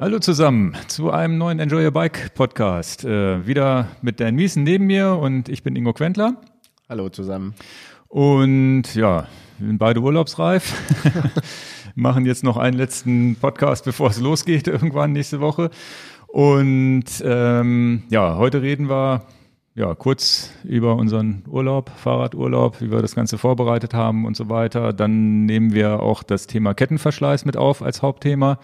Hallo zusammen zu einem neuen Enjoy Your Bike Podcast. Äh, wieder mit Dan Miesen neben mir und ich bin Ingo Quentler. Hallo zusammen. Und ja, wir sind beide urlaubsreif. Machen jetzt noch einen letzten Podcast, bevor es losgeht, irgendwann nächste Woche. Und ähm, ja, heute reden wir ja kurz über unseren Urlaub, Fahrradurlaub, wie wir das Ganze vorbereitet haben und so weiter. Dann nehmen wir auch das Thema Kettenverschleiß mit auf als Hauptthema.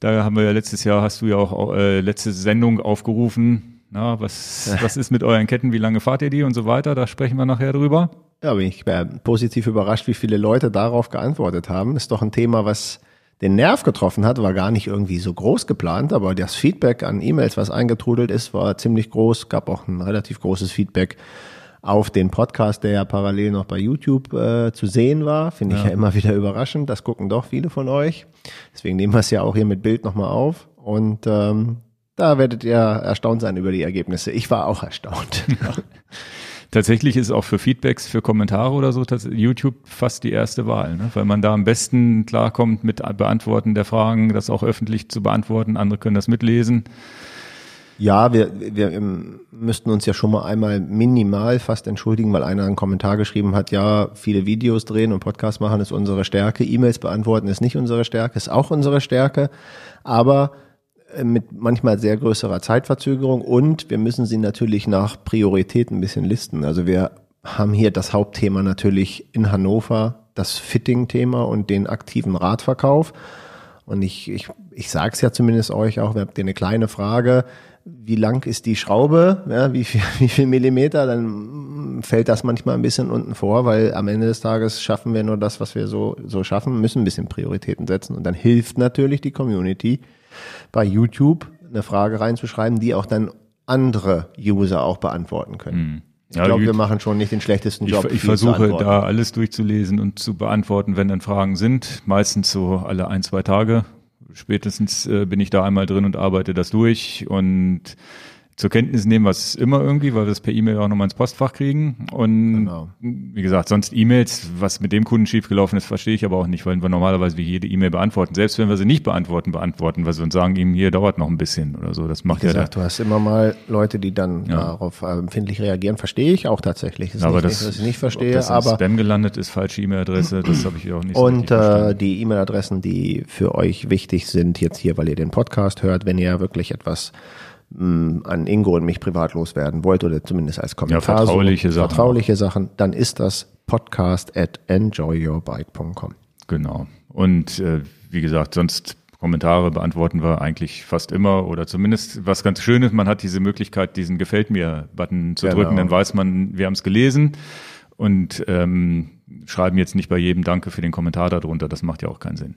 Da haben wir ja letztes Jahr, hast du ja auch äh, letzte Sendung aufgerufen. Na, was, was ist mit euren Ketten? Wie lange fahrt ihr die und so weiter? Da sprechen wir nachher drüber. Ja, bin ich äh, positiv überrascht, wie viele Leute darauf geantwortet haben. Ist doch ein Thema, was den Nerv getroffen hat, war gar nicht irgendwie so groß geplant, aber das Feedback an E-Mails, was eingetrudelt ist, war ziemlich groß. Gab auch ein relativ großes Feedback auf den Podcast, der ja parallel noch bei YouTube äh, zu sehen war. Finde ich ja. ja immer wieder überraschend. Das gucken doch viele von euch. Deswegen nehmen wir es ja auch hier mit Bild nochmal auf. Und ähm, da werdet ihr erstaunt sein über die Ergebnisse. Ich war auch erstaunt. Ja. Tatsächlich ist auch für Feedbacks, für Kommentare oder so YouTube fast die erste Wahl, ne? weil man da am besten klarkommt mit Beantworten der Fragen, das auch öffentlich zu beantworten. Andere können das mitlesen. Ja, wir, wir müssten uns ja schon mal einmal minimal fast entschuldigen, weil einer einen Kommentar geschrieben hat, ja, viele Videos drehen und Podcasts machen ist unsere Stärke, E-Mails beantworten ist nicht unsere Stärke, ist auch unsere Stärke, aber mit manchmal sehr größerer Zeitverzögerung und wir müssen sie natürlich nach Priorität ein bisschen listen. Also wir haben hier das Hauptthema natürlich in Hannover, das Fitting-Thema und den aktiven Radverkauf. Und ich, ich, ich sage es ja zumindest euch auch, habt ihr eine kleine Frage, wie lang ist die Schraube, ja, wie, viel, wie viel Millimeter, dann fällt das manchmal ein bisschen unten vor, weil am Ende des Tages schaffen wir nur das, was wir so, so schaffen, müssen ein bisschen Prioritäten setzen. Und dann hilft natürlich die Community bei YouTube eine Frage reinzuschreiben, die auch dann andere User auch beantworten können. Mhm. Ich ja, glaube, wir machen schon nicht den schlechtesten Job. Ich, ich versuche da alles durchzulesen und zu beantworten, wenn dann Fragen sind. Meistens so alle ein, zwei Tage spätestens äh, bin ich da einmal drin und arbeite das durch und zur Kenntnis nehmen wir es immer irgendwie, weil wir es per E-Mail auch nochmal ins Postfach kriegen. Und genau. wie gesagt, sonst E-Mails, was mit dem Kunden schiefgelaufen ist, verstehe ich aber auch nicht, weil wir normalerweise wie jede E-Mail beantworten. Selbst wenn wir sie nicht beantworten, beantworten wir sie und sagen ihm, hier dauert noch ein bisschen oder so. Das macht wie gesagt, ja du hast immer mal Leute, die dann ja. darauf äh, empfindlich reagieren. Verstehe ich auch tatsächlich. Das aber nicht, das, dass ich nicht verstehe. Das aber Spam gelandet ist, falsche E-Mail-Adresse, das habe ich auch nicht so Und äh, die E-Mail-Adressen, die für euch wichtig sind, jetzt hier, weil ihr den Podcast hört, wenn ihr wirklich etwas an Ingo und mich privat loswerden wollt oder zumindest als Kommentar. Ja, vertrauliche so, Sachen. Vertrauliche Sachen, dann ist das podcast at enjoyyourbike.com. Genau. Und äh, wie gesagt, sonst Kommentare beantworten wir eigentlich fast immer oder zumindest was ganz schön ist, man hat diese Möglichkeit, diesen Gefällt mir-Button zu genau. drücken, dann weiß man, wir haben es gelesen und ähm, schreiben jetzt nicht bei jedem Danke für den Kommentar darunter, das macht ja auch keinen Sinn.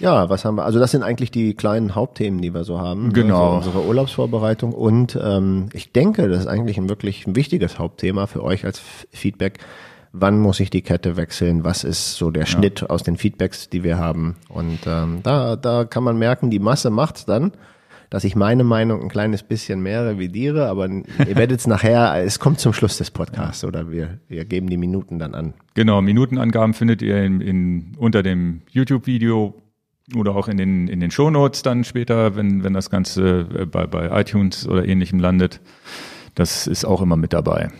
Ja, was haben wir? Also das sind eigentlich die kleinen Hauptthemen, die wir so haben. Ne? Genau. Also unsere Urlaubsvorbereitung und ähm, ich denke, das ist eigentlich ein wirklich ein wichtiges Hauptthema für euch als Feedback. Wann muss ich die Kette wechseln? Was ist so der Schnitt ja. aus den Feedbacks, die wir haben? Und ähm, da, da kann man merken, die Masse macht's dann dass ich meine Meinung ein kleines bisschen mehr revidiere, aber ihr werdet es nachher, es kommt zum Schluss des Podcasts oder wir, wir geben die Minuten dann an. Genau, Minutenangaben findet ihr in, in, unter dem YouTube-Video oder auch in den, in den Shownotes dann später, wenn, wenn das Ganze äh, bei, bei iTunes oder ähnlichem landet. Das ist auch immer mit dabei.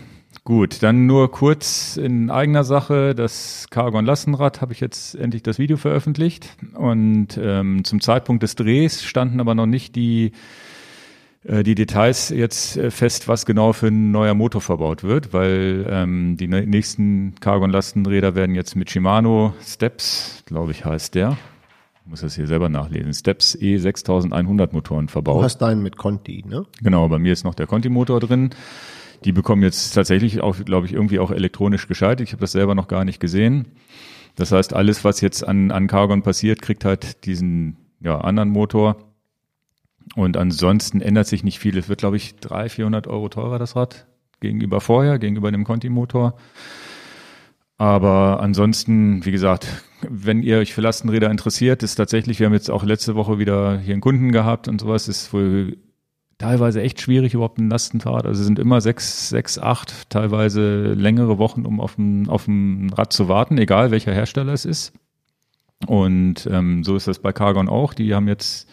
Gut, dann nur kurz in eigener Sache. Das Cargon Lastenrad habe ich jetzt endlich das Video veröffentlicht. Und ähm, zum Zeitpunkt des Drehs standen aber noch nicht die, äh, die Details jetzt äh, fest, was genau für ein neuer Motor verbaut wird, weil ähm, die nächsten Cargon Lastenräder werden jetzt mit Shimano Steps, glaube ich, heißt der, muss das hier selber nachlesen, Steps E6100 Motoren verbaut. Du hast deinen mit Conti, ne? Genau, bei mir ist noch der Conti-Motor drin. Die bekommen jetzt tatsächlich auch, glaube ich, irgendwie auch elektronisch geschaltet. Ich habe das selber noch gar nicht gesehen. Das heißt, alles, was jetzt an, an Cargon passiert, kriegt halt diesen ja, anderen Motor. Und ansonsten ändert sich nicht viel. Es wird, glaube ich, 300, 400 Euro teurer, das Rad, gegenüber vorher, gegenüber dem Conti-Motor. Aber ansonsten, wie gesagt, wenn ihr euch für Lastenräder interessiert, ist tatsächlich, wir haben jetzt auch letzte Woche wieder hier einen Kunden gehabt und sowas, ist wohl teilweise echt schwierig, überhaupt ein Lastenrad. Also sind immer sechs, sechs, acht, teilweise längere Wochen, um auf ein, auf ein Rad zu warten, egal welcher Hersteller es ist. Und ähm, so ist das bei Cargon auch. Die haben jetzt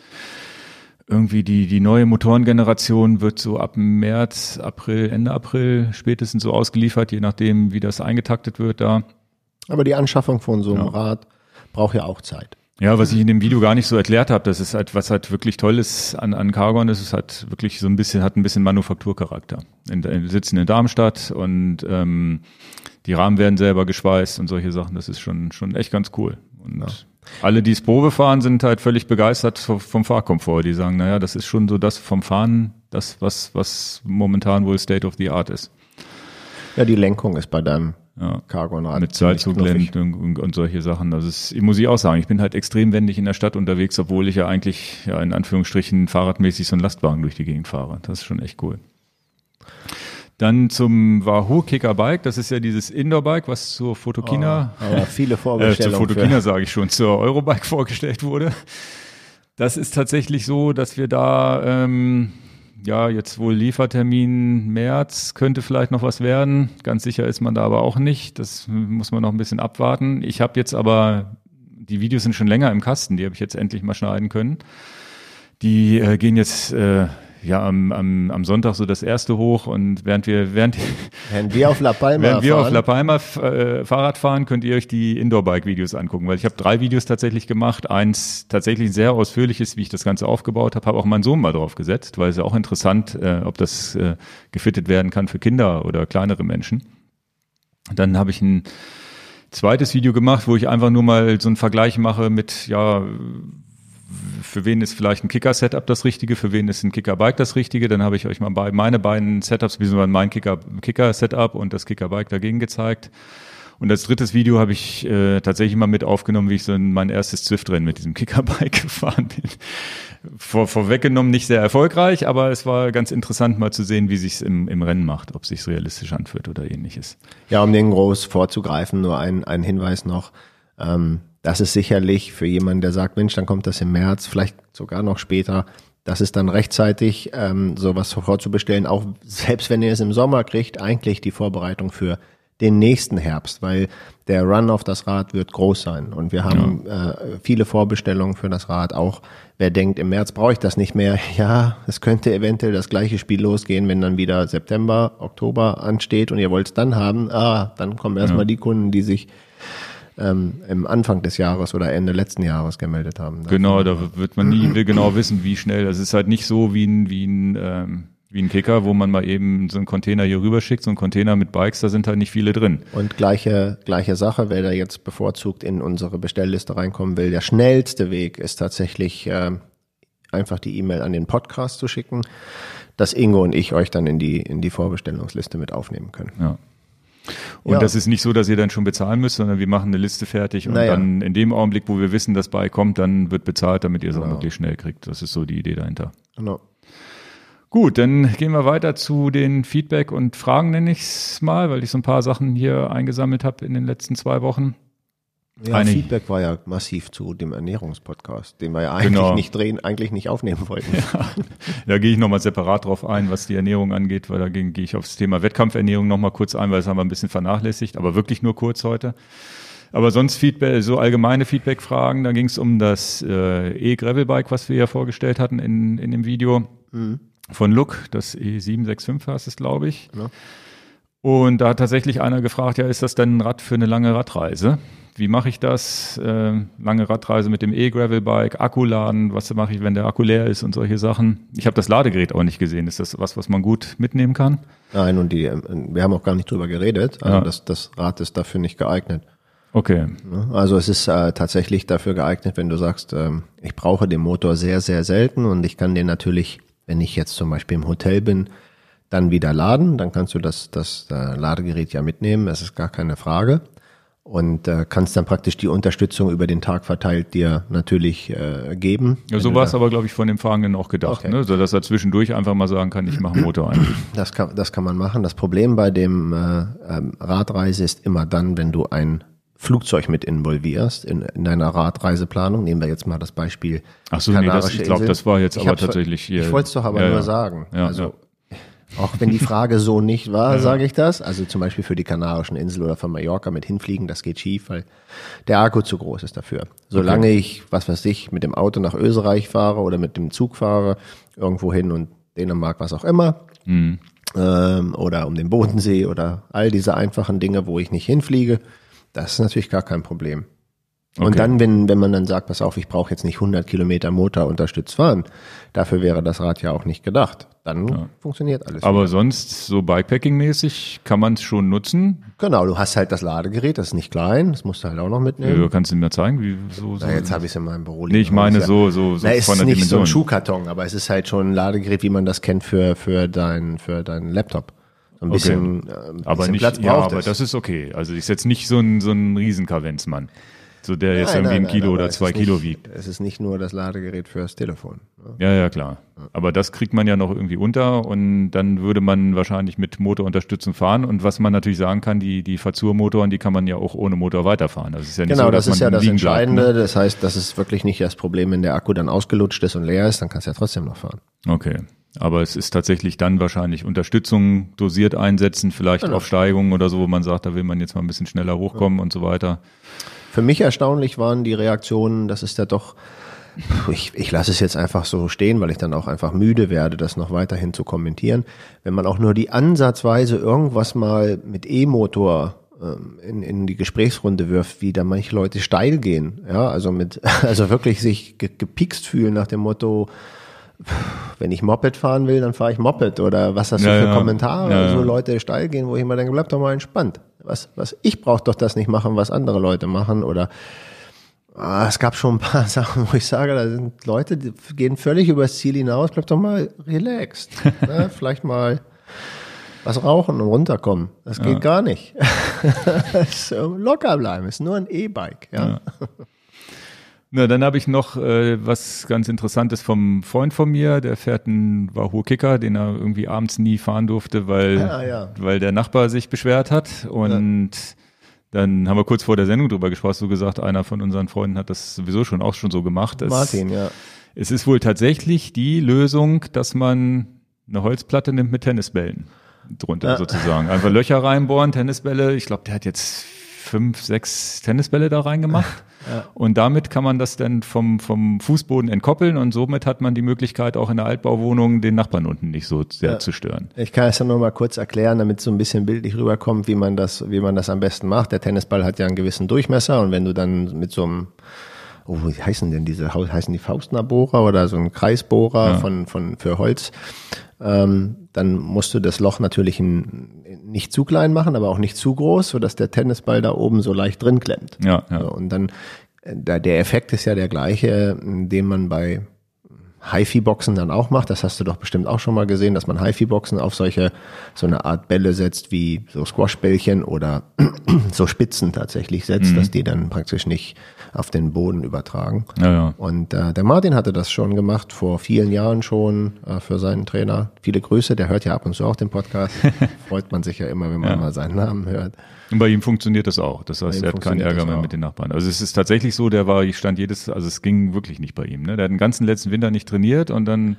irgendwie die, die neue Motorengeneration wird so ab März, April, Ende April spätestens so ausgeliefert, je nachdem, wie das eingetaktet wird da. Aber die Anschaffung von so einem ja. Rad braucht ja auch Zeit. Ja, was ich in dem Video gar nicht so erklärt habe, das ist halt, was halt wirklich toll ist an, an Cargon, ist es halt wirklich so ein bisschen, hat ein bisschen Manufakturcharakter. In, in, sitzen in Darmstadt und ähm, die Rahmen werden selber geschweißt und solche Sachen, das ist schon, schon echt ganz cool. Und ja. alle, die es Probe fahren, sind halt völlig begeistert vom Fahrkomfort. Die sagen, naja, das ist schon so das vom Fahren, das, was, was momentan wohl State of the Art ist. Ja, die Lenkung ist bei deinem ja. Cargo Mit Seilzuglenken und, und, solche Sachen. Das ist, muss ich auch sagen, ich bin halt extrem wendig in der Stadt unterwegs, obwohl ich ja eigentlich ja in Anführungsstrichen fahrradmäßig so einen Lastwagen durch die Gegend fahre. Das ist schon echt cool. Dann zum Wahoo Kicker Bike, das ist ja dieses Indoor-Bike, was zur Fotokina, oh, viele Vorbestellungen. Äh, zur Fotokina sage ich schon, zur Eurobike vorgestellt wurde. Das ist tatsächlich so, dass wir da ähm, ja, jetzt wohl Liefertermin März, könnte vielleicht noch was werden. Ganz sicher ist man da aber auch nicht. Das muss man noch ein bisschen abwarten. Ich habe jetzt aber, die Videos sind schon länger im Kasten, die habe ich jetzt endlich mal schneiden können. Die äh, gehen jetzt äh, ja am, am, am Sonntag so das erste hoch und während wir während, während wir auf La Palma während wir fahren. auf La Palma äh, Fahrrad fahren, könnt ihr euch die Indoor-Bike-Videos angucken, weil ich habe drei Videos tatsächlich gemacht. Eins tatsächlich sehr ausführliches, wie ich das Ganze aufgebaut habe, habe auch meinen Sohn mal drauf gesetzt, weil es ja auch interessant, äh, ob das äh, gefittet werden kann für Kinder oder kleinere Menschen. Dann habe ich ein zweites Video gemacht, wo ich einfach nur mal so einen Vergleich mache mit ja für wen ist vielleicht ein Kicker-Setup das Richtige, für wen ist ein Kicker-Bike das Richtige. Dann habe ich euch mal bei meine beiden Setups, beziehungsweise mein Kicker-Setup und das Kicker-Bike dagegen gezeigt. Und als drittes Video habe ich äh, tatsächlich mal mit aufgenommen, wie ich so in mein erstes Zwift-Rennen mit diesem Kickerbike gefahren bin. Vor, vorweggenommen nicht sehr erfolgreich, aber es war ganz interessant mal zu sehen, wie sich's im, im Rennen macht, ob sich's realistisch anfühlt oder ähnliches. Ja, um den groß vorzugreifen, nur ein, ein Hinweis noch. Ähm, das ist sicherlich für jemanden, der sagt, Mensch, dann kommt das im März, vielleicht sogar noch später. Das ist dann rechtzeitig, ähm, sowas vorzubestellen, auch selbst wenn ihr es im Sommer kriegt, eigentlich die Vorbereitung für den nächsten Herbst, weil der Run auf das Rad wird groß sein. Und wir haben ja. äh, viele Vorbestellungen für das Rad. Auch wer denkt, im März brauche ich das nicht mehr. Ja, es könnte eventuell das gleiche Spiel losgehen, wenn dann wieder September, Oktober ansteht und ihr wollt es dann haben. Ah, dann kommen erstmal ja. die Kunden, die sich ähm, im Anfang des Jahres oder Ende letzten Jahres gemeldet haben. Genau, da wird man nie will genau wissen, wie schnell. Das ist halt nicht so wie ein, wie ein, ähm, wie ein Kicker, wo man mal eben so einen Container hier rüber schickt, so ein Container mit Bikes, da sind halt nicht viele drin. Und gleiche, gleiche Sache, wer da jetzt bevorzugt in unsere Bestellliste reinkommen will, der schnellste Weg ist tatsächlich äh, einfach die E-Mail an den Podcast zu schicken, dass Ingo und ich euch dann in die, in die Vorbestellungsliste mit aufnehmen können. Ja. Und ja. das ist nicht so, dass ihr dann schon bezahlen müsst, sondern wir machen eine Liste fertig und naja. dann in dem Augenblick, wo wir wissen, dass bei kommt, dann wird bezahlt, damit ihr es genau. auch wirklich schnell kriegt. Das ist so die Idee dahinter. Genau. Gut, dann gehen wir weiter zu den Feedback und Fragen, nenne ich es mal, weil ich so ein paar Sachen hier eingesammelt habe in den letzten zwei Wochen. Ja, Eine, Feedback war ja massiv zu dem Ernährungspodcast, den wir ja eigentlich genau. nicht drehen, eigentlich nicht aufnehmen wollten. Ja, da gehe ich nochmal separat drauf ein, was die Ernährung angeht, weil da gehe ich aufs Thema Wettkampfernährung nochmal kurz ein, weil das haben wir ein bisschen vernachlässigt, aber wirklich nur kurz heute. Aber sonst Feedback, so allgemeine Feedback-Fragen, da ging es um das äh, E-Gravelbike, was wir ja vorgestellt hatten in, in dem Video mhm. von Look, das E765 heißt es, glaube ich. Ja. Und da hat tatsächlich einer gefragt, ja, ist das denn ein Rad für eine lange Radreise? wie mache ich das? Äh, lange Radreise mit dem E-Gravel-Bike, Akku laden, was mache ich, wenn der Akku leer ist und solche Sachen. Ich habe das Ladegerät auch nicht gesehen. Ist das was, was man gut mitnehmen kann? Nein, und die, äh, wir haben auch gar nicht drüber geredet. Also ja. das, das Rad ist dafür nicht geeignet. Okay. Also es ist äh, tatsächlich dafür geeignet, wenn du sagst, ähm, ich brauche den Motor sehr, sehr selten und ich kann den natürlich, wenn ich jetzt zum Beispiel im Hotel bin, dann wieder laden. Dann kannst du das, das äh, Ladegerät ja mitnehmen. Das ist gar keine Frage und äh, kannst dann praktisch die Unterstützung über den Tag verteilt dir natürlich äh, geben. Ja, so war es aber, glaube ich, von dem Fahrenden auch gedacht, okay. ne? so dass er zwischendurch einfach mal sagen kann, ich mache einen Motor ein. Das kann, das kann man machen. Das Problem bei dem äh, ähm, Radreise ist immer dann, wenn du ein Flugzeug mit involvierst in, in deiner Radreiseplanung. Nehmen wir jetzt mal das Beispiel. Ach so, nee, das, ich glaube, das war jetzt ich aber tatsächlich hier. Ich wollte es doch aber ja, nur ja. sagen. Ja, also Auch wenn die Frage so nicht war, ja. sage ich das. Also zum Beispiel für die Kanarischen Inseln oder von Mallorca mit hinfliegen, das geht schief, weil der Akku zu groß ist dafür. Solange okay. ich, was weiß ich, mit dem Auto nach Österreich fahre oder mit dem Zug fahre, irgendwo hin und Dänemark, was auch immer, mhm. ähm, oder um den Bodensee oder all diese einfachen Dinge, wo ich nicht hinfliege, das ist natürlich gar kein Problem. Und okay. dann, wenn, wenn man dann sagt, pass auf, ich brauche jetzt nicht 100 Kilometer Motor unterstützt fahren, dafür wäre das Rad ja auch nicht gedacht. Dann ja. funktioniert alles. Aber wieder. sonst so Bikepacking-mäßig kann man es schon nutzen. Genau, du hast halt das Ladegerät, das ist nicht klein, das musst du halt auch noch mitnehmen. Ja, du kannst mir zeigen, wie so. so Na, jetzt habe ich es in meinem Büro. Nee, ich meine so, so, so Na, von der Dimension. Ist nicht so ein Schuhkarton, aber es ist halt schon ein Ladegerät, wie man das kennt für, für dein, für deinen Laptop. So ein bisschen, okay. äh, ein aber bisschen nicht, Platz braucht ja, aber es. das ist okay. Also ist jetzt nicht so ein, so ein Riesenkavenzmann so der jetzt nein, irgendwie nein, ein Kilo nein, oder zwei Kilo nicht, wiegt. Es ist nicht nur das Ladegerät fürs Telefon. Ne? Ja, ja, klar. Aber das kriegt man ja noch irgendwie unter und dann würde man wahrscheinlich mit Motorunterstützung fahren. Und was man natürlich sagen kann, die, die Fazur-Motoren, die kann man ja auch ohne Motor weiterfahren. Das ist ja nicht genau, so, das ist ja das Entscheidende. Bleibt, ne? Das heißt, das ist wirklich nicht das Problem, wenn der Akku dann ausgelutscht ist und leer ist, dann kannst du ja trotzdem noch fahren. Okay. Aber es ist tatsächlich dann wahrscheinlich Unterstützung dosiert einsetzen, vielleicht genau. auf Steigungen oder so, wo man sagt, da will man jetzt mal ein bisschen schneller hochkommen ja. und so weiter. Für mich erstaunlich waren die Reaktionen, das ist ja doch, ich, ich lasse es jetzt einfach so stehen, weil ich dann auch einfach müde werde, das noch weiterhin zu kommentieren. Wenn man auch nur die Ansatzweise irgendwas mal mit E-Motor ähm, in, in die Gesprächsrunde wirft, wie da manche Leute steil gehen, ja, also mit, also wirklich sich gepikst fühlen nach dem Motto, wenn ich Moped fahren will, dann fahre ich Moped oder was du ja, für ja. Kommentare, ja, so Leute steil gehen, wo ich immer denke, bleib doch mal entspannt. Was, was, ich brauche doch das nicht machen, was andere Leute machen oder ah, es gab schon ein paar Sachen, wo ich sage, da sind Leute, die gehen völlig übers Ziel hinaus, bleib doch mal relaxed. ne? Vielleicht mal was rauchen und runterkommen. Das geht gar nicht. locker bleiben, ist nur ein E-Bike. Ja. Na, dann habe ich noch äh, was ganz Interessantes vom Freund von mir, der fährt einen Wahoo Kicker, den er irgendwie abends nie fahren durfte, weil, ah, ja. weil der Nachbar sich beschwert hat. Und ja. dann haben wir kurz vor der Sendung drüber gesprochen, so gesagt, einer von unseren Freunden hat das sowieso schon auch schon so gemacht. Es, Martin, ja. Es ist wohl tatsächlich die Lösung, dass man eine Holzplatte nimmt mit Tennisbällen drunter ja. sozusagen. Einfach Löcher reinbohren, Tennisbälle. Ich glaube, der hat jetzt fünf, sechs Tennisbälle da reingemacht. Ja. Und damit kann man das dann vom, vom Fußboden entkoppeln und somit hat man die Möglichkeit, auch in der Altbauwohnung den Nachbarn unten nicht so sehr ja. zu stören. Ich kann es ja nur mal kurz erklären, damit es so ein bisschen bildlich rüberkommt, wie man das, wie man das am besten macht. Der Tennisball hat ja einen gewissen Durchmesser und wenn du dann mit so einem oh, wie heißen denn diese, heißen die Faustnerbohrer oder so ein Kreisbohrer ja. von, von, für Holz, ähm, dann musst du das Loch natürlich in, nicht zu klein machen, aber auch nicht zu groß, sodass der Tennisball da oben so leicht drin klemmt. Ja, ja. So, und dann, äh, der Effekt ist ja der gleiche, den man bei HiFi-Boxen dann auch macht. Das hast du doch bestimmt auch schon mal gesehen, dass man HiFi-Boxen auf solche, so eine Art Bälle setzt, wie so Squashbällchen oder so Spitzen tatsächlich setzt, mhm. dass die dann praktisch nicht auf den Boden übertragen. Ja, ja. Und äh, der Martin hatte das schon gemacht, vor vielen Jahren schon äh, für seinen Trainer. Viele Grüße, der hört ja ab und zu auch den Podcast. Freut man sich ja immer, wenn man mal seinen Namen hört. Und bei ihm funktioniert das auch. Das heißt, er hat keinen Ärger mehr mit den Nachbarn. Also es ist tatsächlich so, der war, ich stand jedes, also es ging wirklich nicht bei ihm. Ne? Der hat den ganzen letzten Winter nicht trainiert und dann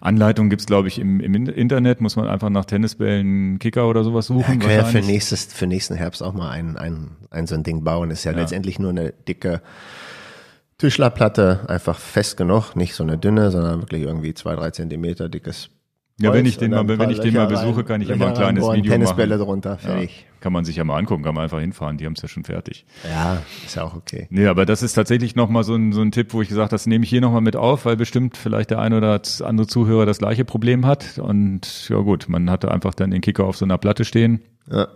Anleitungen gibt's glaube ich, im, im Internet, muss man einfach nach Tennisbällen Kicker oder sowas suchen. Ja, ja für, nächstes, für nächsten Herbst auch mal ein, ein, ein so ein Ding bauen. Ist ja, ja. letztendlich nur eine dicke Tischlerplatte, einfach fest genug, nicht so eine dünne, sondern wirklich irgendwie zwei, drei Zentimeter dickes ja, wenn ich den mal, wenn ich den mal besuche, kann ich mal ein kleines Video Tennisbälle machen. drunter, fertig. Kann man sich ja mal angucken, kann man einfach hinfahren, die haben es ja schon fertig. Ja, ist ja auch okay. Nee, aber das ist tatsächlich nochmal so ein, so ein Tipp, wo ich gesagt, das nehme ich hier nochmal mit auf, weil bestimmt vielleicht der ein oder andere Zuhörer das gleiche Problem hat. Und ja gut, man hatte einfach dann den Kicker auf so einer Platte stehen. Ja.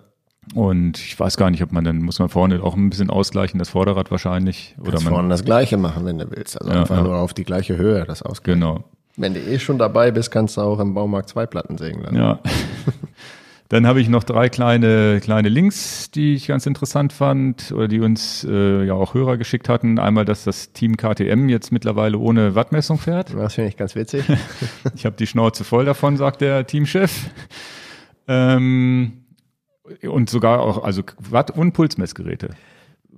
Und ich weiß gar nicht, ob man dann, muss man vorne auch ein bisschen ausgleichen, das Vorderrad wahrscheinlich. Oder Kannst man vorne das gleiche machen, wenn du willst. Also ja, einfach ja. nur auf die gleiche Höhe das ausgleichen. Genau. Wenn du eh schon dabei bist, kannst du auch im Baumarkt zwei Platten sägen. Dann. Ja. Dann habe ich noch drei kleine, kleine Links, die ich ganz interessant fand oder die uns äh, ja auch Hörer geschickt hatten. Einmal, dass das Team KTM jetzt mittlerweile ohne Wattmessung fährt. Das finde ich ganz witzig. ich habe die Schnauze voll davon, sagt der Teamchef. Ähm, und sogar auch, also Watt- und Pulsmessgeräte.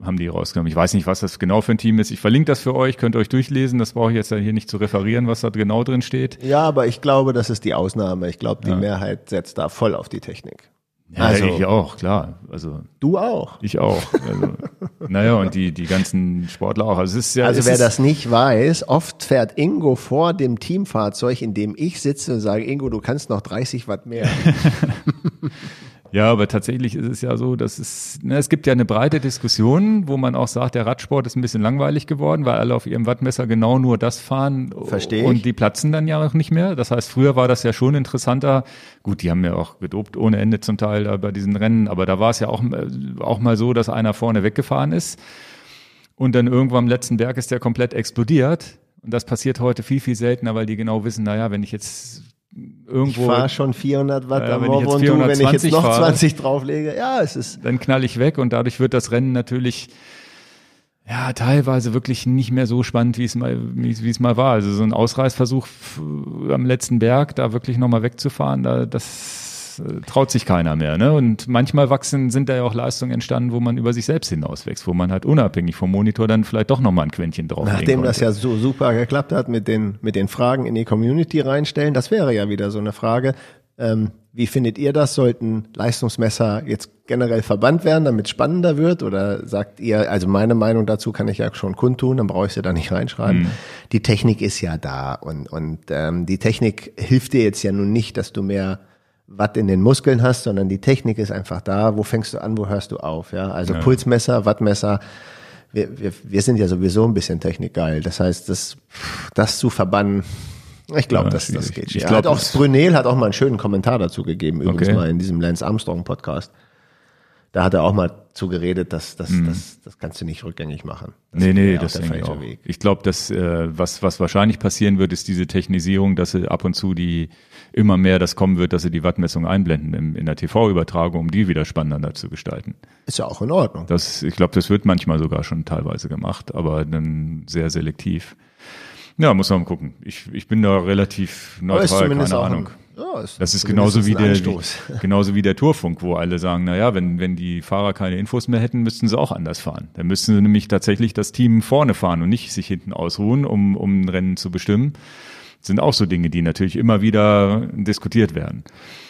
Haben die rausgenommen. Ich weiß nicht, was das genau für ein Team ist. Ich verlinke das für euch, könnt ihr euch durchlesen. Das brauche ich jetzt hier nicht zu referieren, was da genau drin steht. Ja, aber ich glaube, das ist die Ausnahme. Ich glaube, die ja. Mehrheit setzt da voll auf die Technik. Ja, also, ich auch, klar. Also du auch. Ich auch. Also, naja, und die die ganzen Sportler auch. Also, es ist ja, also wer das nicht weiß, oft fährt Ingo vor dem Teamfahrzeug, in dem ich sitze und sage, Ingo, du kannst noch 30 Watt mehr. Ja, aber tatsächlich ist es ja so, dass es, ne, es gibt ja eine breite Diskussion, wo man auch sagt, der Radsport ist ein bisschen langweilig geworden, weil alle auf ihrem Wattmesser genau nur das fahren. Verstehe. Und die platzen dann ja auch nicht mehr. Das heißt, früher war das ja schon interessanter. Gut, die haben ja auch gedopt ohne Ende zum Teil da bei diesen Rennen, aber da war es ja auch, auch mal so, dass einer vorne weggefahren ist. Und dann irgendwann am letzten Berg ist der komplett explodiert. Und das passiert heute viel, viel seltener, weil die genau wissen, naja, wenn ich jetzt irgendwo. Ich fahre schon 400 Watt ja, am Morgen und du, wenn ich jetzt noch fahre, 20 drauflege, ja, es ist. Dann knall ich weg und dadurch wird das Rennen natürlich ja, teilweise wirklich nicht mehr so spannend, wie es mal, wie, wie es mal war. Also so ein Ausreißversuch am letzten Berg, da wirklich nochmal wegzufahren, da, das äh, traut sich keiner mehr. Ne? Und manchmal wachsen, sind da ja auch Leistungen entstanden, wo man über sich selbst hinauswächst, wo man halt unabhängig vom Monitor dann vielleicht doch nochmal ein Quäntchen drauf Nachdem das ja so super geklappt hat mit den, mit den Fragen in die Community reinstellen, das wäre ja wieder so eine Frage. Ähm, wie findet ihr das? Sollten Leistungsmesser jetzt generell verbannt werden, damit es spannender wird? Oder sagt ihr, also meine Meinung dazu kann ich ja schon kundtun, dann brauche ich sie da nicht reinschreiben. Mhm. Die Technik ist ja da und, und ähm, die Technik hilft dir jetzt ja nun nicht, dass du mehr Watt in den Muskeln hast, sondern die Technik ist einfach da. Wo fängst du an, wo hörst du auf? Ja, also ja. Pulsmesser, Wattmesser. Wir, wir, wir sind ja sowieso ein bisschen technikgeil. Das heißt, das, das zu verbannen, ich glaube, ja, das, das geht. Ich glaub, hat auch Brunel hat auch mal einen schönen Kommentar dazu gegeben, übrigens okay. mal in diesem Lance Armstrong Podcast da hat er auch mal zugeredet, dass das, mhm. das, das kannst du nicht rückgängig machen. Das nee, nee, das ich auch. Weg. Ich glaube, dass äh, was, was wahrscheinlich passieren wird, ist diese Technisierung, dass sie ab und zu die immer mehr das kommen wird, dass sie die Wattmessung einblenden im, in der TV-Übertragung, um die wieder spannender zu gestalten. Ist ja auch in Ordnung. Das, ich glaube, das wird manchmal sogar schon teilweise gemacht, aber dann sehr selektiv. Ja, muss man mal gucken. Ich, ich bin da relativ neutral, keine Ahnung. Ein, ja, ist das ist genauso wie der, wie, genauso wie der Tourfunk, wo alle sagen, na ja, wenn, wenn die Fahrer keine Infos mehr hätten, müssten sie auch anders fahren. Dann müssten sie nämlich tatsächlich das Team vorne fahren und nicht sich hinten ausruhen, um, um ein Rennen zu bestimmen. Das sind auch so Dinge, die natürlich immer wieder diskutiert werden.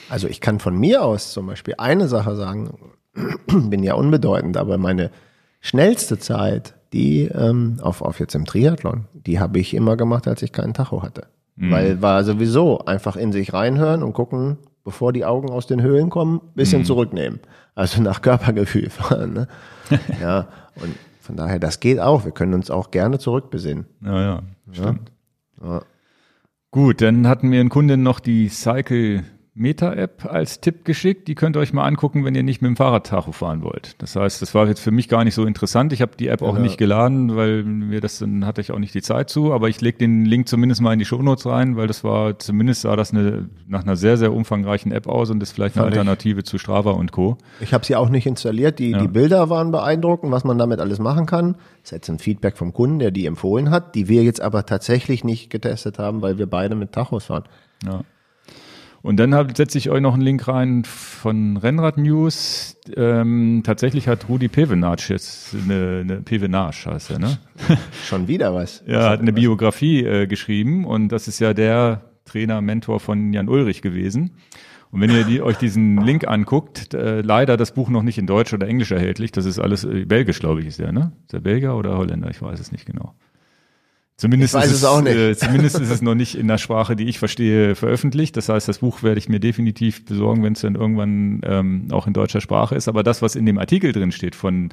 Also ich kann von mir aus zum Beispiel eine Sache sagen, bin ja unbedeutend, aber meine schnellste Zeit, die ähm, auf, auf jetzt im Triathlon, die habe ich immer gemacht, als ich keinen Tacho hatte. Mhm. Weil war sowieso einfach in sich reinhören und gucken, bevor die Augen aus den Höhlen kommen, bisschen mhm. zurücknehmen. Also nach Körpergefühl fahren. Ne? ja, und von daher, das geht auch. Wir können uns auch gerne zurückbesinnen. Ja, ja, stimmt. Ja. Gut, dann hatten wir in Kunden noch die Cycle Meta-App als Tipp geschickt. Die könnt ihr euch mal angucken, wenn ihr nicht mit dem Fahrradtacho fahren wollt. Das heißt, das war jetzt für mich gar nicht so interessant. Ich habe die App auch ja. nicht geladen, weil mir das dann hatte ich auch nicht die Zeit zu. Aber ich lege den Link zumindest mal in die Shownotes rein, weil das war zumindest sah das eine, nach einer sehr sehr umfangreichen App aus und ist vielleicht eine Alternative zu Strava und Co. Ich habe sie auch nicht installiert. Die ja. die Bilder waren beeindruckend, was man damit alles machen kann. Das ist jetzt ein Feedback vom Kunden, der die empfohlen hat, die wir jetzt aber tatsächlich nicht getestet haben, weil wir beide mit Tachos fahren. Ja. Und dann setze ich euch noch einen Link rein von Rennrad News. Ähm, tatsächlich hat Rudi Pevenage jetzt eine, eine Pevenage heißt er, ne? Schon wieder was. ja, was hat eine Biografie äh, geschrieben und das ist ja der Trainer, Mentor von Jan Ulrich gewesen. Und wenn ihr die, euch diesen Link anguckt, äh, leider das Buch noch nicht in Deutsch oder Englisch erhältlich, das ist alles äh, Belgisch, glaube ich, ist der, ne? Ist der Belgier oder Holländer? Ich weiß es nicht genau. Zumindest, ich weiß ist es, auch nicht. Äh, zumindest ist es noch nicht in der Sprache, die ich verstehe, veröffentlicht. Das heißt, das Buch werde ich mir definitiv besorgen, wenn es dann irgendwann ähm, auch in deutscher Sprache ist. Aber das, was in dem Artikel drin steht von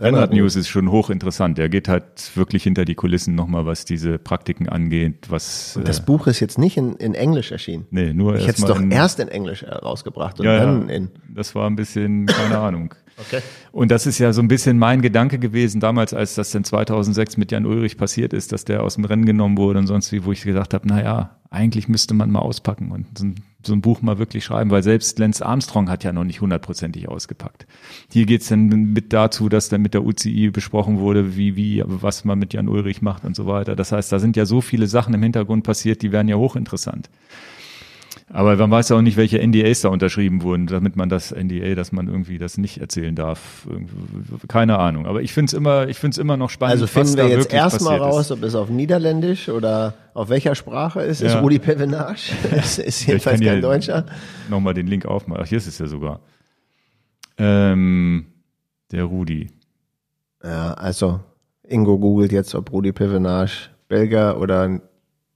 Rennrad News ist schon hochinteressant. Er geht halt wirklich hinter die Kulissen nochmal, was diese Praktiken angeht. Was, und das äh, Buch ist jetzt nicht in, in Englisch erschienen. Nee, nur Ich hätte es doch in, erst in Englisch rausgebracht und ja, dann in. Das war ein bisschen, keine Ahnung. Okay. Und das ist ja so ein bisschen mein Gedanke gewesen damals, als das dann 2006 mit Jan Ulrich passiert ist, dass der aus dem Rennen genommen wurde und sonst wie, wo ich gesagt habe, na ja, eigentlich müsste man mal auspacken und so ein, so ein Buch mal wirklich schreiben, weil selbst Lance Armstrong hat ja noch nicht hundertprozentig ausgepackt. Hier geht's dann mit dazu, dass dann mit der UCI besprochen wurde, wie, wie, was man mit Jan Ulrich macht und so weiter. Das heißt, da sind ja so viele Sachen im Hintergrund passiert, die wären ja hochinteressant. Aber man weiß ja auch nicht, welche NDAs da unterschrieben wurden, damit man das NDA, dass man irgendwie das nicht erzählen darf. Keine Ahnung. Aber ich finde es immer, ich finde es immer noch spannend. Also finden wir jetzt erstmal raus, ob es auf Niederländisch oder auf welcher Sprache ist. Ja. Ist Rudi Pevenage? ist, ist jedenfalls kein Deutscher. Nochmal den Link aufmachen. Ach, hier ist es ja sogar. Ähm, der Rudi. Ja, also Ingo googelt jetzt, ob Rudi Pevenage Belgier oder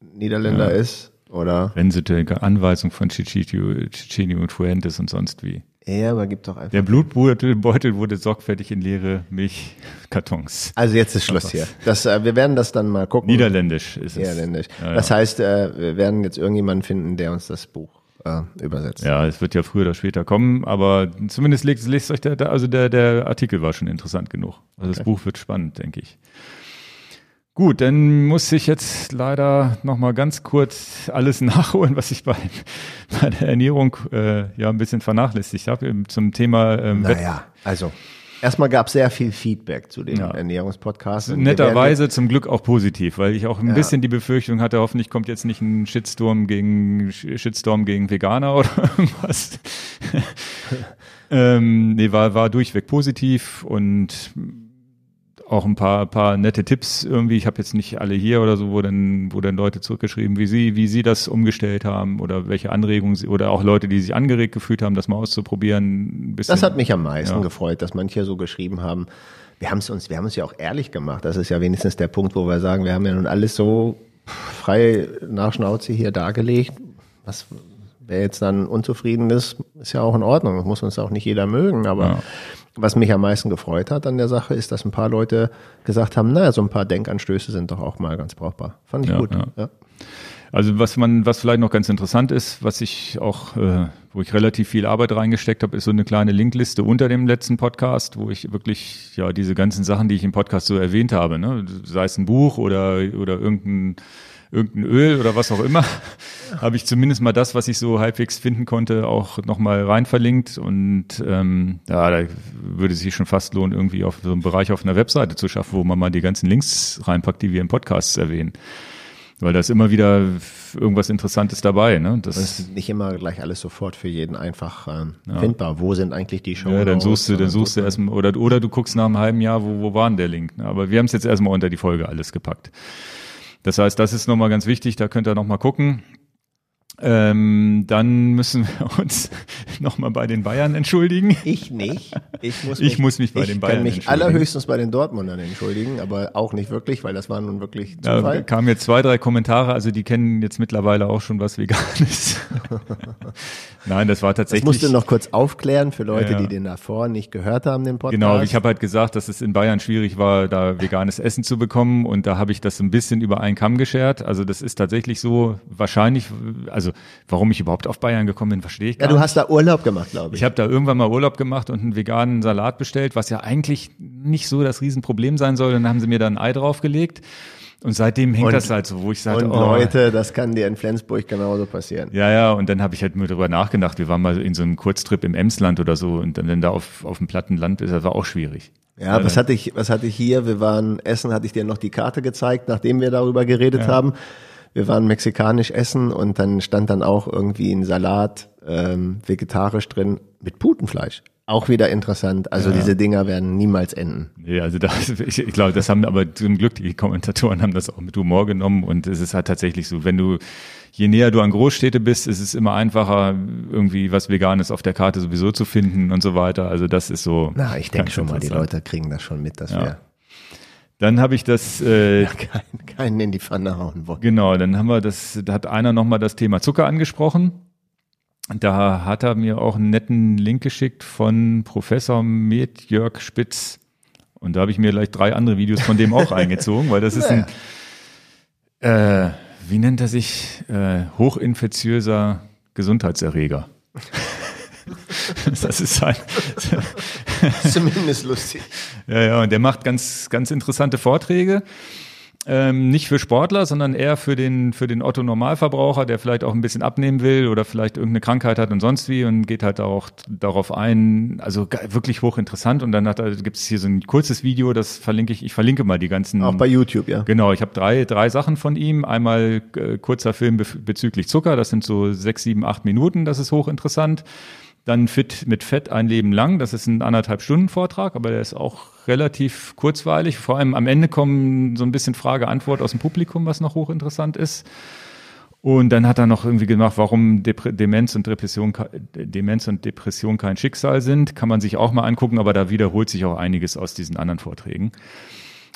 Niederländer ja. ist. Oder? Wenn sie die Anweisung von Cicini und Fuentes und sonst wie. Ja, aber gibt doch einfach. Der Blutbeutel wurde sorgfältig in leere Milchkartons. Also jetzt ist Schluss hier. Das, äh, wir werden das dann mal gucken. Niederländisch ist es. Niederländisch. Ja, das heißt, äh, wir werden jetzt irgendjemanden finden, der uns das Buch äh, übersetzt. Ja, es wird ja früher oder später kommen, aber zumindest lest, lest euch der, also der, der Artikel war schon interessant genug. Also okay. das Buch wird spannend, denke ich. Gut, dann muss ich jetzt leider noch mal ganz kurz alles nachholen, was ich bei, bei der Ernährung äh, ja ein bisschen vernachlässigt habe zum Thema. Ähm, naja, also erstmal gab es sehr viel Feedback zu den ja. Ernährungspodcasts. Netterweise zum Glück auch positiv, weil ich auch ein ja. bisschen die Befürchtung hatte, hoffentlich kommt jetzt nicht ein Shitstorm gegen Shitstorm gegen Veganer oder irgendwas. ähm, nee, war, war durchweg positiv und auch ein paar, paar nette Tipps irgendwie. Ich habe jetzt nicht alle hier oder so, wo dann, wo dann Leute zurückgeschrieben, wie sie, wie sie das umgestellt haben oder welche Anregungen sie, oder auch Leute, die sich angeregt gefühlt haben, das mal auszuprobieren. Bisschen, das hat mich am meisten ja. gefreut, dass manche so geschrieben haben. Wir haben es uns, wir haben uns ja auch ehrlich gemacht. Das ist ja wenigstens der Punkt, wo wir sagen, wir haben ja nun alles so frei nach Schnauze hier dargelegt. Was, wer jetzt dann unzufrieden ist, ist ja auch in Ordnung. Das muss uns auch nicht jeder mögen, aber ja was mich am meisten gefreut hat an der Sache, ist, dass ein paar Leute gesagt haben, naja, so ein paar Denkanstöße sind doch auch mal ganz brauchbar. Fand ich ja, gut. Ja. Also was man, was vielleicht noch ganz interessant ist, was ich auch, äh, wo ich relativ viel Arbeit reingesteckt habe, ist so eine kleine Linkliste unter dem letzten Podcast, wo ich wirklich ja diese ganzen Sachen, die ich im Podcast so erwähnt habe, ne, sei es ein Buch oder oder irgendein irgendein Öl oder was auch immer, habe ich zumindest mal das, was ich so halbwegs finden konnte, auch nochmal rein verlinkt. Und ähm, ja, da würde es sich schon fast lohnen, irgendwie auf so einen Bereich auf einer Webseite zu schaffen, wo man mal die ganzen Links reinpackt, die wir im Podcast erwähnen. Weil da ist immer wieder irgendwas Interessantes dabei. Ne? Das, das ist nicht immer gleich alles sofort für jeden einfach ähm, ja. findbar. Wo sind eigentlich die Show? Ja, dann suchst du, dann suchst du erstmal, oder, oder du guckst nach einem halben Jahr, wo, wo war denn der Link? Ne? Aber wir haben es jetzt erstmal unter die Folge alles gepackt. Das heißt, das ist nochmal ganz wichtig, da könnt ihr nochmal gucken. Ähm, dann müssen wir uns nochmal bei den Bayern entschuldigen. Ich nicht. Ich muss mich, ich muss mich bei den Bayern entschuldigen. Ich kann mich allerhöchstens bei den Dortmundern entschuldigen, aber auch nicht wirklich, weil das war nun wirklich Zufall. Da kamen jetzt zwei, drei Kommentare, also die kennen jetzt mittlerweile auch schon was Veganes. Nein, das war tatsächlich. Das musst du noch kurz aufklären für Leute, ja. die den davor nicht gehört haben, den Podcast. Genau, ich habe halt gesagt, dass es in Bayern schwierig war, da veganes Essen zu bekommen und da habe ich das ein bisschen über einen Kamm geschert. Also das ist tatsächlich so wahrscheinlich, also warum ich überhaupt auf Bayern gekommen bin, verstehe ich gar Ja, du hast da Urlaub gemacht, glaube ich. Ich habe da irgendwann mal Urlaub gemacht und einen veganen Salat bestellt, was ja eigentlich nicht so das Riesenproblem sein soll. Dann haben sie mir da ein Ei draufgelegt. Und seitdem hängt und, das halt so, wo ich sage, und oh, Leute, das kann dir in Flensburg genauso passieren. Ja, ja, und dann habe ich halt nur darüber nachgedacht. Wir waren mal in so einem Kurztrip im Emsland oder so und dann, dann da auf, auf dem platten Land ist, das war auch schwierig. Ja, ja was hatte ich, was hatte ich hier? Wir waren essen, hatte ich dir noch die Karte gezeigt, nachdem wir darüber geredet ja. haben. Wir waren mexikanisch essen und dann stand dann auch irgendwie ein Salat ähm, vegetarisch drin mit Putenfleisch. Auch wieder interessant. Also ja. diese Dinger werden niemals enden. Nee, also das, ich, ich glaube, das haben aber zum Glück die Kommentatoren haben das auch mit Humor genommen und es ist halt tatsächlich so, wenn du je näher du an Großstädte bist, ist es immer einfacher, irgendwie was Veganes auf der Karte sowieso zu finden und so weiter. Also das ist so. Na, ich denke schon mal, die Leute kriegen das schon mit, dass ja. wir. Dann habe ich das. Äh, ja, keinen, keinen in die Pfanne hauen wollen. Genau, dann haben wir das. Da hat einer nochmal das Thema Zucker angesprochen. Da hat er mir auch einen netten Link geschickt von Professor Med Jörg Spitz. Und da habe ich mir gleich drei andere Videos von dem auch eingezogen, weil das ist ein, äh, wie nennt er sich, äh, hochinfektiöser Gesundheitserreger. das ist ein Zumindest lustig. Ja, ja, und der macht ganz, ganz interessante Vorträge. Ähm, nicht für Sportler, sondern eher für den, für den Otto Normalverbraucher, der vielleicht auch ein bisschen abnehmen will oder vielleicht irgendeine Krankheit hat und sonst wie und geht halt auch darauf ein. Also wirklich hochinteressant. Und dann hat, gibt es hier so ein kurzes Video, das verlinke ich, ich verlinke mal die ganzen. Auch bei YouTube, ja. Genau, ich habe drei, drei Sachen von ihm. Einmal äh, kurzer Film bezüglich Zucker, das sind so sechs, sieben, acht Minuten, das ist hochinteressant. Dann Fit mit Fett ein Leben lang. Das ist ein anderthalb Stunden Vortrag, aber der ist auch relativ kurzweilig. Vor allem am Ende kommen so ein bisschen Frage-Antwort aus dem Publikum, was noch hochinteressant ist. Und dann hat er noch irgendwie gemacht, warum Demenz und Depression, Demenz und Depression kein Schicksal sind. Kann man sich auch mal angucken, aber da wiederholt sich auch einiges aus diesen anderen Vorträgen.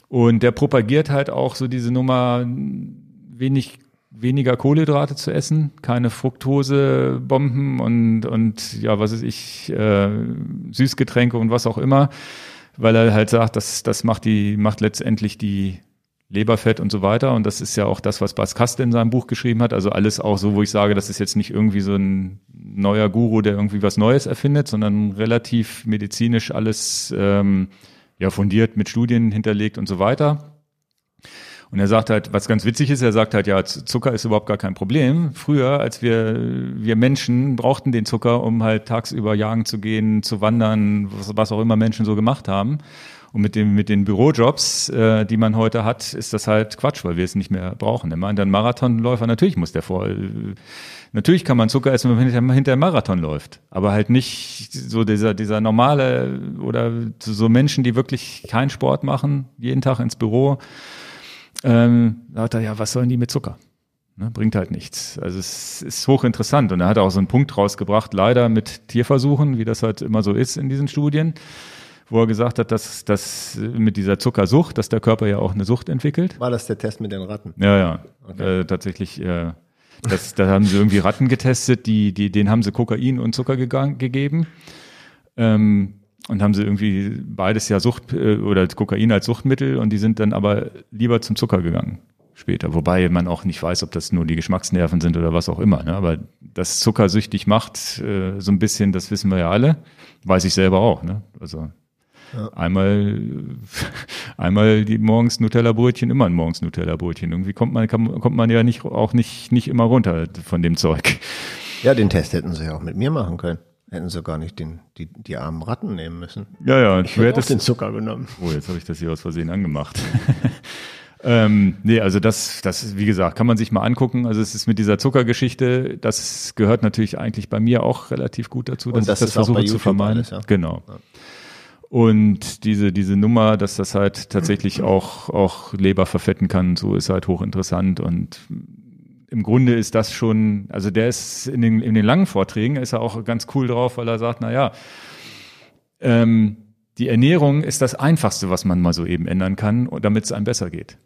Und der propagiert halt auch so diese Nummer, wenig weniger Kohlenhydrate zu essen, keine Fructosebomben und, und ja, was weiß ich, äh, Süßgetränke und was auch immer, weil er halt sagt, das, das macht die, macht letztendlich die Leberfett und so weiter. Und das ist ja auch das, was Bas Kaste in seinem Buch geschrieben hat. Also alles auch so, wo ich sage, das ist jetzt nicht irgendwie so ein neuer Guru, der irgendwie was Neues erfindet, sondern relativ medizinisch alles ähm, ja fundiert mit Studien hinterlegt und so weiter. Und er sagt halt, was ganz witzig ist, er sagt halt, ja, Zucker ist überhaupt gar kein Problem. Früher, als wir, wir Menschen brauchten den Zucker, um halt tagsüber jagen zu gehen, zu wandern, was, was auch immer Menschen so gemacht haben. Und mit dem mit den Bürojobs, äh, die man heute hat, ist das halt Quatsch, weil wir es nicht mehr brauchen. Er meint, ein Marathonläufer, natürlich muss der vor. Äh, natürlich kann man Zucker essen, wenn man hinter, einem Marathon läuft. Aber halt nicht so dieser, dieser normale oder so Menschen, die wirklich keinen Sport machen, jeden Tag ins Büro ähm, da hat er, ja, was sollen die mit Zucker? Ne, bringt halt nichts. Also es ist hochinteressant. Und er hat auch so einen Punkt rausgebracht, leider mit Tierversuchen, wie das halt immer so ist in diesen Studien, wo er gesagt hat, dass, dass mit dieser Zuckersucht, dass der Körper ja auch eine Sucht entwickelt. War das der Test mit den Ratten? Ja, ja. Okay. Äh, tatsächlich, äh, das, da haben sie irgendwie Ratten getestet, die, die, denen haben sie Kokain und Zucker gegangen, gegeben. Ähm, und haben sie irgendwie beides ja Sucht äh, oder Kokain als Suchtmittel und die sind dann aber lieber zum Zucker gegangen später. Wobei man auch nicht weiß, ob das nur die Geschmacksnerven sind oder was auch immer. Ne? Aber das zuckersüchtig macht, äh, so ein bisschen, das wissen wir ja alle. Weiß ich selber auch. Ne? Also ja. einmal, einmal die morgens Nutella-Brötchen, immer ein morgens Nutella-Brötchen. Irgendwie kommt man, kann, kommt man ja nicht, auch nicht, nicht immer runter von dem Zeug. Ja, den Test hätten sie ja auch mit mir machen können. Hätten sie gar nicht den, die, die armen Ratten nehmen müssen. Ja, ja. Ich hätte auch den Zucker genommen. Oh, jetzt habe ich das hier aus Versehen angemacht. ähm, nee, also das, das, wie gesagt, kann man sich mal angucken. Also es ist mit dieser Zuckergeschichte, das gehört natürlich eigentlich bei mir auch relativ gut dazu, dass das ich das versuche zu vermeiden. Alles, ja. Genau. Ja. Und diese, diese Nummer, dass das halt tatsächlich auch, auch Leber verfetten kann, so ist halt hochinteressant und im Grunde ist das schon, also der ist in den, in den langen Vorträgen ist er auch ganz cool drauf, weil er sagt, na ja, ähm, die Ernährung ist das Einfachste, was man mal so eben ändern kann, damit es einem besser geht.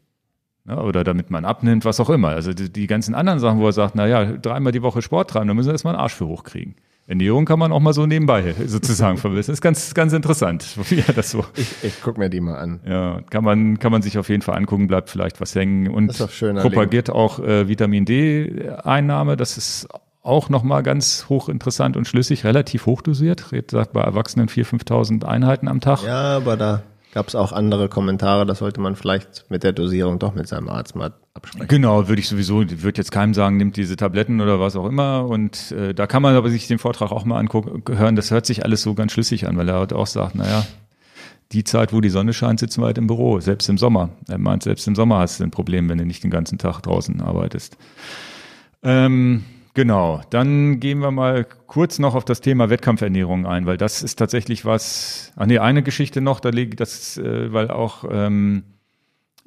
Ja, oder damit man abnimmt, was auch immer. Also die, die, ganzen anderen Sachen, wo er sagt, na ja, dreimal die Woche Sport treiben, dann müssen wir erstmal einen Arsch für hochkriegen. Ernährung kann man auch mal so nebenbei sozusagen verbessern. Das ist ganz, ganz interessant, wie er das so. Ich, ich guck mir die mal an. Ja, kann man, kann man sich auf jeden Fall angucken, bleibt vielleicht was hängen und propagiert Link. auch äh, Vitamin D-Einnahme. Das ist auch nochmal ganz hochinteressant und schlüssig, relativ hochdosiert. Red sagt bei Erwachsenen 4.000, 5.000 Einheiten am Tag. Ja, aber da gab es auch andere Kommentare, das sollte man vielleicht mit der Dosierung doch mit seinem Arzt mal absprechen. Genau, würde ich sowieso, würde jetzt keinem sagen, nimmt diese Tabletten oder was auch immer. Und äh, da kann man aber sich den Vortrag auch mal angucken, hören. Das hört sich alles so ganz schlüssig an, weil er halt auch sagt, naja, die Zeit, wo die Sonne scheint, sitzen wir halt im Büro, selbst im Sommer. Er meint, selbst im Sommer hast du ein Problem, wenn du nicht den ganzen Tag draußen arbeitest. Ähm, Genau, dann gehen wir mal kurz noch auf das Thema Wettkampfernährung ein, weil das ist tatsächlich was. Ach nee, eine Geschichte noch, da liegt das, äh, weil auch ähm,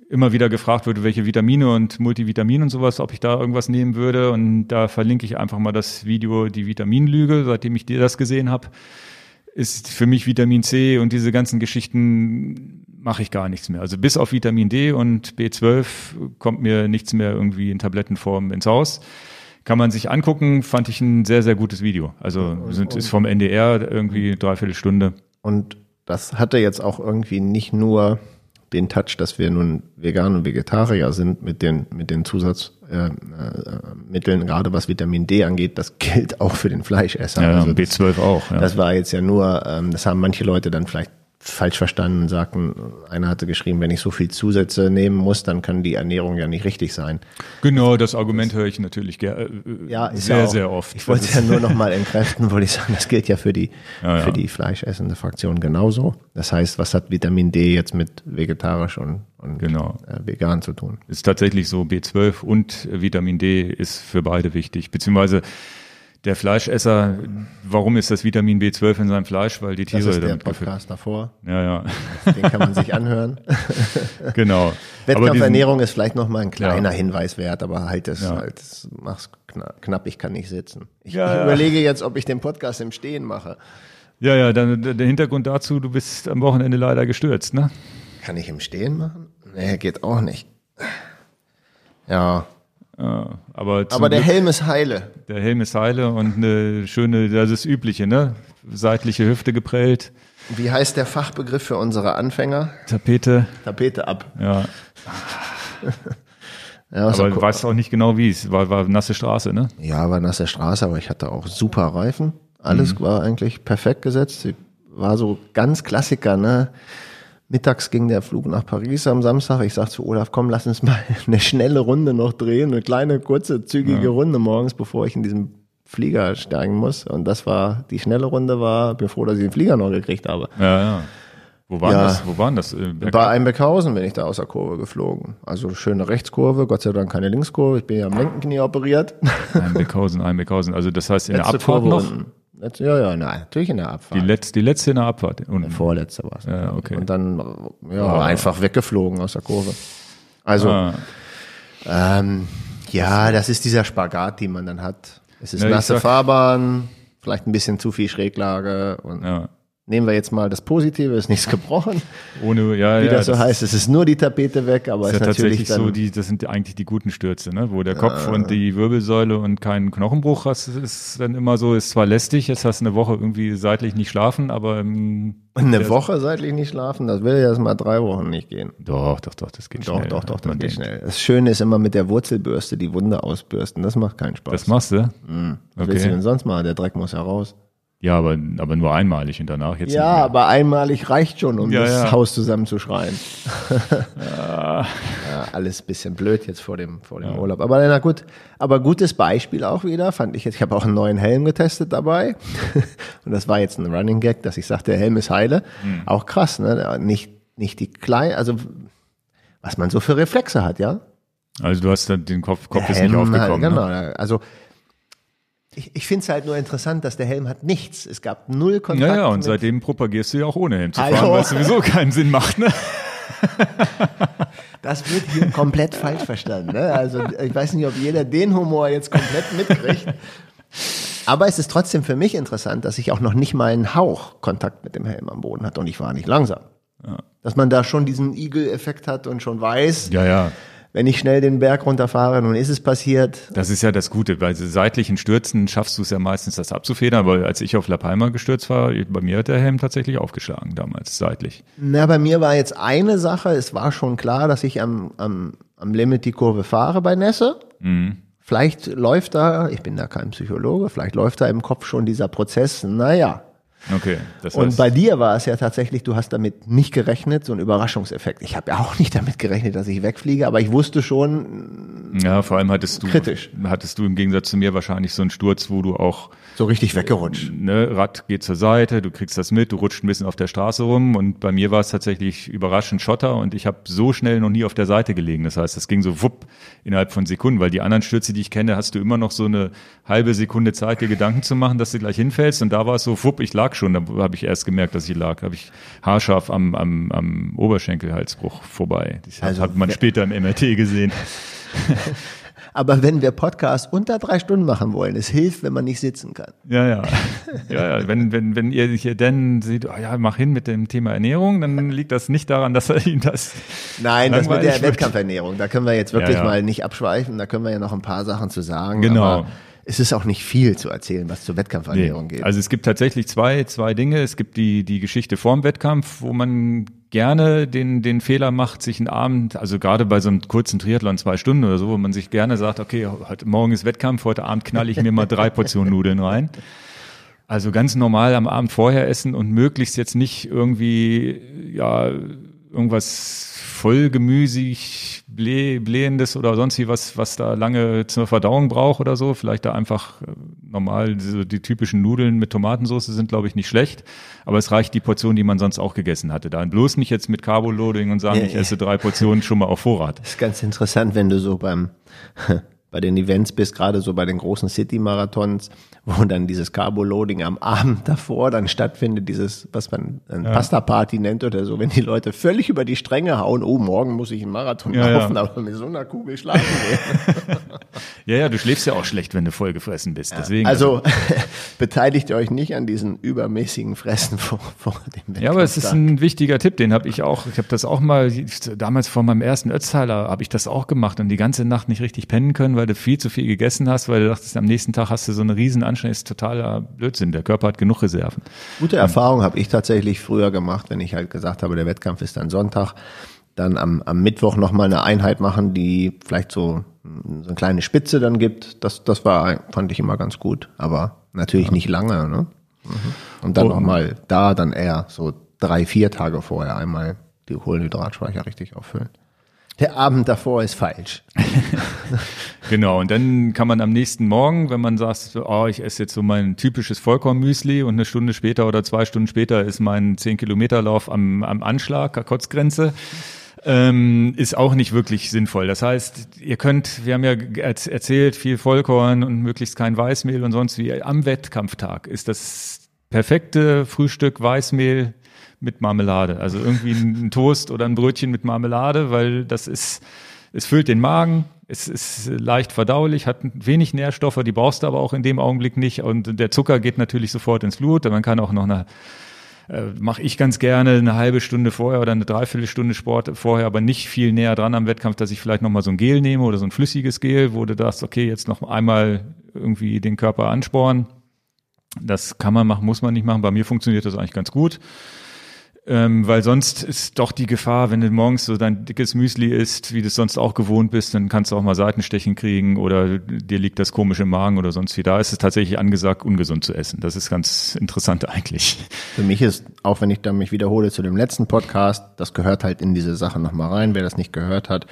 immer wieder gefragt wird, welche Vitamine und Multivitamine und sowas, ob ich da irgendwas nehmen würde. Und da verlinke ich einfach mal das Video Die Vitaminlüge, seitdem ich dir das gesehen habe. Ist für mich Vitamin C und diese ganzen Geschichten mache ich gar nichts mehr. Also bis auf Vitamin D und B12 kommt mir nichts mehr irgendwie in Tablettenform ins Haus. Kann man sich angucken, fand ich ein sehr, sehr gutes Video. Also sind, ist vom NDR irgendwie dreiviertel Stunde. Und das hatte jetzt auch irgendwie nicht nur den Touch, dass wir nun vegan und Vegetarier sind mit den, mit den Zusatzmitteln, äh, äh, gerade was Vitamin D angeht, das gilt auch für den Fleischesser. Ja, also B12 auch. Ja. Das war jetzt ja nur, ähm, das haben manche Leute dann vielleicht falsch verstanden und sagten, einer hatte geschrieben, wenn ich so viel Zusätze nehmen muss, dann kann die Ernährung ja nicht richtig sein. Genau, das Argument höre ich natürlich äh, Ja, sehr, ja auch, sehr oft. Ich wollte es ja nur noch mal entkräften, wollte ich sagen, das gilt ja für die, Ja, ja. für die fleischessende Fraktion genauso. Das heißt, was hat Vitamin D jetzt mit vegetarisch und, und Genau. äh, vegan zu tun? Ist tatsächlich so, B12 und Vitamin D ist für beide wichtig. Beziehungsweise der Fleischesser, warum ist das Vitamin B12 in seinem Fleisch? Weil die Das Tiere ist der damit Podcast davor. Ja, ja, Den kann man sich anhören. genau. Wettkampfernährung ist vielleicht noch mal ein kleiner Ja. Hinweis wert, aber halt das, Ja. halt, das mach's knapp, knapp, ich kann nicht sitzen. Ich, Ja, ich überlege jetzt, ob ich den Podcast im Stehen mache. Ja, ja, dann, der Hintergrund dazu, du bist am Wochenende leider gestürzt, ne? Kann ich im Stehen machen? Nee, geht auch nicht. Ja, Ja, aber aber der Glück- Helm ist heile. der Helm ist heile und eine schöne, das ist übliche, ne? Seitliche Hüfte geprellt, Wie heißt der Fachbegriff für unsere Anfänger? Tapete, Tapete ab. ja. Ja, Aber du weißt auch nicht genau wie es war, war nasse Straße, ne? ja, war nasse Straße, aber ich hatte auch super Reifen. Alles Mhm. war eigentlich perfekt gesetzt. Sie War so ganz Klassiker, ne? Mittags ging der Flug nach Paris am Samstag. Ich sag zu Olaf, komm, lass uns mal eine schnelle Runde noch drehen, eine kleine, kurze, zügige Runde morgens, bevor ich in diesen Flieger steigen muss. Und das war, die schnelle Runde war, bin froh, dass ich den Flieger noch gekriegt habe. Ja, ja. Wo waren Ja. das? Wo waren das? Äh? Bei Einbeckhausen bin ich da aus der Kurve geflogen. Also schöne Rechtskurve, Gott sei Dank keine Linkskurve. Ich bin ja am linken Knie operiert. Einbeckhausen, Einbeckhausen. Also das heißt in der Letzte Abfahrt Kurve noch? unten. Letzte, ja, ja, nein, natürlich in der Die, Abfahrt. letzte, die letzte in der Abfahrt. Und, Vorletzte war es. Ja, okay. Und dann ja, einfach weggeflogen aus der Kurve. Also, ah, ähm, ja, das ist dieser Spagat, den man dann hat. Es ist Ja, nasse sag- Fahrbahn, vielleicht ein bisschen zu viel Schräglage. Und ja. Nehmen wir jetzt mal das Positive, ist nichts gebrochen, Ohne, ja, wie ja. das so heißt. Es ist nur die Tapete weg, aber ist es ja ist natürlich tatsächlich so, die, das sind eigentlich die guten Stürze, ne? wo der Kopf und die Wirbelsäule und keinen Knochenbruch hast, ist dann immer so, ist zwar lästig, jetzt hast du eine Woche irgendwie seitlich nicht schlafen, aber ähm, eine Woche seitlich nicht schlafen. Das will ja erst mal drei Wochen nicht gehen. Doch, doch, doch, das geht Doch, schnell. doch, doch, das Man geht schnell. Das Schöne ist immer mit der Wurzelbürste die Wunde ausbürsten. Das macht keinen Spaß. Das machst du? Was willst du Okay. denn sonst machen? Der Dreck muss ja raus. Ja, aber, aber nur einmalig und danach jetzt Ja, aber einmalig reicht schon, um Ja, das ja. Haus zusammenzuschreien. ja, alles bisschen blöd jetzt vor dem, vor dem Urlaub. Aber na gut, aber gutes Beispiel auch wieder, fand ich jetzt. Ich habe auch einen neuen Helm getestet dabei. Und das war jetzt ein Running Gag, dass ich sagte, der Helm ist heile. Hm. Auch krass, ne? Nicht, nicht die kleinen, also was man so für Reflexe hat, ja? Also du hast dann den Kopf, Kopf Der ist nicht aufgekommen. Halt, genau, ne? also ich, ich finde es halt nur interessant, dass der Helm hat nichts. Es gab null Kontakt. Ja, ja, und seitdem propagierst du ja auch ohne Helm zu Hallo. fahren, weil es sowieso keinen Sinn macht. Ne? Das wird hier komplett falsch verstanden. Ne? Also ich weiß nicht, ob jeder den Humor jetzt komplett mitkriegt. Aber es ist trotzdem für mich interessant, dass ich auch noch nicht mal einen Hauch Kontakt mit dem Helm am Boden hatte und ich war nicht langsam. Dass man da schon diesen Igel-Effekt hat und schon weiß, Ja, ja. Wenn ich schnell den Berg runterfahre, nun ist es passiert. Das ist ja das Gute. Bei seitlichen Stürzen schaffst du es ja meistens, das abzufedern. Aber als ich auf La Palma gestürzt war, bei mir hat der Helm tatsächlich aufgeschlagen damals, seitlich. Na, bei mir war jetzt eine Sache, es war schon klar, dass ich am, am, am Limit die Kurve fahre bei Nässe. Vielleicht läuft da, ich bin da kein Psychologe, vielleicht läuft da im Kopf schon dieser Prozess, naja. Okay. Das Und bei dir war es ja tatsächlich, du hast damit nicht gerechnet, so ein Überraschungseffekt. Ich habe ja auch nicht damit gerechnet, dass ich wegfliege, aber ich wusste schon, ja, vor allem hattest du, Kritisch. hattest du im Gegensatz zu mir wahrscheinlich so einen Sturz, wo du auch so richtig weggerutscht. ne, Rad geht zur Seite, du kriegst das mit, du rutscht ein bisschen auf der Straße rum und bei mir war es tatsächlich überraschend Schotter und ich habe so schnell noch nie auf der Seite gelegen. Das heißt, das ging so wupp innerhalb von Sekunden, weil die anderen Stürze, die ich kenne, hast du immer noch so eine halbe Sekunde Zeit, dir Gedanken zu machen, dass du gleich hinfällst und da war es so wupp, ich lag schon, da habe ich erst gemerkt, dass ich lag, habe ich haarscharf am, am, am Oberschenkelhalsbruch vorbei. Das hat- Also, hat man später im MRT gesehen. Aber wenn wir Podcasts unter drei Stunden machen wollen, es hilft, wenn man nicht sitzen kann. Ja, ja. Ja, ja. Wenn, wenn, wenn ihr hier denn seht, oh ja, mach hin mit dem Thema Ernährung, dann liegt das nicht daran, dass er ihn das. Nein, das mit der. Wettkampfernährung, da können wir jetzt wirklich Ja, ja. mal nicht abschweifen, da können wir ja noch ein paar Sachen zu sagen. Genau. Es ist auch nicht viel zu erzählen, was zur Wettkampfernährung geht. Also es gibt tatsächlich zwei, zwei Dinge. Es gibt die, die Geschichte vorm Wettkampf, wo man gerne den, den Fehler macht, sich einen Abend, also gerade bei so einem kurzen Triathlon, zwei Stunden oder so, wo man sich gerne sagt, okay, heute Morgen ist Wettkampf, heute Abend knall ich mir mal drei Portionen Nudeln rein. Also ganz normal am Abend vorher essen und möglichst jetzt nicht irgendwie, ja, irgendwas vollgemüsig, blä, blähendes oder sonst wie was, was da lange zur Verdauung braucht oder so. Vielleicht da einfach äh, normal, diese, die typischen Nudeln mit Tomatensauce sind, glaube ich, nicht schlecht. Aber es reicht die Portion, die man sonst auch gegessen hatte. Da bloß nicht jetzt mit Carboloading und sagen, ja, ich esse drei Portionen schon mal auf Vorrat. Das ist ganz interessant, wenn du so beim bei den Events bist, gerade so bei den großen City-Marathons, wo dann dieses Carbo-Loading am Abend davor dann stattfindet, dieses, was man ein ja. Pasta-Party nennt oder so, wenn die Leute völlig über die Stränge hauen, oh, morgen muss ich einen Marathon ja, laufen, ja. aber mit so einer Kugel schlafen gehen. ja, ja, du schläfst ja auch schlecht, wenn du vollgefressen bist. Deswegen, also, also beteiligt euch nicht an diesen übermäßigen Fressen vor, vor dem Wettkampf. Ja, aber es ist ein wichtiger Tipp, den habe ich auch, ich habe das auch mal, damals vor meinem ersten Ötztaler habe ich das auch gemacht und die ganze Nacht nicht richtig pennen können, weil weil du viel zu viel gegessen hast, weil du dachtest, am nächsten Tag hast du so eine riesen Anstrengung, ist totaler Blödsinn. Der Körper hat genug Reserven. Gute Erfahrung habe ich tatsächlich früher gemacht, wenn ich halt gesagt habe, der Wettkampf ist dann Sonntag, dann am, am Mittwoch nochmal eine Einheit machen, die vielleicht so, so eine kleine Spitze dann gibt. Das, das war, fand ich immer ganz gut, aber natürlich ja. nicht lange. Ne? Mhm. Und dann nochmal da dann eher so drei, vier Tage vorher einmal die Kohlenhydratspeicher richtig auffüllen. Der Abend davor ist falsch. genau, und dann kann man am nächsten Morgen, wenn man sagt, oh, ich esse jetzt so mein typisches Vollkornmüsli und eine Stunde später oder zwei Stunden später ist mein 10-Kilometer-Lauf am, am Anschlag, Kotzgrenze, ähm, ist auch nicht wirklich sinnvoll. Das heißt, ihr könnt, wir haben ja erzählt, viel Vollkorn und möglichst kein Weißmehl und sonst wie. Am Wettkampftag ist das perfekte Frühstück Weißmehl mit Marmelade. Also irgendwie ein Toast oder ein Brötchen mit Marmelade, weil das ist, es füllt den Magen, es ist leicht verdaulich, hat wenig Nährstoffe, die brauchst du aber auch in dem Augenblick nicht. Und der Zucker geht natürlich sofort ins Blut. Man kann auch noch eine äh, mache ich ganz gerne eine halbe Stunde vorher oder eine Dreiviertelstunde Sport vorher, aber nicht viel näher dran am Wettkampf, dass ich vielleicht nochmal so ein Gel nehme oder so ein flüssiges Gel, wo du sagst, okay, jetzt noch einmal irgendwie den Körper ansporen. Das kann man machen, muss man nicht machen. Bei mir funktioniert das eigentlich ganz gut. Ähm, weil sonst ist doch die Gefahr, wenn du morgens so dein dickes Müsli isst, wie du es sonst auch gewohnt bist, dann kannst du auch mal Seitenstechen kriegen oder dir liegt das komisch im Magen oder sonst wie. Da ist es tatsächlich angesagt, ungesund zu essen. Das ist ganz interessant eigentlich. Für mich ist, auch wenn ich da mich wiederhole zu dem letzten Podcast, das gehört halt in diese Sache nochmal rein, wer das nicht gehört hat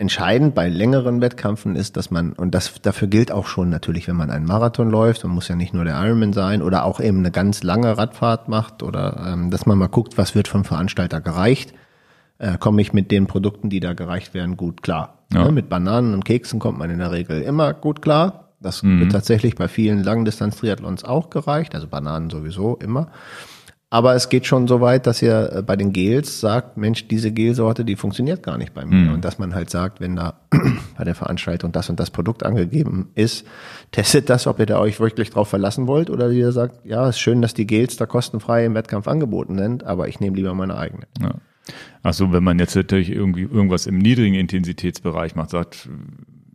entscheidend bei längeren Wettkämpfen ist, dass man, und das dafür gilt auch schon natürlich, wenn man einen Marathon läuft, man muss ja nicht nur der Ironman sein oder auch eben eine ganz lange Radfahrt macht oder ähm, dass man mal guckt, was wird vom Veranstalter gereicht. Äh, komme ich mit den Produkten, die da gereicht werden, gut klar. Ja. Ne, mit Bananen und Keksen kommt man in der Regel immer gut klar. Das mhm. wird tatsächlich bei vielen Langdistanz-Triathlons auch gereicht, also Bananen sowieso immer. Aber es geht schon so weit, dass ihr äh, bei den Gels sagt, Mensch, diese Gelsorte, die funktioniert gar nicht bei mir. Mhm. Und dass man halt sagt, wenn da bei der Veranstaltung das und das Produkt angegeben ist, testet das, ob ihr da euch wirklich drauf verlassen wollt oder ihr sagt, ja, ist schön, dass die Gels da kostenfrei im Wettkampf angeboten sind, aber ich nehme lieber meine eigene. Ja. Ach so, wenn man jetzt natürlich irgendwie irgendwas im niedrigen Intensitätsbereich macht, sagt,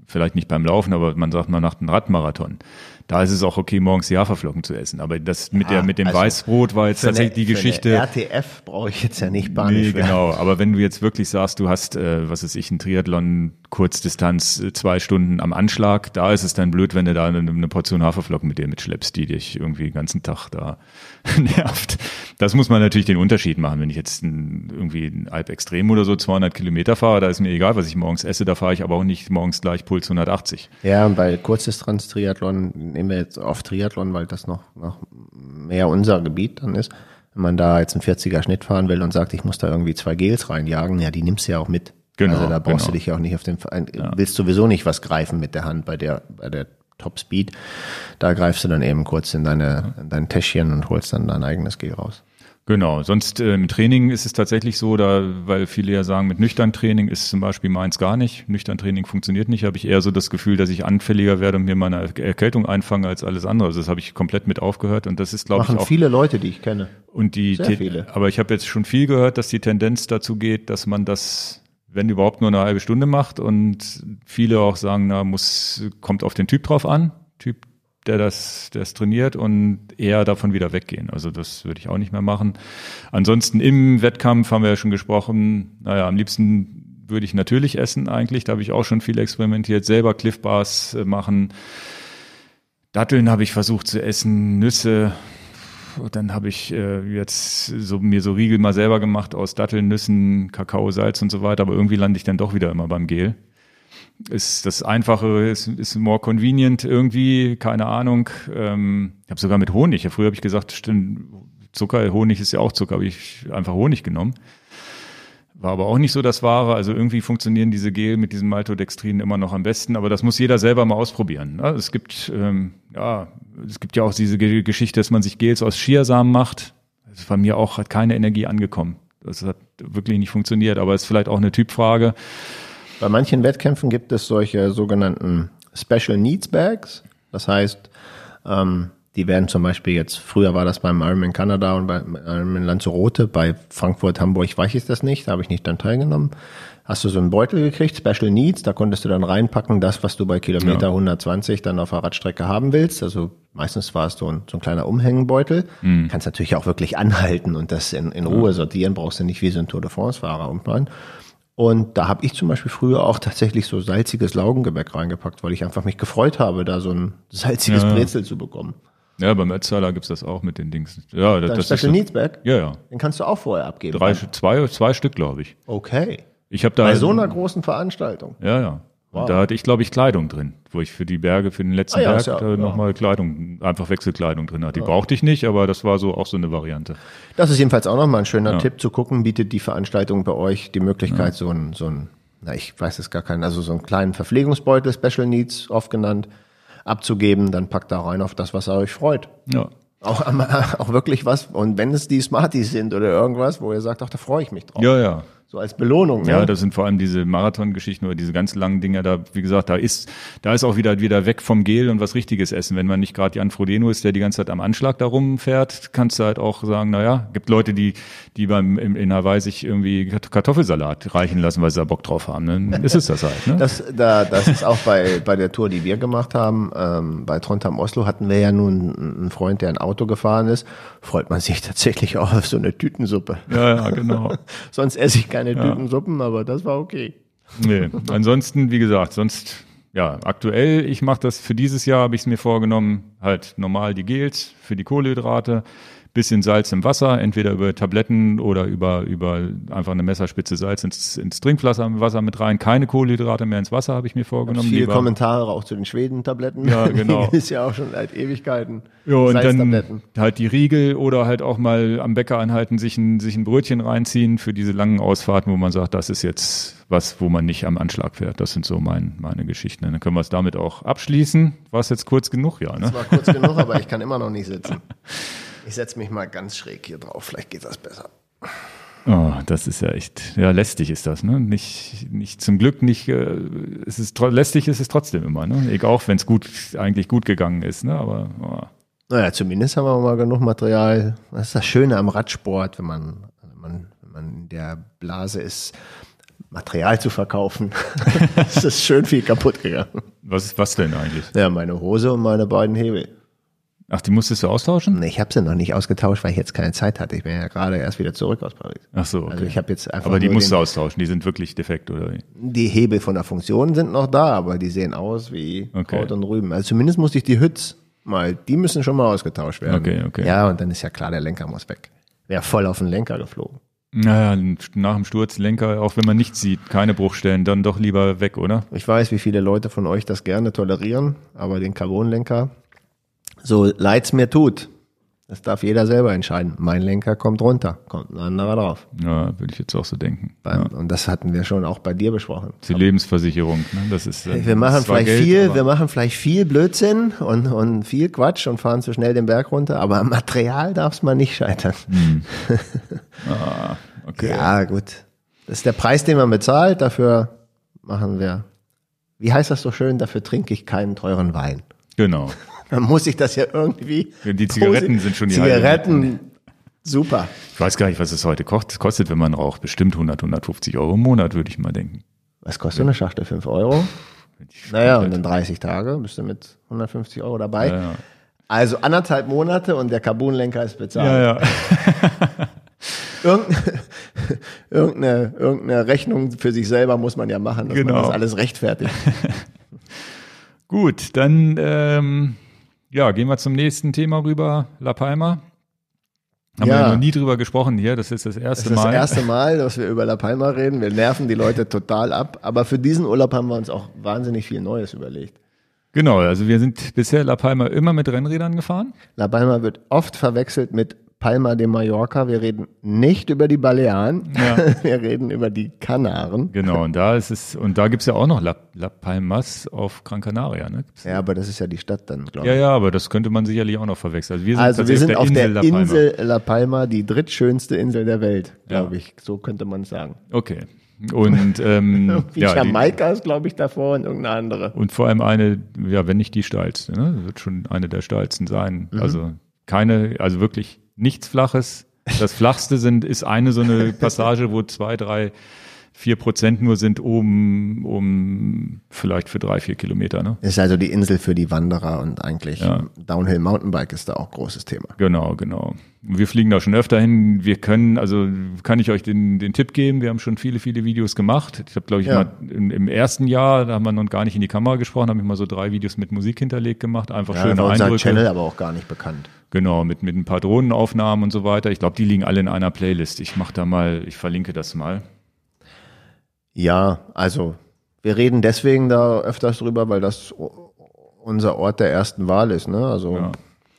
vielleicht nicht beim Laufen, aber man sagt, man macht einen Radmarathon da ist es auch okay, morgens die Haferflocken zu essen. Aber das mit ja, der mit dem also Weißbrot war jetzt tatsächlich eine, die Geschichte. RTF brauche ich jetzt ja nicht panisch Nee, genau. Aber wenn du jetzt wirklich sagst, du hast, äh, was ist ich, ein Triathlon Kurzdistanz, äh, zwei Stunden am Anschlag, da ist es dann blöd, wenn du da eine, Portion Haferflocken mit dir mitschleppst, die dich irgendwie den ganzen Tag da nervt. Das muss man natürlich den Unterschied machen. Wenn ich jetzt ein, irgendwie ein Alp Extrem oder so 200 Kilometer fahre, da ist mir egal, was ich morgens esse, da fahre ich aber auch nicht morgens gleich Puls 180. Ja, und bei Kurzdistanz Triathlon nehmen wir jetzt oft Triathlon, weil das noch, noch mehr unser Gebiet dann ist. Wenn man da jetzt einen 40er Schnitt fahren will und sagt, ich muss da irgendwie zwei Gels reinjagen, ja, die nimmst du ja auch mit. Genau. Also da brauchst genau. du dich ja auch nicht auf den, ja. willst sowieso nicht was greifen mit der Hand bei der, bei der Top Speed. Da greifst du dann eben kurz in deine, in dein Täschchen und holst dann dein eigenes Gel raus. Genau, sonst äh, im Training ist es tatsächlich so, da, weil viele ja sagen, mit nüchtern Training ist zum Beispiel meins gar nicht. Nüchtern Training funktioniert nicht, habe ich eher so das Gefühl, dass ich anfälliger werde und mir meine Erkältung einfange als alles andere. Also das habe ich komplett mit aufgehört und das ist, glaube ich, auch viele Leute, die ich kenne. Und die, Sehr viele. aber ich habe jetzt schon viel gehört, dass die Tendenz dazu geht, dass man das wenn überhaupt nur eine halbe Stunde macht und viele auch sagen, na, muss, kommt auf den Typ drauf an. Typ der das, der das trainiert und eher davon wieder weggehen. Also das würde ich auch nicht mehr machen. Ansonsten im Wettkampf haben wir ja schon gesprochen, naja, am liebsten würde ich natürlich essen eigentlich. Da habe ich auch schon viel experimentiert, selber Cliff Bars äh, machen. Datteln habe ich versucht zu essen, Nüsse. Dann habe ich äh, jetzt so, mir so Riegel mal selber gemacht aus Datteln, Nüssen, Kakao, Salz und so weiter. Aber irgendwie lande ich dann doch wieder immer beim Gel. Ist das Einfache, ist, ist more convenient irgendwie, keine Ahnung. Ähm, ich habe sogar mit Honig. Ja, früher habe ich gesagt, Zucker, Honig ist ja auch Zucker, habe ich einfach Honig genommen. War aber auch nicht so das Wahre. Also irgendwie funktionieren diese Gel mit diesen Maltodextrinen immer noch am besten. Aber das muss jeder selber mal ausprobieren. Ne? Es gibt, ähm, ja, es gibt ja auch diese Geschichte, dass man sich Gels aus Chiasamen macht. Das ist bei mir auch hat keine Energie angekommen. Das hat wirklich nicht funktioniert. Aber ist vielleicht auch eine Typfrage. Bei manchen Wettkämpfen gibt es solche sogenannten Special Needs Bags. Das heißt, ähm, die werden zum Beispiel jetzt, früher war das beim Ironman Kanada und beim Ironman Lanzarote, bei Frankfurt, Hamburg weiß ich das nicht, da habe ich nicht dann teilgenommen. Hast du so einen Beutel gekriegt, Special Needs, da konntest du dann reinpacken, das, was du bei Kilometer ja. 120 dann auf der Radstrecke haben willst. Also meistens war es so ein, so ein kleiner Umhängenbeutel. Mhm. Kannst natürlich auch wirklich anhalten und das in, in Ruhe sortieren, brauchst du nicht wie so ein Tour de France-Fahrer umfahren. Und da habe ich zum Beispiel früher auch tatsächlich so salziges Laugengebäck reingepackt, weil ich einfach mich gefreut habe, da so ein salziges ja. Brezel zu bekommen. Ja, beim Ötztaler gibt's das auch mit den Dings. Ja, Dein das Special Needs Bag? Ja, ja. Den kannst du auch vorher abgeben. Drei, zwei, zwei Stück, glaube ich. Okay. Ich habe da bei so einer großen Veranstaltung. Ja, ja. Wow. Da hatte ich, glaube ich, Kleidung drin, wo ich für die Berge, für den letzten ah, ja, Berg ja, ja. nochmal Kleidung, einfach Wechselkleidung drin hatte. Die brauchte ich nicht, aber das war so auch so eine Variante. Das ist jedenfalls auch nochmal ein schöner. Tipp zu gucken. Bietet die Veranstaltung bei euch die Möglichkeit, so ein, so ein, na, ich weiß es gar keinen, also so einen kleinen Verpflegungsbeutel, Special Needs oft genannt, abzugeben. Dann packt da rein auf das, was er euch freut. Ja. Auch, auch wirklich was. Und wenn es die Smarties sind oder irgendwas, wo ihr sagt, ach, da freue ich mich drauf. Ja, ja. So als Belohnung. Ne? Ja, das sind vor allem diese Marathon-Geschichten oder diese ganz langen Dinger. Da, wie gesagt, da ist, da ist auch wieder wieder weg vom Gel und was Richtiges essen. Wenn man nicht gerade Jan Frodeno ist, der die ganze Zeit am Anschlag da rumfährt, kannst du halt auch sagen, naja, gibt Leute, die, die beim in, in Hawaii sich irgendwie Kartoffelsalat reichen lassen, weil sie da Bock drauf haben. Dann ist es das halt. Ne? Das, da, das ist auch bei bei der Tour, die wir gemacht haben. Ähm, bei Trondheim Oslo hatten wir ja nun einen Freund, der ein Auto gefahren ist. Freut man sich tatsächlich auch auf so eine Tütensuppe. Ja, ja, genau. Sonst esse ich keine Tütensuppen, aber das war okay. Nee, ansonsten, wie gesagt, sonst, ja, aktuell, ich mache das für dieses Jahr, habe ich es mir vorgenommen, halt normal die Gels für die Kohlenhydrate, bisschen Salz im Wasser, entweder über Tabletten oder über, über einfach eine Messerspitze Salz ins, ins Trinkflasser Wasser mit rein. Keine Kohlenhydrate mehr ins Wasser, habe ich mir vorgenommen. Viele Kommentare auch zu den Schweden-Tabletten. Ja, genau. ist ja auch schon seit Ewigkeiten. Ja, und dann halt die Riegel oder halt auch mal am Bäcker anhalten, sich ein, sich ein Brötchen reinziehen für diese langen Ausfahrten, wo man sagt, das ist jetzt was, wo man nicht am Anschlag fährt. Das sind so mein, meine Geschichten. Dann können wir es damit auch abschließen. War es jetzt kurz genug, ja, ne? Das war kurz genug, aber ich kann immer noch nicht sitzen. Ich setze mich mal ganz schräg hier drauf, vielleicht geht das besser. Oh, das ist ja echt, ja, lästig ist das, ne? Nicht, nicht zum Glück nicht, äh, es ist lästig ist es trotzdem immer, ne? Egal, auch wenn es gut, eigentlich gut gegangen ist, ne? Aber oh. naja, zumindest haben wir mal genug Material. Das ist das Schöne am Radsport, wenn man, wenn man, wenn man in der Blase ist, Material zu verkaufen. es ist schön viel kaputt gegangen. Was, was denn eigentlich? Ja, meine Hose und meine beiden Hebel. Ach, die musstest du austauschen? Nee, ich habe sie noch nicht ausgetauscht, weil ich jetzt keine Zeit hatte. Ich bin ja gerade erst wieder zurück aus Paris. Ach so, okay. Also ich habe jetzt einfach Aber die musst du austauschen, die sind wirklich defekt, oder wie? Die Hebel von der Funktion sind noch da, aber die sehen aus wie okay. Kraut und Rüben. Also zumindest musste ich die Hütz mal, die müssen schon mal ausgetauscht werden. Okay, okay. Ja, und dann ist ja klar, der Lenker muss weg. Wäre voll auf den Lenker geflogen. Naja, nach dem Sturz Lenker, auch wenn man nichts sieht, keine Bruchstellen, dann doch lieber weg, oder? Ich weiß, wie viele Leute von euch das gerne tolerieren, aber den Carbonlenker, so leid's mir tut. Das darf jeder selber entscheiden. Mein Lenker kommt runter, kommt ein anderer drauf. Ja, würde ich jetzt auch so denken. Beim, ja. Und das hatten wir schon auch bei dir besprochen. Die aber Lebensversicherung, ne? das ist. Äh, wir machen vielleicht Geld, viel, wir machen vielleicht viel Blödsinn und, und viel Quatsch und fahren zu schnell den Berg runter, aber am Material darf es mal nicht scheitern. Hm. ah, okay. Ja, gut. Das ist der Preis, den man bezahlt. Dafür machen wir. Wie heißt das so schön? Dafür trinke ich keinen teuren Wein. Genau dann muss ich das ja irgendwie. Die Zigaretten sind schon die Zigaretten, super. Ich weiß gar nicht, was es heute kostet, wenn man raucht. Bestimmt 100, 150 Euro im Monat, würde ich mal denken. Was kostet ja. eine Schachtel? 5 Euro? Naja, und dann 30 Tage bist du mit 150 Euro dabei. Ja, ja. Also anderthalb Monate und der Carbonlenker ist bezahlt. Ja, ja. irgendeine, irgendeine, irgendeine Rechnung für sich selber muss man ja machen, dass genau. man das alles rechtfertigt. Gut, dann ähm, Ja, gehen wir zum nächsten Thema rüber, La Palma. Haben Ja. wir noch nie drüber gesprochen hier, das ist das erste Das ist Mal. das erste Mal, dass wir über La Palma reden. Wir nerven die Leute total ab. Aber für diesen Urlaub haben wir uns auch wahnsinnig viel Neues überlegt. Genau, also wir sind bisher La Palma immer mit Rennrädern gefahren. La Palma wird oft verwechselt mit Palma de Mallorca. Wir reden nicht über die Balearen. Ja. Wir reden über die Kanaren. Genau, und da ist es, und da gibt's ja auch noch La, La Palmas auf Gran Canaria, ne? Gibt's- Ja, aber das ist ja die Stadt dann, glaube Ja, ich. ja, aber das könnte man sicherlich auch noch verwechseln. Also wir sind, Also wir sind auf der La. Insel La Palma, die drittschönste Insel der Welt, glaube Ja. ich. So könnte man es sagen. Okay. Und ähm, Wie ja, Jamaika ist, glaube ich, davor und irgendeine andere. und vor allem eine, ja, wenn nicht die steilste, ne? Wird schon eine der steilsten sein. Also keine, also wirklich nichts Flaches. Das Flachste sind, ist eine so eine Passage, wo zwei, drei, vier Prozent nur sind oben, um vielleicht für drei, vier Kilometer, ne? Ist also die Insel für die Wanderer und eigentlich Ja. Downhill Mountainbike ist da auch großes Thema. Genau, genau. Wir fliegen da schon öfter hin. Wir können, also kann ich euch den, den Tipp geben, wir haben schon viele, viele Videos gemacht. Ich habe, glaube ich, Ja. mal im, im ersten Jahr, da haben wir noch gar nicht in die Kamera gesprochen, habe ich mal so drei Videos mit Musik hinterlegt gemacht. Einfach Ja, schöne unser Eindrücke. Channel aber auch gar nicht bekannt. Genau, mit, mit ein paar Drohnenaufnahmen und so weiter. Ich glaube, die liegen alle in einer Playlist. Ich mache da mal, ich verlinke das mal. Ja, also wir reden deswegen da öfters drüber, weil das unser Ort der ersten Wahl ist. Ne? Also Ja.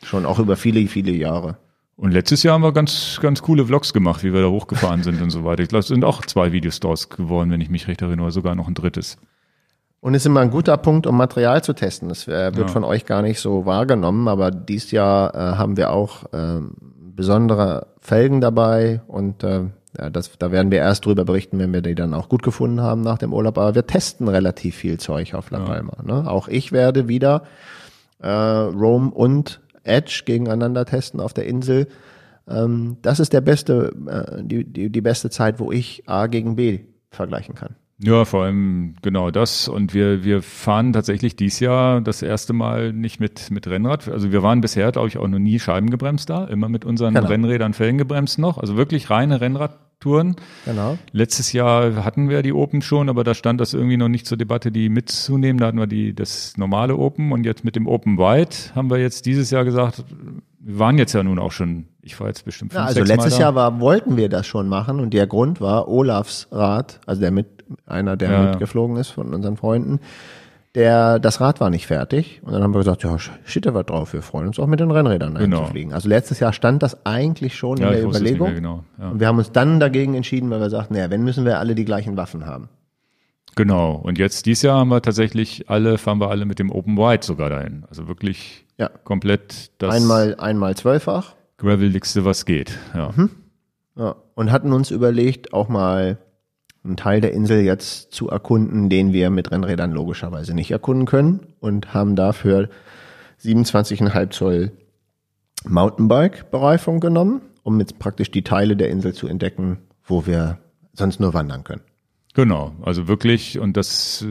schon auch über viele, viele Jahre. Und letztes Jahr haben wir ganz, ganz coole Vlogs gemacht, wie wir da hochgefahren sind und so weiter. Ich glaube, es sind auch zwei Videos draus geworden, wenn ich mich recht erinnere, sogar noch ein drittes. Und ist immer ein guter Punkt, um Material zu testen. Das äh, wird Ja. von euch gar nicht so wahrgenommen, aber dieses Jahr äh, haben wir auch ähm, besondere Felgen dabei und äh, ja, das, da werden wir erst drüber berichten, wenn wir die dann auch gut gefunden haben nach dem Urlaub. Aber wir testen relativ viel Zeug auf La Palma. Ne? Auch ich werde wieder äh, Rome und Edge gegeneinander testen auf der Insel. Ähm, das ist der beste, äh, die, die, die beste Zeit, wo ich A gegen B vergleichen kann. Ja, vor allem genau das. Und wir, wir fahren tatsächlich dieses Jahr das erste Mal nicht mit, mit Rennrad. Also wir waren bisher, glaube ich, auch noch nie scheibengebremst da, immer mit unseren Genau. Rennrädern felgengebremst noch. Also wirklich reine Rennradtouren. Genau. Letztes Jahr hatten wir die Open schon, aber da stand das irgendwie noch nicht zur Debatte, die mitzunehmen. Da hatten wir die, das normale Open und jetzt mit dem Open White haben wir jetzt dieses Jahr gesagt, wir waren jetzt ja nun auch schon, ich war jetzt bestimmt fünf, Ja, also letztes. Jahr war, wollten wir das schon machen und der Grund war Olafs Rad, also der mit, einer, der Ja, mitgeflogen ist von unseren Freunden, der, das Rad war nicht fertig und dann haben wir gesagt, ja, shit, da was drauf, wir freuen uns auch mit den Rennrädern Genau. zu fliegen. Also letztes Jahr stand das eigentlich schon ja, in der Überlegung genau. Ja. und wir haben uns dann dagegen entschieden, weil wir sagten, naja, wenn müssen wir alle die gleichen Waffen haben. Genau. Und jetzt dieses Jahr haben wir tatsächlich alle, fahren wir alle mit dem Open White sogar dahin. Also wirklich Ja. komplett das Einmal, einmal zwölffach graveligste, was geht. Ja. Mhm. Ja, und hatten uns überlegt, auch mal einen Teil der Insel jetzt zu erkunden, den wir mit Rennrädern logischerweise nicht erkunden können und haben dafür 27,5 Zoll Mountainbike-Bereifung genommen, um jetzt praktisch die Teile der Insel zu entdecken, wo wir sonst nur wandern können. Genau. Also wirklich, und das,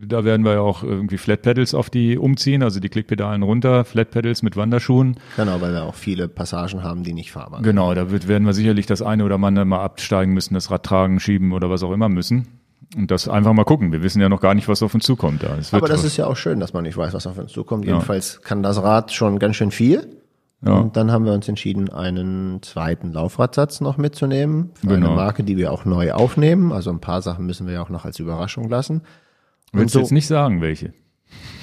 da werden wir ja auch irgendwie Flat Pedals auf die umziehen, also die Klickpedalen runter, Flat Pedals mit Wanderschuhen. Genau, weil wir auch viele Passagen haben, die nicht fahrbar sind. Genau, da wird, werden wir sicherlich das eine oder andere mal absteigen müssen, das Rad tragen, schieben oder was auch immer müssen. Und das einfach mal gucken. Wir wissen ja noch gar nicht, was auf uns zukommt da. Aber das ist ja auch schön, dass man nicht weiß, was auf uns zukommt. Ja. Jedenfalls kann das Rad schon ganz schön viel. Ja. Und dann haben wir uns entschieden, einen zweiten Laufradsatz noch mitzunehmen. Für eine Genau. Marke, die wir auch neu aufnehmen. Also ein paar Sachen müssen wir ja auch noch als Überraschung lassen. Willst so- du jetzt nicht sagen, welche?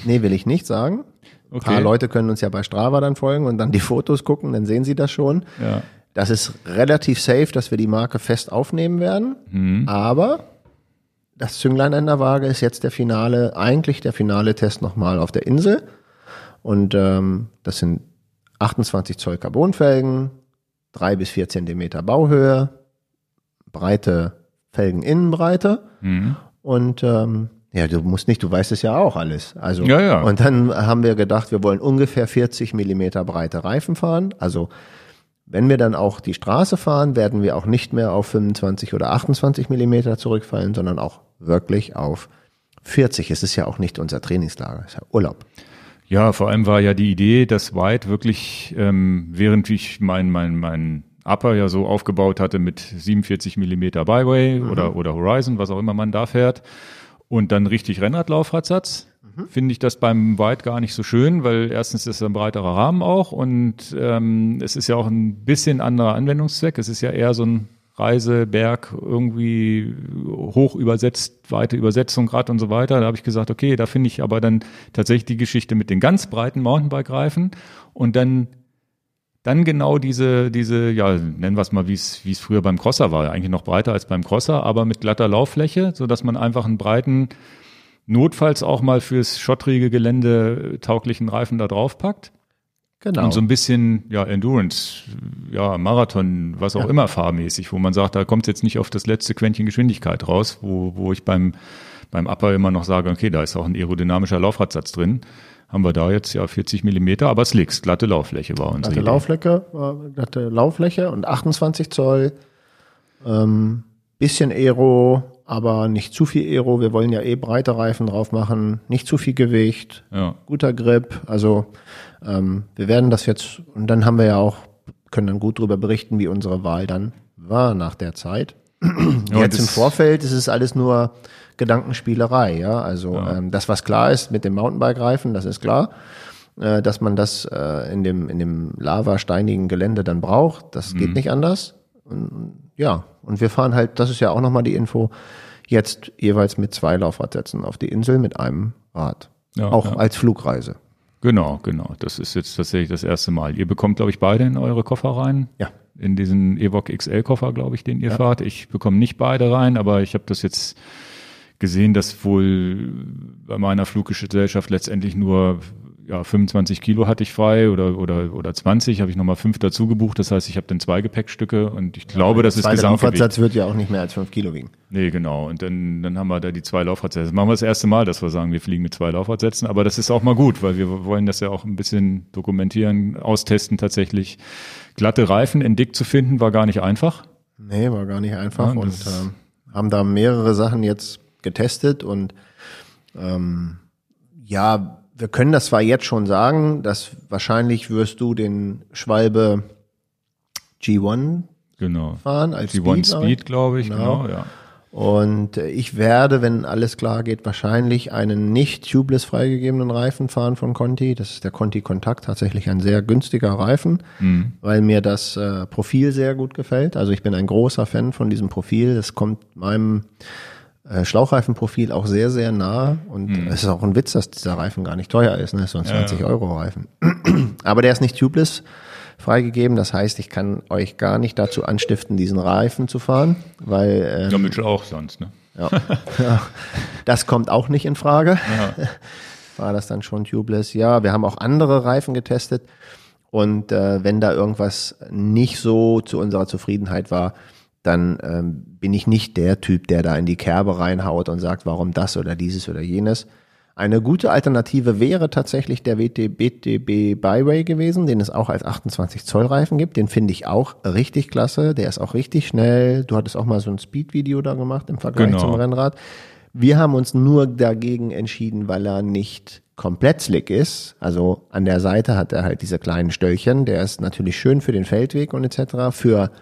Nee, will ich nicht sagen. Ein paar Okay. Leute können uns ja bei Strava dann folgen und dann die Fotos gucken, dann sehen sie das schon. Ja. Das ist relativ safe, dass wir die Marke fest aufnehmen werden. Mhm. Aber das Zünglein an der Waage ist jetzt der finale, eigentlich der finale Test nochmal auf der Insel. Und ähm, das sind 28 Zoll Carbonfelgen, drei bis vier Zentimeter Bauhöhe, breite Felgeninnenbreite Mhm. und ähm, ja, du musst nicht, du weißt es ja auch alles. Also Ja, ja. und dann haben wir gedacht, wir wollen ungefähr 40 Millimeter breite Reifen fahren. Also wenn wir dann auch die Straße fahren, werden wir auch nicht mehr auf 25 oder 28 Millimeter zurückfallen, sondern auch wirklich auf 40. Es ist ja auch nicht unser Trainingslager, es ist ja Urlaub. Ja, vor allem war ja die Idee, dass White wirklich, ähm, während ich mein, mein, mein Upper ja so aufgebaut hatte mit 47 Millimeter Byway oder, oder Horizon, was auch immer man da fährt, und dann richtig Rennradlaufradsatz, finde ich das beim White gar nicht so schön, weil erstens ist es ein breiterer Rahmen auch und ähm, es ist ja auch ein bisschen anderer Anwendungszweck. Es ist ja eher so ein Reiseberg irgendwie hoch übersetzt, weite Übersetzung gerade und so weiter. Da habe ich gesagt, okay, da finde ich aber dann tatsächlich die Geschichte mit den ganz breiten Mountainbike-Reifen und dann dann genau diese, diese, ja, nennen wir es mal, wie es, früher beim Crosser war, eigentlich noch breiter als beim Crosser, aber mit glatter Lauffläche, so dass man einfach einen breiten, notfalls auch mal fürs schottrige Gelände tauglichen Reifen da drauf packt. Genau. Und so ein bisschen, ja, Endurance, ja, Marathon, was auch ja. immer fahrmäßig, wo man sagt, da kommt es jetzt nicht auf das letzte Quäntchen Geschwindigkeit raus, wo, wo ich beim, beim Upper immer noch sage, okay, da ist auch ein aerodynamischer Laufradsatz drin. Haben wir da jetzt ja 40 Millimeter, aber Slicks, glatte Lauffläche war unsere glatte Idee. Lauffläche, glatte Lauffläche und 28 Zoll, ähm, bisschen Aero, aber nicht zu viel Aero. Wir wollen ja eh breite Reifen drauf machen, nicht zu viel Gewicht, ja. guter Grip, also ähm, wir werden das jetzt, und dann haben wir ja auch, können dann gut darüber berichten, wie unsere Wahl dann war nach der Zeit. Ja, jetzt im Vorfeld ist es alles nur Gedankenspielerei, ja. Also ja. Ähm, das, was klar ist mit dem Mountainbike-Reifen, das ist klar. Äh, dass man das äh, in dem, in dem lava-steinigen Gelände dann braucht, das mhm. geht nicht anders. Und, ja, und wir fahren halt, das ist ja auch nochmal die Info, jetzt jeweils mit zwei Laufradsätzen auf die Insel mit einem Rad. Ja, auch als Flugreise. Genau, genau. Das ist jetzt tatsächlich das erste Mal. Ihr bekommt, glaube ich, beide in eure Koffer rein. Ja. In diesen Evoque XL-Koffer, glaube ich, den ihr ja. fahrt. Ich bekomme nicht beide rein, aber ich habe das jetzt gesehen, dass wohl bei meiner Fluggesellschaft letztendlich nur ja, 25 Kilo hatte ich frei oder oder oder 20, habe ich nochmal fünf dazu gebucht. Das heißt, ich habe dann zwei Gepäckstücke und ich glaube, ja, das ist Gesamtgewicht. Der Laufradsatz wird ja auch nicht mehr als fünf Kilo wiegen. Nee, genau. Und dann, dann haben wir da die zwei Laufradsätze. Das machen wir das erste Mal, dass wir sagen, wir fliegen mit zwei Laufradsätzen. Aber das ist auch mal gut, weil wir wollen das ja auch ein bisschen dokumentieren, austesten tatsächlich. Glatte Reifen in dick zu finden, war gar nicht einfach. Nee, war gar nicht einfach. Ja, und äh, haben da mehrere Sachen jetzt getestet und ähm, ja, wir können das zwar jetzt schon sagen, dass wahrscheinlich wirst du den Schwalbe G1 genau. fahren als G1 Speed, Speed glaube ich, genau. genau, ja. Und ich werde, wenn alles klar geht, wahrscheinlich einen nicht tubeless freigegebenen Reifen fahren von Conti. Das ist der Conti Kontakt, tatsächlich ein sehr günstiger Reifen, mhm. weil mir das äh, Profil sehr gut gefällt. Also ich bin ein großer Fan von diesem Profil. Das kommt meinem äh, Schlauchreifenprofil auch sehr, sehr nah. Und mhm. es ist auch ein Witz, dass dieser Reifen gar nicht teuer ist. Ne? So ein 20 ja, Euro Reifen. Aber der ist nicht tubeless freigegeben. Das heißt, ich kann euch gar nicht dazu anstiften, diesen Reifen zu fahren, weil ähm, ja, Mitchell auch sonst, ne? Ja, ja, das kommt auch nicht in Frage. Ja. War das dann schon tubeless? Ja, wir haben auch andere Reifen getestet und äh, wenn da irgendwas nicht so zu unserer Zufriedenheit war, dann ähm, bin ich nicht der Typ, der da in die Kerbe reinhaut und sagt, warum das oder dieses oder jenes. Eine gute Alternative wäre tatsächlich der BTB Byway gewesen, den es auch als 28 Zoll Reifen gibt. Den finde ich auch richtig klasse. Der ist auch richtig schnell. Du hattest auch mal so ein Speed-Video da gemacht im Vergleich genau. zum Rennrad. Wir haben uns nur dagegen entschieden, weil er nicht komplett slick ist. Also an der Seite hat er halt diese kleinen Stöllchen. Der ist natürlich schön für den Feldweg und etc. Für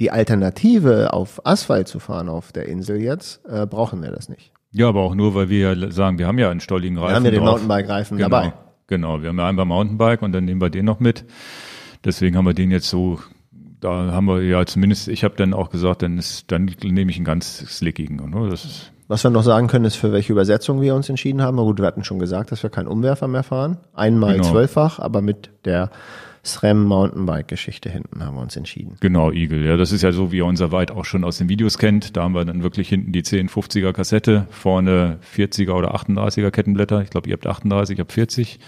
die Alternative auf Asphalt zu fahren auf der Insel jetzt, äh, brauchen wir das nicht. Ja, aber auch nur, weil wir ja sagen, wir haben ja einen stolligen Reifen. Wir haben ja den Mountainbike-Reifen genau, dabei. Genau, wir haben ja einmal Mountainbike und dann nehmen wir den noch mit. Deswegen haben wir den jetzt so, da haben wir ja zumindest, ich habe dann auch gesagt, dann ist, dann nehme ich einen ganz slickigen. Ne? Das ist was wir noch sagen können, ist, für welche Übersetzung wir uns entschieden haben. Na gut, wir hatten schon gesagt, dass wir keinen Umwerfer mehr fahren. Einmal genau. zwölffach, aber mit der SRAM Mountainbike-Geschichte hinten haben wir uns entschieden. Genau, Eagle. Ja, das ist ja so, wie ihr unser Weit auch schon aus den Videos kennt. Da haben wir dann wirklich hinten die 1050er Kassette, vorne 40er oder 38er Kettenblätter. Ich glaube, ihr habt 38, ich habe 40.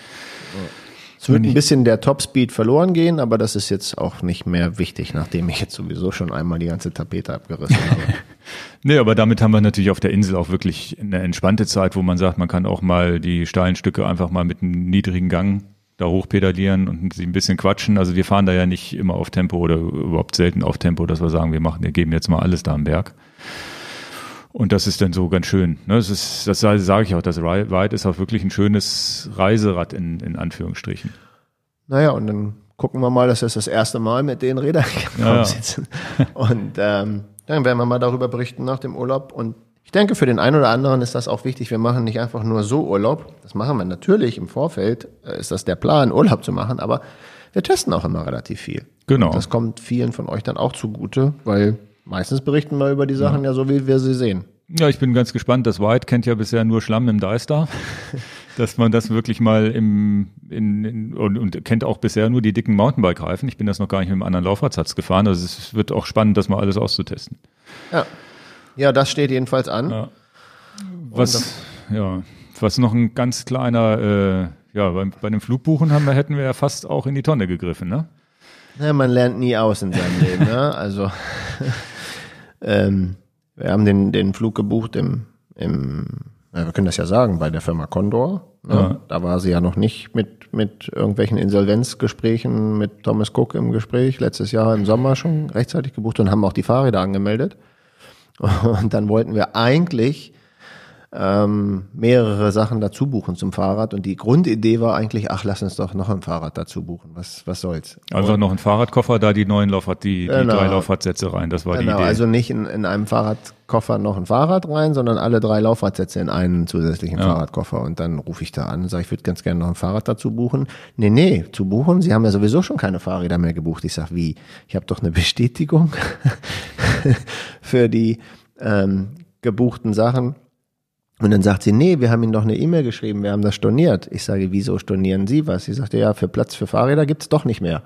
Es wird ein bisschen der Topspeed verloren gehen, aber das ist jetzt auch nicht mehr wichtig, nachdem ich jetzt sowieso schon einmal die ganze Tapete abgerissen habe. nee, aber damit haben wir natürlich auf der Insel auch wirklich eine entspannte Zeit, wo man sagt, man kann auch mal die steilen Stücke einfach mal mit einem niedrigen Gang da hochpedalieren und sie ein bisschen quatschen. Also wir fahren da ja nicht immer auf Tempo oder überhaupt selten auf Tempo, dass wir sagen, wir machen, wir geben jetzt mal alles da am Berg. Und das ist dann so ganz schön. Ne? Das, ist, das sage ich auch, das Ride ist auch wirklich ein schönes Reiserad in, in Anführungsstrichen. Naja, und dann gucken wir mal, das ist das erste Mal mit den Rädern ja, sitzen. Und ähm, dann werden wir mal darüber berichten nach dem Urlaub. Und Ich denke, für den einen oder anderen ist das auch wichtig. Wir machen nicht einfach nur so Urlaub. Das machen wir natürlich im Vorfeld. äh, Ist das der Plan, Urlaub zu machen. Aber wir testen auch immer relativ viel. Genau. Und das kommt vielen von euch dann auch zugute, weil meistens berichten wir über die Sachen ja, so, wie wir sie sehen. Ja, ich bin ganz gespannt. Das White kennt ja bisher nur Schlamm im Deister. dass man das wirklich mal im in, in, und, und kennt auch bisher nur die dicken Mountainbike-Reifen. Ich bin das noch gar nicht mit einem anderen Laufradsatz gefahren. Also es wird auch spannend, das mal alles auszutesten. Ja, ja das steht jedenfalls an. Ja. Was, ja, was noch ein ganz kleiner, äh, ja, bei, bei dem Flugbuchen haben wir, hätten wir ja fast auch in die Tonne gegriffen, ne? Ja, man lernt nie aus in seinem Leben, ne? Also ähm, wir haben den, den Flug gebucht im, im ja, wir können das ja sagen, bei der Firma Condor. Ne? Ja. Da war sie ja noch nicht mit, mit irgendwelchen Insolvenzgesprächen mit Thomas Cook im Gespräch, letztes Jahr im Sommer schon rechtzeitig gebucht und haben auch die Fahrräder angemeldet. Und dann wollten wir eigentlich ähm, mehrere Sachen dazu buchen zum Fahrrad. Und die Grundidee war eigentlich, ach, lass uns doch noch ein Fahrrad dazu buchen. Was, was soll's? Also und, noch ein Fahrradkoffer, da die neuen Laufrad, die, die genau. drei Laufradsätze rein. Das war genau, die Idee. Also nicht in, in einem Fahrradkoffer noch ein Fahrrad rein, sondern alle drei Laufradsätze in einen zusätzlichen ja. Fahrradkoffer. Und dann rufe ich da an und sage, ich würde ganz gerne noch ein Fahrrad dazu buchen. Nee, nee, zu buchen. Sie haben ja sowieso schon keine Fahrräder mehr gebucht. Ich sage, wie? Ich habe doch eine Bestätigung für die ähm, gebuchten Sachen. Und dann sagt sie, nee, wir haben Ihnen doch eine E-Mail geschrieben, wir haben das storniert. Ich sage, wieso stornieren Sie was? Sie sagte, ja, für Platz für Fahrräder gibt's doch nicht mehr.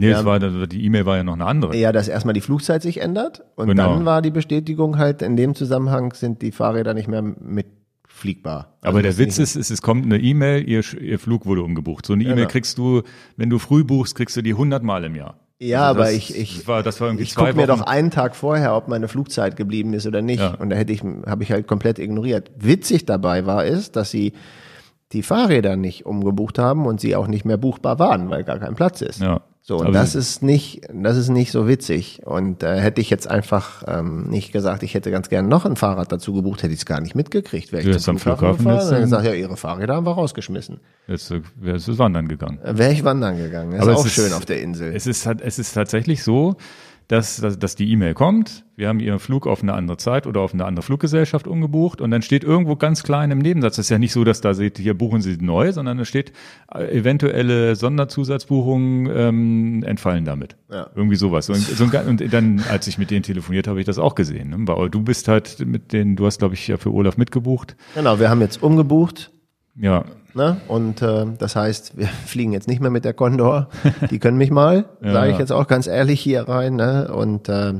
Nee, es war, die E-Mail war ja noch eine andere. Ja, dass erstmal die Flugzeit sich ändert und genau. dann war die Bestätigung halt, in dem Zusammenhang sind die Fahrräder nicht mehr mitfliegbar. Also Aber der Witz ist, ist, es kommt eine E-Mail, ihr, ihr Flug wurde umgebucht. So eine E-Mail genau. kriegst du, wenn du früh buchst, kriegst du die 100 Mal im Jahr. Ja, also aber ich ich das war, das war ich gucke mir doch einen Tag vorher, ob meine Flugzeit geblieben ist oder nicht. Ja. Und da hätte ich habe ich halt komplett ignoriert. Witzig dabei war ist, dass sie die Fahrräder nicht umgebucht haben und sie auch nicht mehr buchbar waren, weil gar kein Platz ist. Ja. So, und das ist nicht, das ist nicht so witzig. Und äh, hätte ich jetzt einfach ähm, nicht gesagt, ich hätte ganz gerne noch ein Fahrrad dazu gebucht, hätte ich es gar nicht mitgekriegt. Wäre ich zum Flughafen, Flughafen gefahren, dann gesagt, ja, ihre Fahrräder haben wir rausgeschmissen. Jetzt äh, wärst du wandern gegangen. Äh, Wäre ich wandern gegangen. Das Aber ist auch ist, schön auf der Insel. Es ist, es ist tatsächlich so, dass, dass, dass die E-Mail kommt, wir haben Ihren Flug auf eine andere Zeit oder auf eine andere Fluggesellschaft umgebucht und dann steht irgendwo ganz klein im Nebensatz, das ist ja nicht so, dass da seht, hier buchen Sie neu, sondern da steht, eventuelle Sonderzusatzbuchungen ähm, entfallen damit. Ja. Irgendwie sowas. Und, so ein, und dann, als ich mit denen telefoniert habe, habe ich das auch gesehen. Ne? Du bist halt mit denen, du hast, glaube ich, ja für Olaf mitgebucht. Genau, wir haben jetzt umgebucht. Ja. Ne? Und äh, das heißt, wir fliegen jetzt nicht mehr mit der Condor. Die können mich mal, ja. sage ich jetzt auch ganz ehrlich hier rein. Ne? Und äh,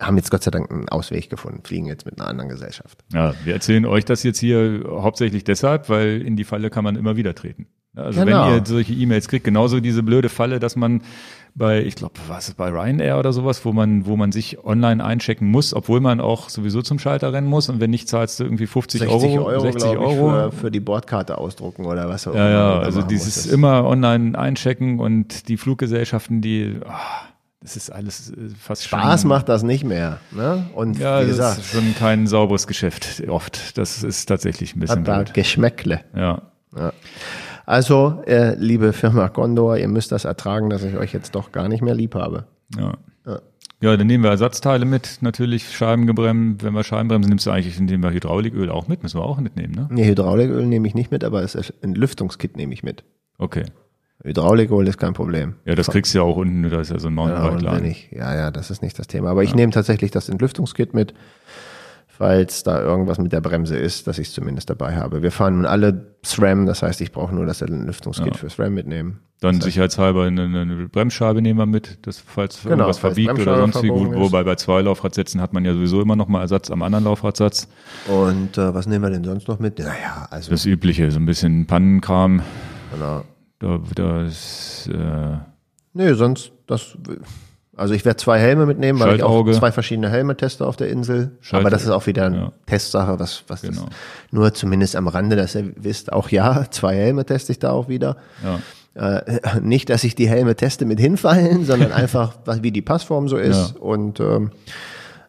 haben jetzt Gott sei Dank einen Ausweg gefunden, fliegen jetzt mit einer anderen Gesellschaft. Ja, wir erzählen euch das jetzt hier hauptsächlich deshalb, weil in die Falle kann man immer wieder treten. Also genau. wenn ihr solche E-Mails kriegt, genauso diese blöde Falle, dass man bei, ich glaube, was ist bei Ryanair oder sowas, wo man, wo man sich online einchecken muss, obwohl man auch sowieso zum Schalter rennen muss und wenn nicht zahlst du irgendwie 50 Euro, Euro 60 Euro für, für, die Bordkarte ausdrucken oder was auch immer. Ja, also dieses immer online einchecken und die Fluggesellschaften, die, oh, das ist alles äh, fast Spaß schon, macht das nicht mehr. Ne? Und ja, wie gesagt, das ist schon kein sauberes Geschäft oft. Das ist tatsächlich ein bisschen hat da Geschmäckle. Ja. ja. Also, äh, liebe Firma Gondor, ihr müsst das ertragen, dass ich euch jetzt doch gar nicht mehr lieb habe. Ja. ja. Ja, dann nehmen wir Ersatzteile mit, natürlich Scheibengebremsen. Wenn wir Scheibenbremsen nimmst du eigentlich, nehmen wir Hydrauliköl auch mit, müssen wir auch mitnehmen, ne? Nee, Hydrauliköl nehme ich nicht mit, aber das Entlüftungskit nehme ich mit. Okay. Hydrauliköl ist kein Problem. Ja, das kriegst du ja auch unten, da ist ja so ein Mountainbike-Laden. Ja, ja, ja, das ist nicht das Thema. Aber ich nehme tatsächlich das Entlüftungskit mit falls da irgendwas mit der Bremse ist, dass ich es zumindest dabei habe. Wir fahren nun alle SRAM, das heißt, ich brauche nur das Lüftungskit ja. für SRAM mitnehmen. Dann das sicherheitshalber eine, eine, Bremsscheibe nehmen wir mit, dass falls genau, irgendwas verbiegt oder sonst wie gut. Wobei bei zwei Laufradsätzen hat man ja sowieso immer noch mal Ersatz am anderen Laufradsatz. Und äh, was nehmen wir denn sonst noch mit? Naja, also das Übliche, so ein bisschen Pannenkram. Genau. Da, da ist, äh, Nee, sonst das also ich werde zwei Helme mitnehmen, weil ich auch zwei verschiedene Helme teste auf der Insel. Aber das ist auch wieder eine ja. Testsache, was, was genau. nur zumindest am Rande, dass ihr wisst, auch ja, zwei Helme teste ich da auch wieder. Ja. Äh, nicht, dass ich die Helme teste mit hinfallen, sondern einfach, wie die Passform so ist ja. und ähm,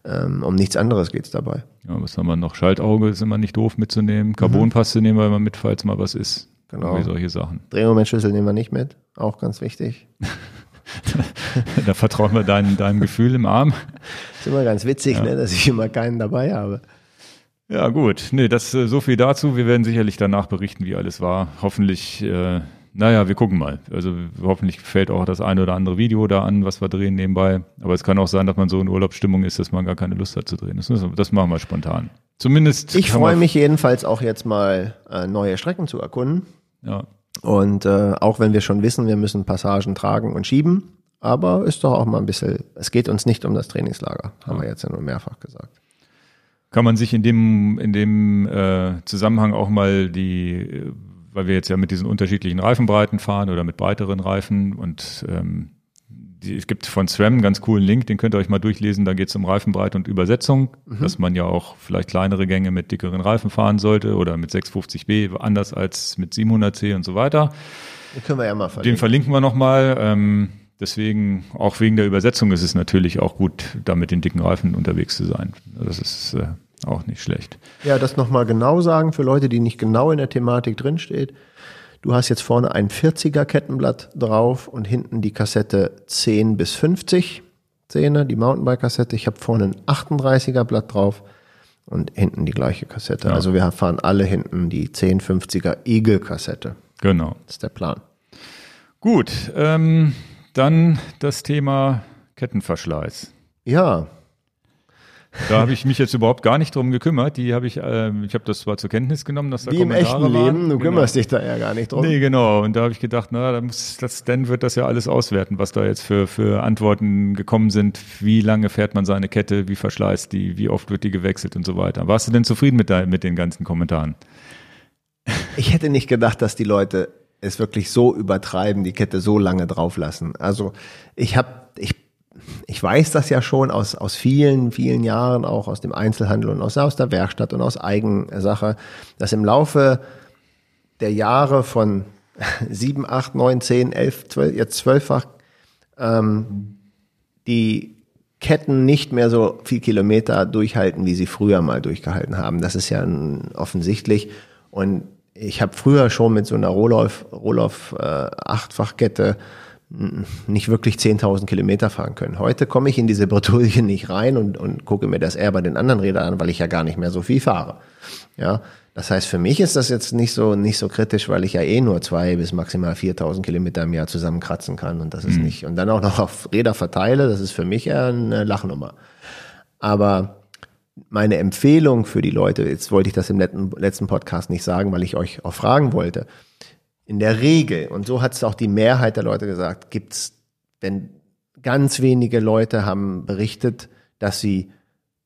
ähm, um nichts anderes geht's dabei. Ja, was haben wir noch? Schaltauge ist immer nicht doof mitzunehmen. Carbonpaste mhm. nehmen wir immer mit, falls mal was ist. Genau. Wie solche Sachen. Drehmomentschlüssel nehmen wir nicht mit. Auch ganz wichtig. da vertrauen wir deinem, deinem Gefühl im Arm. Das ist immer ganz witzig, ja. ne, dass ich immer keinen dabei habe. Ja, gut. Nee, das äh, so viel dazu. Wir werden sicherlich danach berichten, wie alles war. Hoffentlich, äh, naja, wir gucken mal. Also hoffentlich fällt auch das eine oder andere Video da an, was wir drehen nebenbei. Aber es kann auch sein, dass man so in Urlaubsstimmung ist, dass man gar keine Lust hat zu drehen. Das, das machen wir spontan. Zumindest. Ich freue mich jedenfalls auch jetzt mal äh, neue Strecken zu erkunden. Ja. Und äh, auch wenn wir schon wissen, wir müssen Passagen tragen und schieben, aber ist doch auch mal ein bisschen, es geht uns nicht um das Trainingslager, haben wir jetzt ja nur mehrfach gesagt. Kann man sich in dem, in dem äh, Zusammenhang auch mal die, weil wir jetzt ja mit diesen unterschiedlichen Reifenbreiten fahren oder mit breiteren Reifen und ähm, es gibt von SRAM einen ganz coolen Link, den könnt ihr euch mal durchlesen, da geht es um Reifenbreite und Übersetzung, mhm. dass man ja auch vielleicht kleinere Gänge mit dickeren Reifen fahren sollte oder mit 650b anders als mit 700c und so weiter. Den können wir ja mal verlinken. Den verlinken wir nochmal. Ähm, Deswegen, auch wegen der Übersetzung ist es natürlich auch gut, da mit den dicken Reifen unterwegs zu sein. Das ist äh, auch nicht schlecht. Ja, das nochmal genau sagen für Leute, die nicht genau in der Thematik drinsteht. Du hast jetzt vorne ein 40er Kettenblatt drauf und hinten die Kassette 10 bis 50 Zähne, die Mountainbike-Kassette. Ich habe vorne ein 38er Blatt drauf und hinten die gleiche Kassette. Ja. Also wir fahren alle hinten die 1050er Eagle-Kassette. Genau. Das ist der Plan. Gut, ähm, dann das Thema Kettenverschleiß. Ja, da habe ich mich jetzt überhaupt gar nicht drum gekümmert. Die habe ich, äh, ich habe das zwar zur Kenntnis genommen, dass da Wie Kommentare im echten waren. Leben, du genau. kümmerst dich da ja gar nicht drum. Nee, genau. Und da habe ich gedacht, na, da muss das, Dan wird das ja alles auswerten, was da jetzt für, für Antworten gekommen sind. Wie lange fährt man seine Kette, wie verschleißt die, wie oft wird die gewechselt und so weiter. Warst du denn zufrieden mit, de, mit den ganzen Kommentaren? Ich hätte nicht gedacht, dass die Leute es wirklich so übertreiben, die Kette so lange drauflassen. Also ich habe, ich ich weiß das ja schon aus, aus vielen, vielen Jahren, auch aus dem Einzelhandel und aus, aus der Werkstatt und aus Eigensache, dass im Laufe der Jahre von sieben, acht, neun, zehn, elf, zwölf, jetzt zwölffach, ähm, die Ketten nicht mehr so viel Kilometer durchhalten, wie sie früher mal durchgehalten haben. Das ist ja offensichtlich. Und ich habe früher schon mit so einer Rohloff, Rohloff äh, Achtfachkette nicht wirklich 10.000 Kilometer fahren können. Heute komme ich in diese Bretouille nicht rein und, und gucke mir das eher bei den anderen Rädern an, weil ich ja gar nicht mehr so viel fahre. Ja, das heißt, für mich ist das jetzt nicht so, nicht so kritisch, weil ich ja eh nur zwei bis maximal 4.000 Kilometer im Jahr zusammenkratzen kann und das ist mhm. nicht, und dann auch noch auf Räder verteile, das ist für mich eher eine Lachnummer. Aber meine Empfehlung für die Leute, jetzt wollte ich das im letzten Podcast nicht sagen, weil ich euch auch fragen wollte, in der Regel, und so hat es auch die Mehrheit der Leute gesagt, gibt's, wenn ganz wenige Leute haben berichtet, dass sie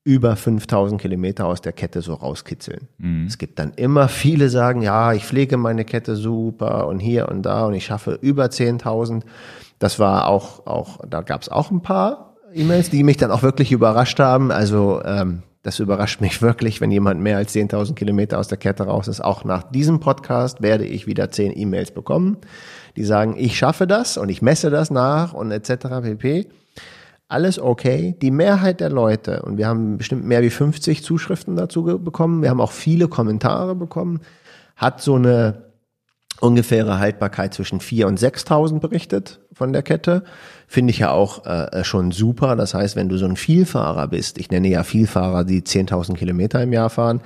über 5000 Kilometer aus der Kette so rauskitzeln. Mhm. Es gibt dann immer viele sagen, ja, ich pflege meine Kette super und hier und da und ich schaffe über 10.000. Das war auch, auch, da gab es auch ein paar E-Mails, die mich dann auch wirklich überrascht haben. Also ähm, das überrascht mich wirklich, wenn jemand mehr als 10.000 Kilometer aus der Kette raus ist. Auch nach diesem Podcast werde ich wieder 10 E-Mails bekommen, die sagen, ich schaffe das und ich messe das nach und etc. pp. Alles okay. Die Mehrheit der Leute, und wir haben bestimmt mehr wie 50 Zuschriften dazu bekommen, wir haben auch viele Kommentare bekommen, hat so eine ungefähre Haltbarkeit zwischen 4.000 und 6.000 berichtet von der Kette. Finde ich ja auch äh, schon super. Das heißt, wenn du so ein Vielfahrer bist, ich nenne ja Vielfahrer, die 10.000 Kilometer im Jahr fahren,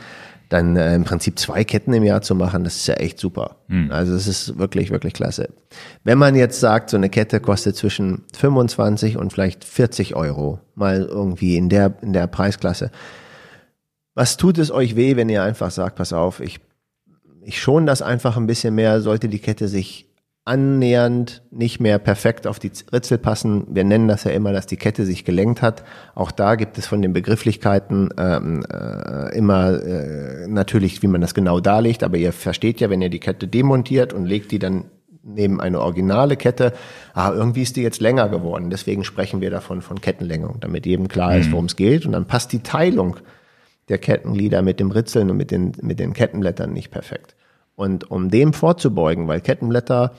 dann äh, im Prinzip zwei Ketten im Jahr zu machen, das ist ja echt super. Mhm. Also es ist wirklich, wirklich klasse. Wenn man jetzt sagt, so eine Kette kostet zwischen 25 und vielleicht 40 Euro, mal irgendwie in der, in der Preisklasse. Was tut es euch weh, wenn ihr einfach sagt, pass auf, ich ich schon das einfach ein bisschen mehr, sollte die Kette sich annähernd nicht mehr perfekt auf die Ritzel passen. Wir nennen das ja immer, dass die Kette sich gelenkt hat. Auch da gibt es von den Begrifflichkeiten ähm, äh, immer äh, natürlich, wie man das genau darlegt. Aber ihr versteht ja, wenn ihr die Kette demontiert und legt die dann neben eine originale Kette, ah, irgendwie ist die jetzt länger geworden. Deswegen sprechen wir davon von Kettenlängung, damit jedem klar ist, mhm. worum es geht. Und dann passt die Teilung der Kettenglieder mit dem Ritzeln und mit den, mit den Kettenblättern nicht perfekt. Und um dem vorzubeugen, weil Kettenblätter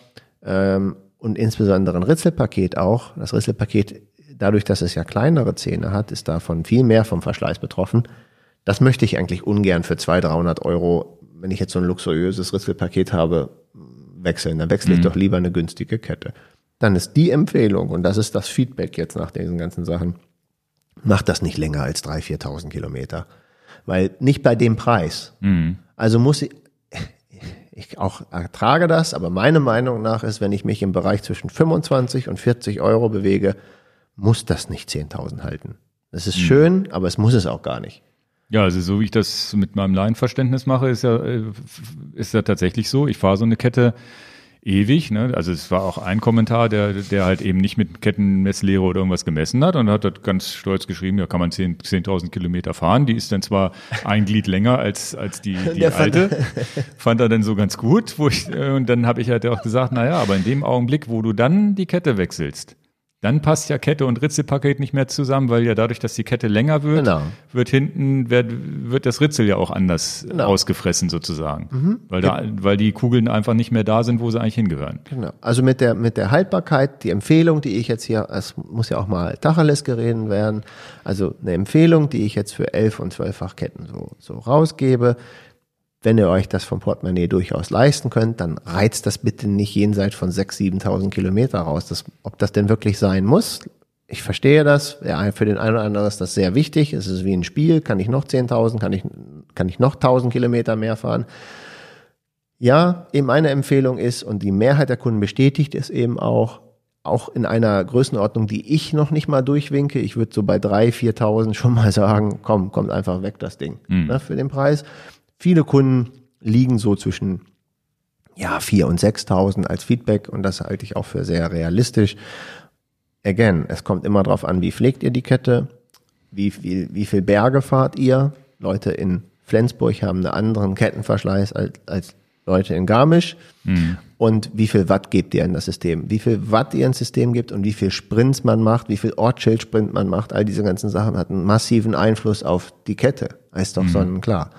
ähm, und insbesondere ein Ritzelpaket auch, das Ritzelpaket, dadurch, dass es ja kleinere Zähne hat, ist davon viel mehr vom Verschleiß betroffen. Das möchte ich eigentlich ungern für 200, 300 Euro, wenn ich jetzt so ein luxuriöses Ritzelpaket habe, wechseln. Dann wechsle ich mhm. doch lieber eine günstige Kette. Dann ist die Empfehlung, und das ist das Feedback jetzt nach diesen ganzen Sachen, macht das nicht länger als 3.000, 4.000 Kilometer weil nicht bei dem Preis. Mhm. Also muss ich, auch ertrage das, aber meine Meinung nach ist, wenn ich mich im Bereich zwischen 25 und 40 Euro bewege, muss das nicht 10.000 halten. Das ist schön, aber es muss es auch gar nicht. Ja, also so wie ich das mit meinem Laienverständnis mache, ist ja, äh, ist ja tatsächlich so. Ich fahre so eine Kette ewig. Ne? Also es war auch ein Kommentar, der, der halt eben nicht mit Kettenmesslehre oder irgendwas gemessen hat und hat ganz stolz geschrieben, ja kann man 10.000 10 Kilometer fahren. Die ist dann zwar ein Glied länger als, als die, die alte. Fand er dann so ganz gut. Wo ich, äh, und dann habe ich halt auch gesagt, na ja, aber in dem Augenblick, wo du dann die Kette wechselst, dann passt ja Kette und Ritzelpaket nicht mehr zusammen, weil ja dadurch, dass die Kette länger wird, Genau. wird hinten, wird, wird das Ritzel ja auch anders Genau. ausgefressen sozusagen. Weil, da, weil die Kugeln einfach nicht mehr da sind, wo sie eigentlich hingehören. Genau. Also mit der, mit der Haltbarkeit, die Empfehlung, die ich jetzt hier, es muss ja auch mal Tacheles geredet werden, also eine Empfehlung, die ich jetzt für 11 und 12-fach Ketten so, so rausgebe, wenn ihr euch das vom Portemonnaie durchaus leisten könnt, dann reizt das bitte nicht jenseits von 6.000, 7.000 Kilometer raus. Das, ob das denn wirklich sein muss, ich verstehe das. Ja, für den einen oder anderen ist das sehr wichtig. Es ist wie ein Spiel. Kann ich noch 10.000, kann ich, kann ich noch 1.000 Kilometer mehr fahren? Ja, eben meine Empfehlung ist, und die Mehrheit der Kunden bestätigt es eben auch, auch in einer Größenordnung, die ich noch nicht mal durchwinke. Ich würde so bei 3.000, 4.000 schon mal sagen, komm, kommt einfach weg das Ding ne, für den Preis. Viele Kunden liegen so zwischen ja, 4.000 und 6.000 als Feedback und das halte ich auch für sehr realistisch. Again, es kommt immer drauf an, wie pflegt ihr die Kette, wie viel, wie viel Berge fahrt ihr. Leute in Flensburg haben einen anderen Kettenverschleiß als, als Leute in Garmisch. Und wie viel Watt gebt ihr in das System? Wie viel Watt ihr ins System gibt und wie viel Sprints man macht, wie viel Ortsschild-Sprint man macht, all diese ganzen Sachen hat einen massiven Einfluss auf die Kette. Ist doch sonnenklar.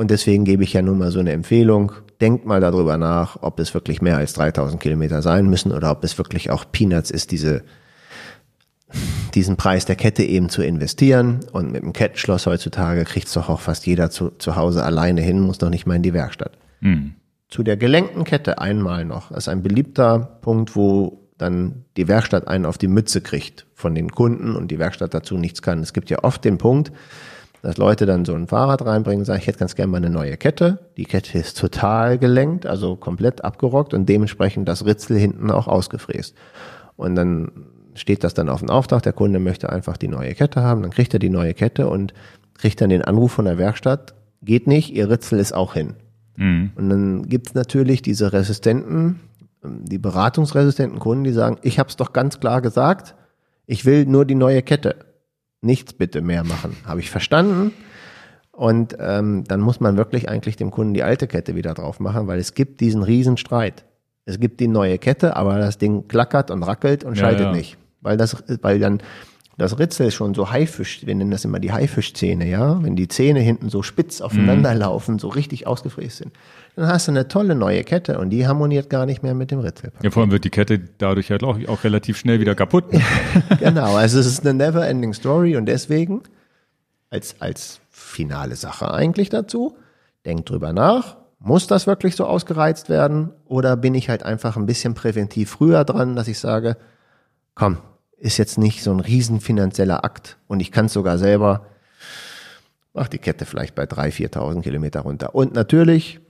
Und deswegen gebe ich ja nun mal so eine Empfehlung. Denkt mal darüber nach, ob es wirklich mehr als 3000 Kilometer sein müssen oder ob es wirklich auch Peanuts ist, diese, diesen Preis der Kette eben zu investieren. Und mit dem Kettenschloss heutzutage kriegt es doch auch fast jeder zu, zu Hause alleine hin, muss doch nicht mal in die Werkstatt. Zu der gelenkten Kette einmal noch. Das ist ein beliebter Punkt, wo dann die Werkstatt einen auf die Mütze kriegt von den Kunden und die Werkstatt dazu nichts kann. Es gibt ja oft den Punkt, dass Leute dann so ein Fahrrad reinbringen und sagen, ich hätte ganz gerne mal eine neue Kette. Die Kette ist total gelenkt, also komplett abgerockt und dementsprechend das Ritzel hinten auch ausgefräst. Und dann steht das dann auf dem Auftrag, der Kunde möchte einfach die neue Kette haben, dann kriegt er die neue Kette und kriegt dann den Anruf von der Werkstatt, geht nicht, ihr Ritzel ist auch hin. Und dann gibt's natürlich diese resistenten, die beratungsresistenten Kunden, die sagen, ich habe es doch ganz klar gesagt, ich will nur die neue Kette. Nichts bitte mehr machen. Habe ich verstanden. Und ähm, dann muss man wirklich eigentlich dem Kunden die alte Kette wieder drauf machen, weil es gibt diesen Riesenstreit. Es gibt die neue Kette, aber das Ding klackert und rackelt und Ja, schaltet ja. nicht. Weil das, weil dann das Ritzel schon so Haifisch, wir nennen das immer die Haifischzähne, ja, wenn die Zähne hinten so spitz aufeinander laufen, so richtig ausgefräst sind, dann hast du eine tolle neue Kette und die harmoniert gar nicht mehr mit dem Ritzel. Ja, vor allem wird die Kette dadurch halt auch, auch relativ schnell wieder kaputt. Genau, also es ist eine never ending story und deswegen als, als finale Sache eigentlich dazu, denkt drüber nach, muss das wirklich so ausgereizt werden oder bin ich halt einfach ein bisschen präventiv früher dran, dass ich sage, komm, ist jetzt nicht so ein riesen finanzieller Akt und ich kann es sogar selber, mach die Kette vielleicht bei 3.000, 4.000 Kilometer runter. Und natürlich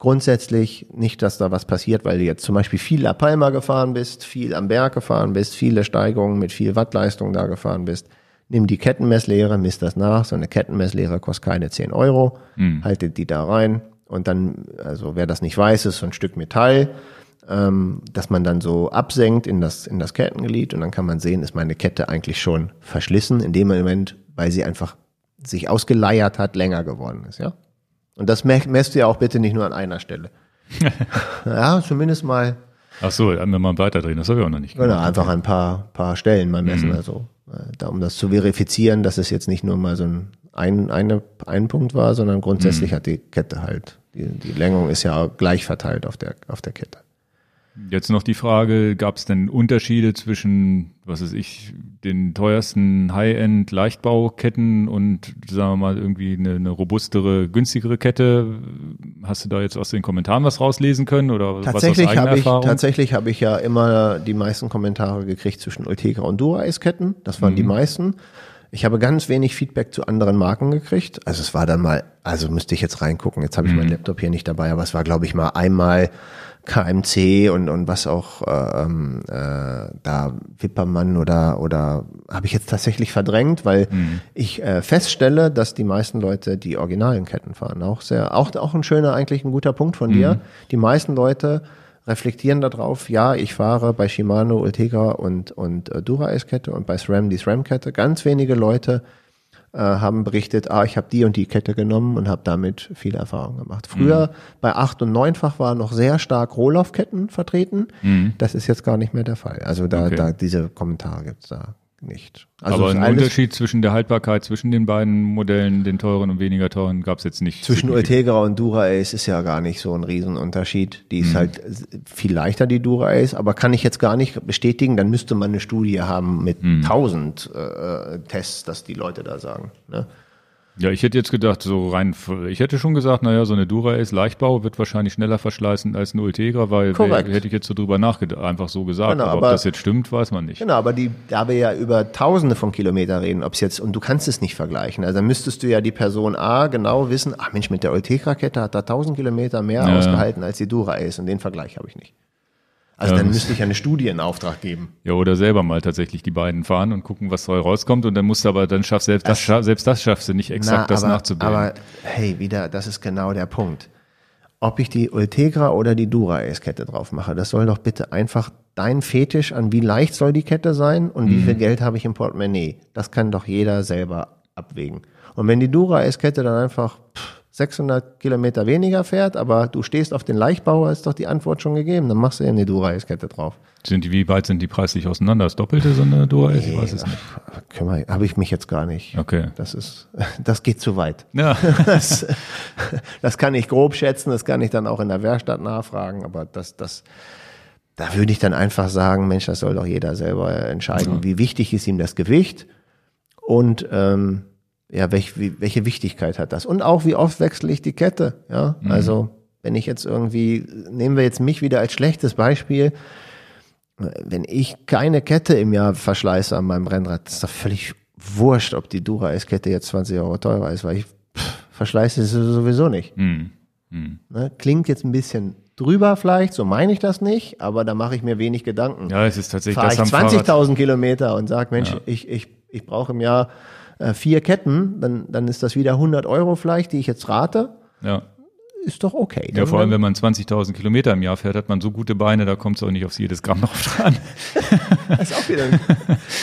grundsätzlich nicht, dass da was passiert, weil du jetzt zum Beispiel viel La Palma gefahren bist, viel am Berg gefahren bist, viele Steigungen mit viel Wattleistung da gefahren bist. Nimm die Kettenmesslehre, misst das nach. So eine Kettenmesslehre kostet keine 10 Euro. Haltet die da rein. Und dann, also wer das nicht weiß, ist so ein Stück Metall, ähm, dass man dann so absenkt in das, in das Kettenglied und dann kann man sehen, ist meine Kette eigentlich schon verschlissen in dem Moment, weil sie einfach sich ausgeleiert hat, länger geworden ist, ja. Und das me- messt ihr auch bitte nicht nur an einer Stelle. ja, zumindest mal, Ach so, wenn wir mal weiterdrehen, das habe ich auch noch nicht oder gemacht. einfach ein paar, paar Stellen mal messen, also, äh, da, um das zu verifizieren, dass es jetzt nicht nur mal so ein, ein, eine, ein Punkt war, sondern grundsätzlich hat die Kette halt, die, die Längung ist ja gleich verteilt auf der, auf der Kette. Jetzt noch die Frage, gab es denn Unterschiede zwischen, was weiß ich, den teuersten High-End-Leichtbauketten und, sagen wir mal, irgendwie eine, eine robustere, günstigere Kette? Hast du da jetzt aus den Kommentaren was rauslesen können oder Tatsächlich was aus eigener habe ich, Erfahrung? tatsächlich habe ich ja immer die meisten Kommentare gekriegt zwischen Ultegra und Dura-Eis-Ketten. Das waren Mhm. die meisten. Ich habe ganz wenig Feedback zu anderen Marken gekriegt. Also es war dann mal, also müsste ich jetzt reingucken. Jetzt habe ich mhm. meinen Laptop hier nicht dabei, aber es war, glaube ich, mal einmal KMC und, und was auch äh, ähm, äh, da Wippermann oder oder habe ich jetzt tatsächlich verdrängt, weil mhm. ich äh, feststelle, dass die meisten Leute die originalen Ketten fahren. Auch sehr, auch auch ein schöner, eigentlich ein guter Punkt von mhm. dir. Die meisten Leute reflektieren darauf, ja, ich fahre bei Shimano, Ultegra und, und äh, Dura-Ace-Kette und bei SRAM die SRAM-Kette. Ganz wenige Leute äh, haben berichtet, ah, ich habe die und die Kette genommen und habe damit viele Erfahrungen gemacht. Früher mhm. bei acht und neunfach waren noch sehr stark Rohloffketten vertreten. Mhm. Das ist jetzt gar nicht mehr der Fall. Also da, okay. da diese Kommentare gibt's da nicht. Also Aber ein Unterschied zwischen der Haltbarkeit zwischen den beiden Modellen, den teuren und weniger teuren, gab es jetzt nicht. Zwischen Ultegra und Dura-Ace ist ja gar nicht so ein Riesenunterschied. Die ist mhm. halt viel leichter, die Dura-Ace, aber kann ich jetzt gar nicht bestätigen. Dann müsste man eine Studie haben mit mhm. 1000 äh, Tests, dass die Leute da sagen. Ne? Ja, ich hätte jetzt gedacht, so rein, ich hätte schon gesagt, naja, so eine Dura-Ace Leichtbau wird wahrscheinlich schneller verschleißen als eine Ultegra, weil wär, hätte ich jetzt so drüber nachgedacht, einfach so gesagt. Genau, aber, aber ob das jetzt stimmt, weiß man nicht. Genau, aber die, da wir ja über Tausende von Kilometer reden, ob es jetzt, und du kannst es nicht vergleichen. Also dann müsstest du ja die Person A genau wissen, ach Mensch, mit der Ultegra-Kette hat da 1000 Kilometer mehr ja. ausgehalten als die Dura-Ace und den Vergleich habe ich nicht. Also dann müsste ich eine Studie in Auftrag geben. Ja, oder selber mal tatsächlich die beiden fahren und gucken, was dabei rauskommt. Und dann musst du aber, dann schaffst selbst das, das selbst das schaffst du nicht exakt, na, das aber, nachzubilden. Aber hey, wieder, das ist genau der Punkt. Ob ich die Ultegra oder die Dura-Ace-Kette drauf mache, das soll doch bitte einfach dein Fetisch an, wie leicht soll die Kette sein und mhm. wie viel Geld habe ich im Portemonnaie. Das kann doch jeder selber abwägen. Und wenn die Dura-Ace-Kette dann einfach pff, 600 Kilometer weniger fährt, aber du stehst auf den Leichtbauer, ist doch die Antwort schon gegeben. Dann machst du ja eine Dura-Kette drauf. Sind die, wie weit sind die preislich auseinander? Das Doppelte so eine Dura? Nee, ich weiß es nicht. Habe ich mich jetzt gar nicht. Okay. Das ist, das geht zu weit. Ja. Das, das kann ich grob schätzen, das kann ich dann auch in der Werkstatt nachfragen, aber das, das, da würde ich dann einfach sagen, Mensch, das soll doch jeder selber entscheiden, ja. wie wichtig ist ihm das Gewicht und ähm, ja, welch, wie, welche Wichtigkeit hat das? Und auch, wie oft wechsle ich die Kette? Ja, mhm. also, wenn ich jetzt irgendwie, nehmen wir jetzt mich wieder als schlechtes Beispiel, wenn ich keine Kette im Jahr verschleiße an meinem Rennrad, ist doch völlig wurscht, ob die Dura-S-Kette jetzt 20 Euro teurer ist, weil ich pff, verschleiße sie sowieso nicht. Mhm. Mhm. Ne? Klingt jetzt ein bisschen drüber vielleicht, so meine ich das nicht, aber da mache ich mir wenig Gedanken. Ja, es ist tatsächlich Fahre ich 20.000 Kilometer und sage, Mensch, ja. ich, ich, ich brauche im Jahr äh, vier Ketten, dann, dann ist das wieder 100 Euro vielleicht, die ich jetzt rate. Ja. Ist doch okay. Ja, vor allem, wenn man 20.000 Kilometer im Jahr fährt, hat man so gute Beine, da kommt es auch nicht aufs jedes Gramm noch dran. das ist auch wieder,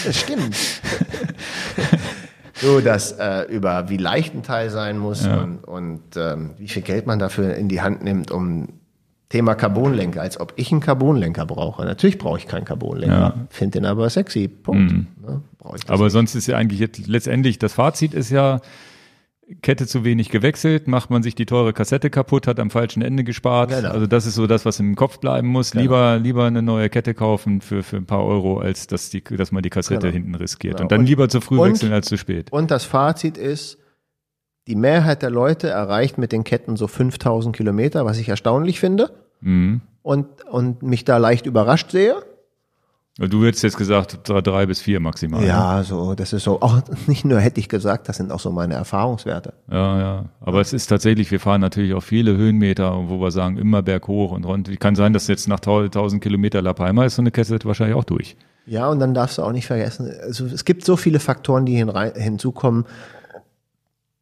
das stimmt. so, dass äh, über wie leicht ein Teil sein muss ja. und, und ähm, wie viel Geld man dafür in die Hand nimmt, um Thema Carbonlenker, als ob ich einen Carbonlenker brauche. Natürlich brauche ich keinen Carbonlenker, ja. finde den aber sexy. Punkt. Mhm. Ne? aber nicht. sonst ist ja eigentlich jetzt letztendlich das Fazit ist ja Kette zu wenig gewechselt, macht man sich die teure Kassette kaputt, hat am falschen Ende gespart. Genau. Also das ist so das, was im Kopf bleiben muss. Genau. Lieber lieber eine neue Kette kaufen für für ein paar Euro, als dass die dass man die Kassette genau. hinten riskiert genau. und dann und, lieber zu früh wechseln als zu spät. Und das Fazit ist die Mehrheit der Leute erreicht mit den Ketten so 5000 Kilometer, was ich erstaunlich finde. Mhm. Und, und mich da leicht überrascht sehe. Du hättest jetzt gesagt drei bis vier maximal. Ja, ne? so, das ist so, auch nicht nur hätte ich gesagt, das sind auch so meine Erfahrungswerte. Ja, ja. Aber es ist tatsächlich, wir fahren natürlich auch viele Höhenmeter, wo wir sagen, immer berghoch und rund. Kann sein, dass jetzt nach 1000 Kilometer La Palma ist so eine Kette wahrscheinlich auch durch. Ja, und dann darfst du auch nicht vergessen, also es gibt so viele Faktoren, die hinzukommen.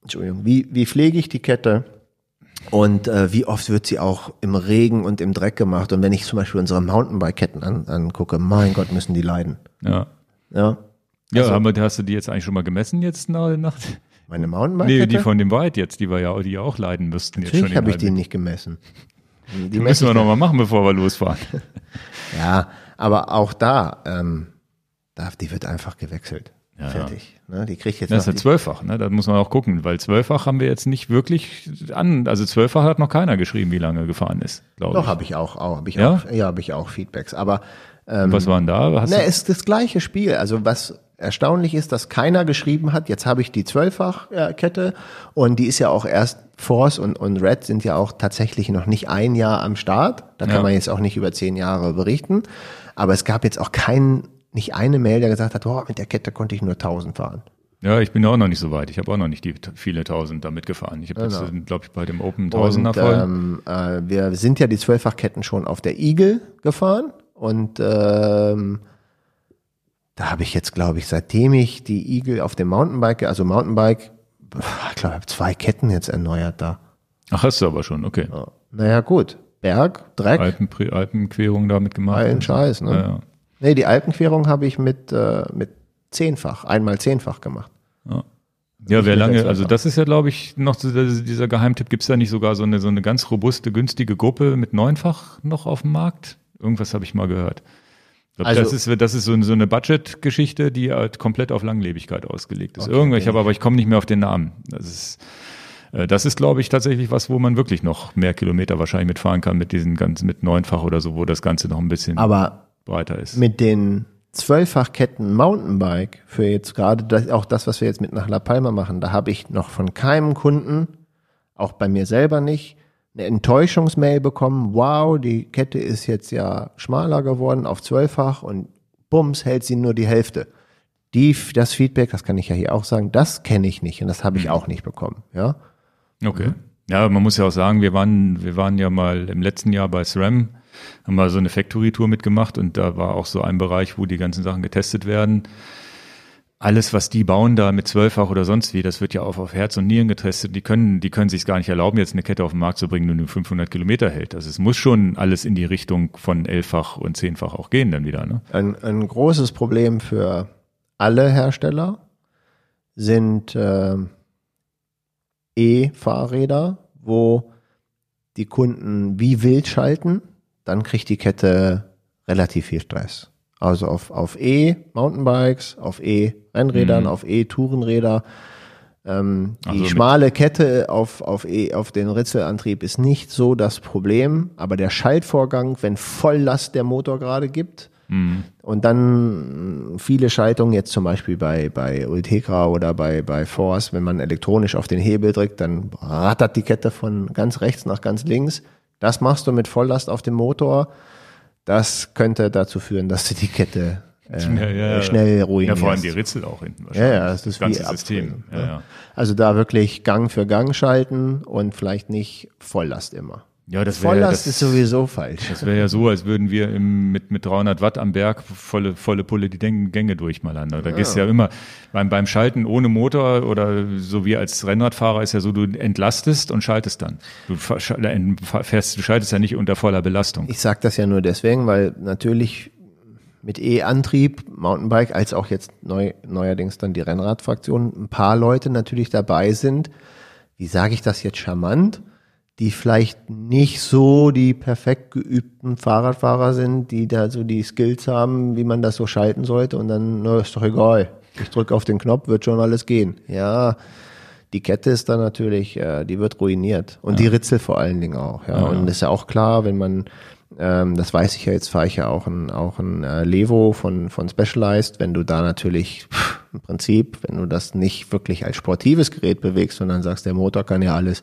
Entschuldigung, wie, wie pflege ich die Kette? Und äh, wie oft wird sie auch im Regen und im Dreck gemacht? Und wenn ich zum Beispiel unsere Mountainbike-Ketten an, angucke, mein Gott, müssen die leiden. Ja. Ja. Ja, also, haben wir, hast du die jetzt eigentlich schon mal gemessen jetzt nach? nach meine Mountainbike? Nee, die von dem White jetzt, die wir ja, die auch leiden müssten. Natürlich jetzt schon habe ich die nicht gemessen. Die, die müssen wir noch mal machen, bevor wir losfahren. ja, aber auch da, ähm, da, die wird einfach gewechselt. Ja, Fertig. Ne? Die kriegt jetzt. Das ist ja zwölffach, ne? Da muss man auch gucken, weil zwölffach haben wir jetzt nicht wirklich an. Also zwölffach hat noch keiner geschrieben, wie lange gefahren ist, glaube ich. Doch, habe ich auch, auch habe ich ja? auch, ja, habe ich auch Feedbacks. Aber ähm, was waren da? Hast ne, ist das gleiche Spiel. Also was erstaunlich ist, dass keiner geschrieben hat, jetzt habe ich die Zwölffach-Kette und die ist ja auch erst Force und, und Red sind ja auch tatsächlich noch nicht ein Jahr am Start. Da kann ja. man jetzt auch nicht über zehn Jahre berichten. Aber es gab jetzt auch keinen nicht eine Mail, der gesagt hat, oh, mit der Kette konnte ich nur 1000 fahren. Ja, ich bin ja auch noch nicht so weit. Ich habe auch noch nicht die viele tausend damit gefahren. Ich habe Genau. jetzt, glaube ich, bei dem Open Tausender Und, voll. ähm, äh, wir sind ja die Zwölffachketten schon auf der Eagle gefahren und ähm, da habe ich jetzt, glaube ich, seitdem ich die Eagle auf dem Mountainbike, also Mountainbike, ich glaube, ich habe zwei Ketten jetzt erneuert da. Ach, hast du aber schon, okay. Ja. Naja, gut. Berg, Dreck, Alpen, Alpenquerung damit gemacht. allen Scheiß. Ne? Ja, ja. Nee, die Alpenquerung habe ich mit, äh, mit zehnfach, einmal zehnfach gemacht. Ja, Ich wer mit lange, also das ist ja, glaube ich, noch so dieser- Geheimtipp. Gibt es da nicht sogar so eine, so eine ganz robuste, günstige Gruppe mit neunfach noch auf dem Markt? Irgendwas habe ich mal gehört. Ich glaub, Also- das ist, das ist so, eine- so eine Budget-Geschichte, die halt komplett auf Langlebigkeit ausgelegt ist. Okay, Irgendwas, ich okay. habe aber, ich komme nicht mehr auf den Namen. Das ist, äh, das ist, glaube ich, tatsächlich was, wo man wirklich noch mehr Kilometer wahrscheinlich mitfahren kann mit diesen ganzen, mit neunfach oder so, wo das Ganze noch ein bisschen Aber breiter ist. mit den Zwölffachketten Mountainbike für jetzt gerade das, auch das, was wir jetzt mit nach La Palma machen, da habe ich noch von keinem Kunden, auch bei mir selber nicht, eine Enttäuschungsmail bekommen. Wow, die Kette ist jetzt ja schmaler geworden auf zwölffach und bums hält sie nur die Hälfte. Die, das Feedback, das kann ich ja hier auch sagen, das kenne ich nicht und das habe ich auch nicht bekommen. Ja, Okay. Ja, man muss ja auch sagen, wir waren, wir waren ja mal im letzten Jahr bei SRAM, haben mal so eine Factory-Tour mitgemacht und da war auch so ein Bereich, wo die ganzen Sachen getestet werden. Alles, was die bauen da mit zwölffach oder sonst wie, das wird ja auch auf Herz und Nieren getestet. Die können, die können sich gar nicht erlauben, jetzt eine Kette auf den Markt zu bringen, die nur 500 Kilometer hält. Also es muss schon alles in die Richtung von elffach und zehnfach auch gehen dann wieder, ne? ein, ein großes Problem für alle Hersteller sind ähm, E-Fahrräder, wo die Kunden wie wild schalten, dann kriegt die Kette relativ viel Stress. Also auf, auf E-Mountainbikes, auf E-Rennrädern, Mhm. auf E-Tourenräder. Ähm, die Also mit- schmale Kette auf, auf, e, auf den Ritzelantrieb ist nicht so das Problem, aber der Schaltvorgang, wenn Volllast der Motor gerade gibt, Mhm. und dann viele Schaltungen, jetzt zum Beispiel bei, bei Ultegra oder bei, bei Force, wenn man elektronisch auf den Hebel drückt, dann rattert die Kette von ganz rechts nach ganz links. Das machst du mit Volllast auf dem Motor. Das könnte dazu führen, dass du die Kette äh, Ja, ja. schnell Ja, ruinierst. vor allem die Ritzel auch hinten Ja, wahrscheinlich. ja, das ist ganze wie System. Abfüllen, Ja, ne? ja. Also da wirklich Gang für Gang schalten und vielleicht nicht Volllast immer. Ja, das wäre Volllast das, ist sowieso falsch. Das wäre ja so, als würden wir im, mit, mit 300 Watt am Berg volle, volle Pulle die Gänge durchmallern. Da gehst du ja immer beim, beim Schalten ohne Motor oder so wie als Rennradfahrer ist ja so, du entlastest und schaltest dann. Du äh, fährst, du schaltest ja nicht unter voller Belastung. Ich sage das ja nur deswegen, weil natürlich mit E-Antrieb, Mountainbike, als auch jetzt neu, neuerdings dann die Rennradfraktion, ein paar Leute natürlich dabei sind, wie sage ich das jetzt charmant, die vielleicht nicht so die perfekt geübten Fahrradfahrer sind, die da so die Skills haben, wie man das so schalten sollte und dann, na, ist doch egal. Ich drücke auf den Knopf, wird schon alles gehen. Ja, die Kette ist dann natürlich, äh, die wird ruiniert. Und die Ritzel vor allen Dingen auch. Ja. Und ist ja auch klar, wenn man, ähm, das weiß ich ja, jetzt fahre ich ja auch ein, auch ein äh, Levo von, von Specialized, wenn du da natürlich pff, im Prinzip, wenn du das nicht wirklich als sportives Gerät bewegst, sondern sagst, der Motor kann ja alles,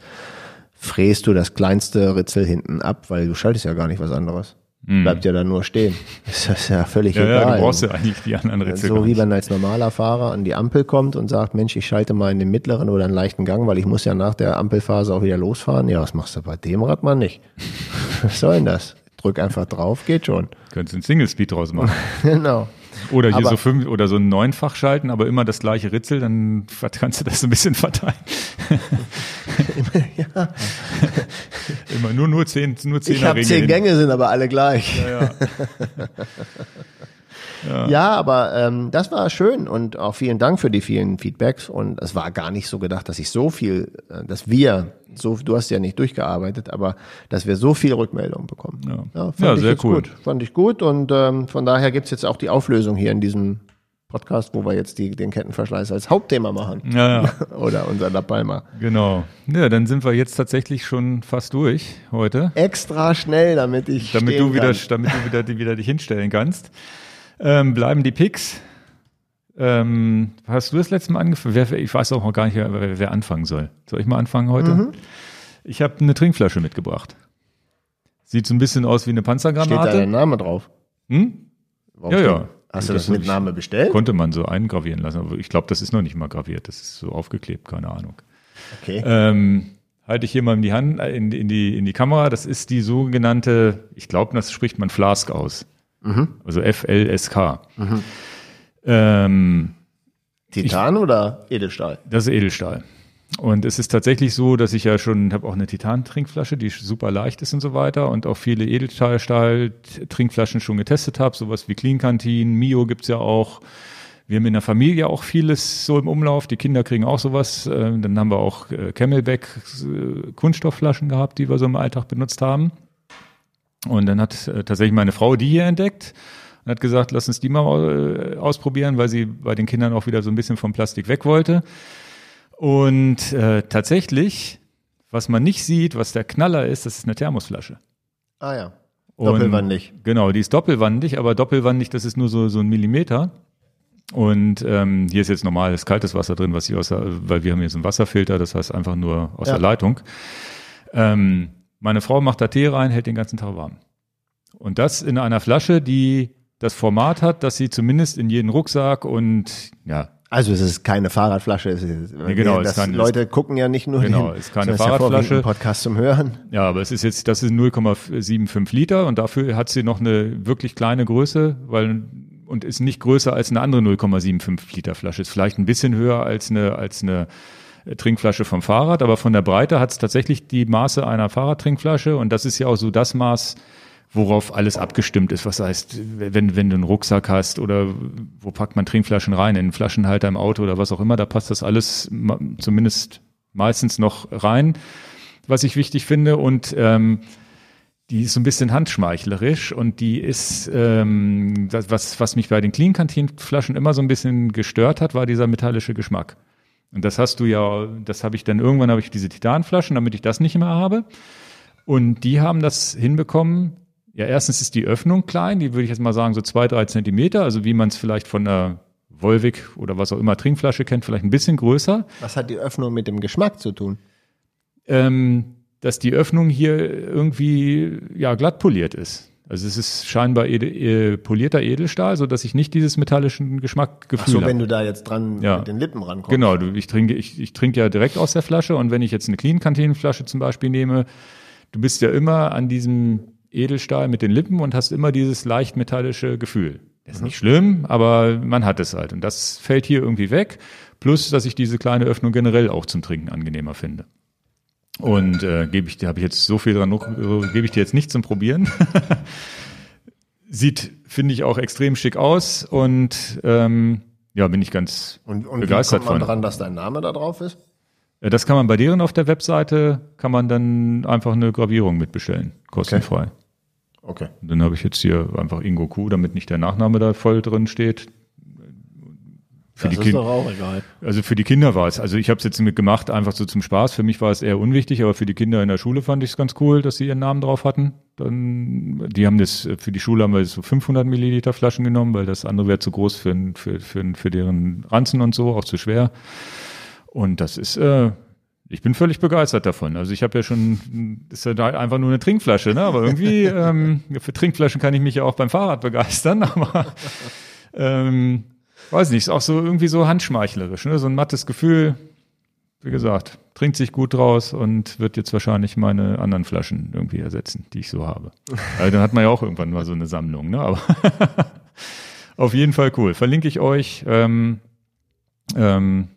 fräst du das kleinste Ritzel hinten ab, weil du schaltest ja gar nicht was anderes. Bleibt ja dann nur stehen. Das ist ja völlig Ja, egal. ja, du brauchst ja eigentlich die anderen Ritzel. So wie wenn als normaler Fahrer an die Ampel kommt und sagt, Mensch, ich schalte mal in den mittleren oder einen leichten Gang, weil ich muss ja nach der Ampelphase auch wieder losfahren. Ja, was machst du bei dem Rad mal nicht? Was soll denn das? Drück einfach drauf, geht schon. Könntest einen Single Speed draus machen. Genau. Oder hier Aber- so fünf oder so ein neunfach schalten, aber immer das gleiche Ritzel, dann kannst du das ein bisschen verteilen. Immer nur nur zehn, nur zehn Ich habe zehn Gänge, sind aber alle gleich. Ja, ja. Ja, aber ähm, das war schön und auch vielen Dank für die vielen Feedbacks. Und es war gar nicht so gedacht, dass ich so viel, äh, dass wir, so, du hast ja nicht durchgearbeitet, aber dass wir so viel Rückmeldung bekommen. Ja. fand Ja, ich sehr cool. gut. Fand ich gut und ähm, von daher gibt's jetzt auch die Auflösung hier in diesem Podcast, wo wir jetzt die, den Kettenverschleiß als Hauptthema machen. ja, ja, Oder unser La Palma. genau. Ja, dann sind wir jetzt tatsächlich schon fast durch heute. Extra schnell, damit ich. damit du wieder, kann. damit du wieder, wieder dich hinstellen kannst. Ähm, bleiben die Picks. Ähm, hast du das letzte Mal angefangen? Ich weiß auch noch gar nicht, wer, wer anfangen soll. Soll ich mal anfangen heute? Mhm. Ich habe eine Trinkflasche mitgebracht. Sieht so ein bisschen aus wie eine Steht da dein Panzergranate. Name drauf? Hm? Warum Ja, ja. Hast du das, das mit Name bestellt? Konnte man so eingravieren lassen, aber ich glaube, das ist noch nicht mal graviert, das ist so aufgeklebt, keine Ahnung. Okay. Ähm, halte ich hier mal in die Hand, in, in, die, in die Kamera. Das ist die sogenannte, ich glaube, das spricht man Flask aus. Mhm. Also FLSK. Mhm. Ähm, Titan ich, oder Edelstahl? Das ist Edelstahl. Und es ist tatsächlich so, dass ich ja schon, habe auch eine Titan-Trinkflasche, die super leicht ist und so weiter und auch viele Edelstahl-Trinkflaschen schon getestet habe, sowas wie Clean Canteen, Mio gibt's ja auch. Wir haben in der Familie auch vieles so im Umlauf. Die Kinder kriegen auch sowas. Äh, dann haben wir auch äh, Camelback äh, Kunststoffflaschen gehabt, die wir so im Alltag benutzt haben. Und dann hat tatsächlich meine Frau die hier entdeckt und hat gesagt, lass uns die mal ausprobieren, weil sie bei den Kindern auch wieder so ein bisschen vom Plastik weg wollte. Und äh, tatsächlich, was man nicht sieht, was der Knaller ist, das ist eine Thermosflasche. Ah ja. Doppelwandig. Und, genau, die ist doppelwandig, aber doppelwandig, das ist nur so, so ein Millimeter. Und ähm, hier ist jetzt normales kaltes Wasser drin, was ich aus, weil wir haben jetzt einen Wasserfilter, das heißt einfach nur aus ja. der Leitung. Ähm, meine Frau macht da Tee rein, hält den ganzen Tag warm. Und das in einer Flasche, die das Format hat, dass sie zumindest in jeden Rucksack und ja, also es ist keine Fahrradflasche. Es ist, nee, genau, das, kann, Leute gucken ja nicht nur genau, hin, es ist keine Fahrradflasche. Ja Podcast zum Hören. Ja, aber es ist jetzt, das ist 0,75 Liter und dafür hat sie noch eine wirklich kleine Größe, weil und ist nicht größer als eine andere 0,75 Liter Flasche. Ist vielleicht ein bisschen höher als eine als eine Trinkflasche vom Fahrrad, aber von der Breite hat es tatsächlich die Maße einer Fahrradtrinkflasche und das ist ja auch so das Maß, worauf alles abgestimmt ist. Was heißt, wenn, wenn du einen Rucksack hast oder wo packt man Trinkflaschen rein, in einen Flaschenhalter im Auto oder was auch immer, da passt das alles zumindest meistens noch rein, was ich wichtig finde. Und ähm, die ist so ein bisschen handschmeichlerisch und die ist, ähm, das, was, was mich bei den Clean Canteen Flaschen immer so ein bisschen gestört hat, war dieser metallische Geschmack. Und das hast du ja, das habe ich dann irgendwann habe ich diese Titanflaschen, damit ich das nicht mehr habe. Und die haben das hinbekommen, ja, erstens ist die Öffnung klein, die würde ich jetzt mal sagen so zwei, drei Zentimeter, also wie man es vielleicht von einer Volvic oder was auch immer Trinkflasche kennt, vielleicht ein bisschen größer. Was hat die Öffnung mit dem Geschmack zu tun? Ähm, dass die Öffnung hier irgendwie ja glatt poliert ist. Also es ist scheinbar edel, äh, polierter Edelstahl, so dass ich nicht dieses metallischen Geschmackgefühl habe. So, wenn du da jetzt dran ja. mit den Lippen rankommst. Genau, du, ich trinke ich, ich trinke ja direkt aus der Flasche und wenn ich jetzt eine Clean Kantinenflasche zum Beispiel nehme, du bist ja immer an diesem Edelstahl mit den Lippen und hast immer dieses leicht metallische Gefühl. Das ist mhm. nicht schlimm, aber man hat es halt. Und das fällt hier irgendwie weg. Plus, dass ich diese kleine Öffnung generell auch zum Trinken angenehmer finde. Und äh, gebe ich, habe ich jetzt so viel dran, äh, gebe ich dir jetzt nicht zum Probieren. Sieht, finde ich, auch extrem schick aus und ähm, ja, bin ich ganz und, und begeistert wie kommt man von. dran, dass dein Name da drauf ist? Das kann man bei deren auf der Webseite, kann man dann einfach eine Gravierung mitbestellen, kostenfrei. Okay. Okay. Und dann habe ich jetzt hier einfach Ingo Kuh, damit nicht der Nachname da voll drin steht. Für das die ist doch auch egal. Also für die Kinder war es. Also ich habe es jetzt mit gemacht, einfach so zum Spaß. Für mich war es eher unwichtig, aber für die Kinder in der Schule fand ich es ganz cool, dass sie ihren Namen drauf hatten. Dann, die haben das, für die Schule haben wir so 500 Milliliter Flaschen genommen, weil das andere wäre zu groß für, für, für, für deren Ranzen und so, auch zu schwer. Und das ist, äh, ich bin völlig begeistert davon. Also ich habe ja schon, ist ja einfach nur eine Trinkflasche, ne? Aber irgendwie ähm, für Trinkflaschen kann ich mich ja auch beim Fahrrad begeistern. Aber ähm, weiß nicht, ist auch so irgendwie so handschmeichlerisch, ne? So ein mattes Gefühl. Wie gesagt, trinkt sich gut draus und wird jetzt wahrscheinlich meine anderen Flaschen irgendwie ersetzen, die ich so habe. Also dann hat man ja auch irgendwann mal so eine Sammlung, ne? Aber auf jeden Fall cool. Verlinke ich euch. Ähm, ähm,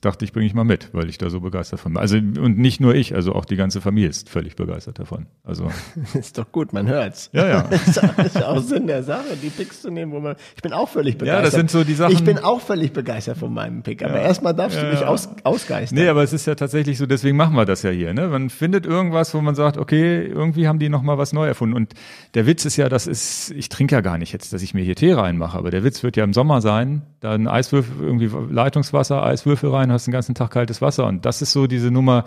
dachte ich, bringe ich mal mit, weil ich da so begeistert von bin. Also und nicht nur ich, also auch die ganze Familie ist völlig begeistert davon. Also ist doch gut, man hört's. Ja, ja. ist, ist auch Sinn der Sache, die Picks zu nehmen, wo man. Ich bin auch völlig begeistert. Ja, das sind so die Sachen. Ich bin auch völlig begeistert von meinem Pick. Aber ja, erstmal darfst ja, du mich aus, ausgeistern. Nee, aber es ist ja tatsächlich so. Deswegen machen wir das ja hier. Ne, man findet irgendwas, wo man sagt, okay, irgendwie haben die noch mal was neu erfunden. Und der Witz ist ja, das ist, ich trinke ja gar nicht jetzt, dass ich mir hier Tee reinmache. Aber der Witz wird ja im Sommer sein, da ein Eiswürfel, irgendwie Leitungswasser, Eiswürfel rein, hast den ganzen Tag kalt kaltes Wasser. Und das ist so diese Nummer,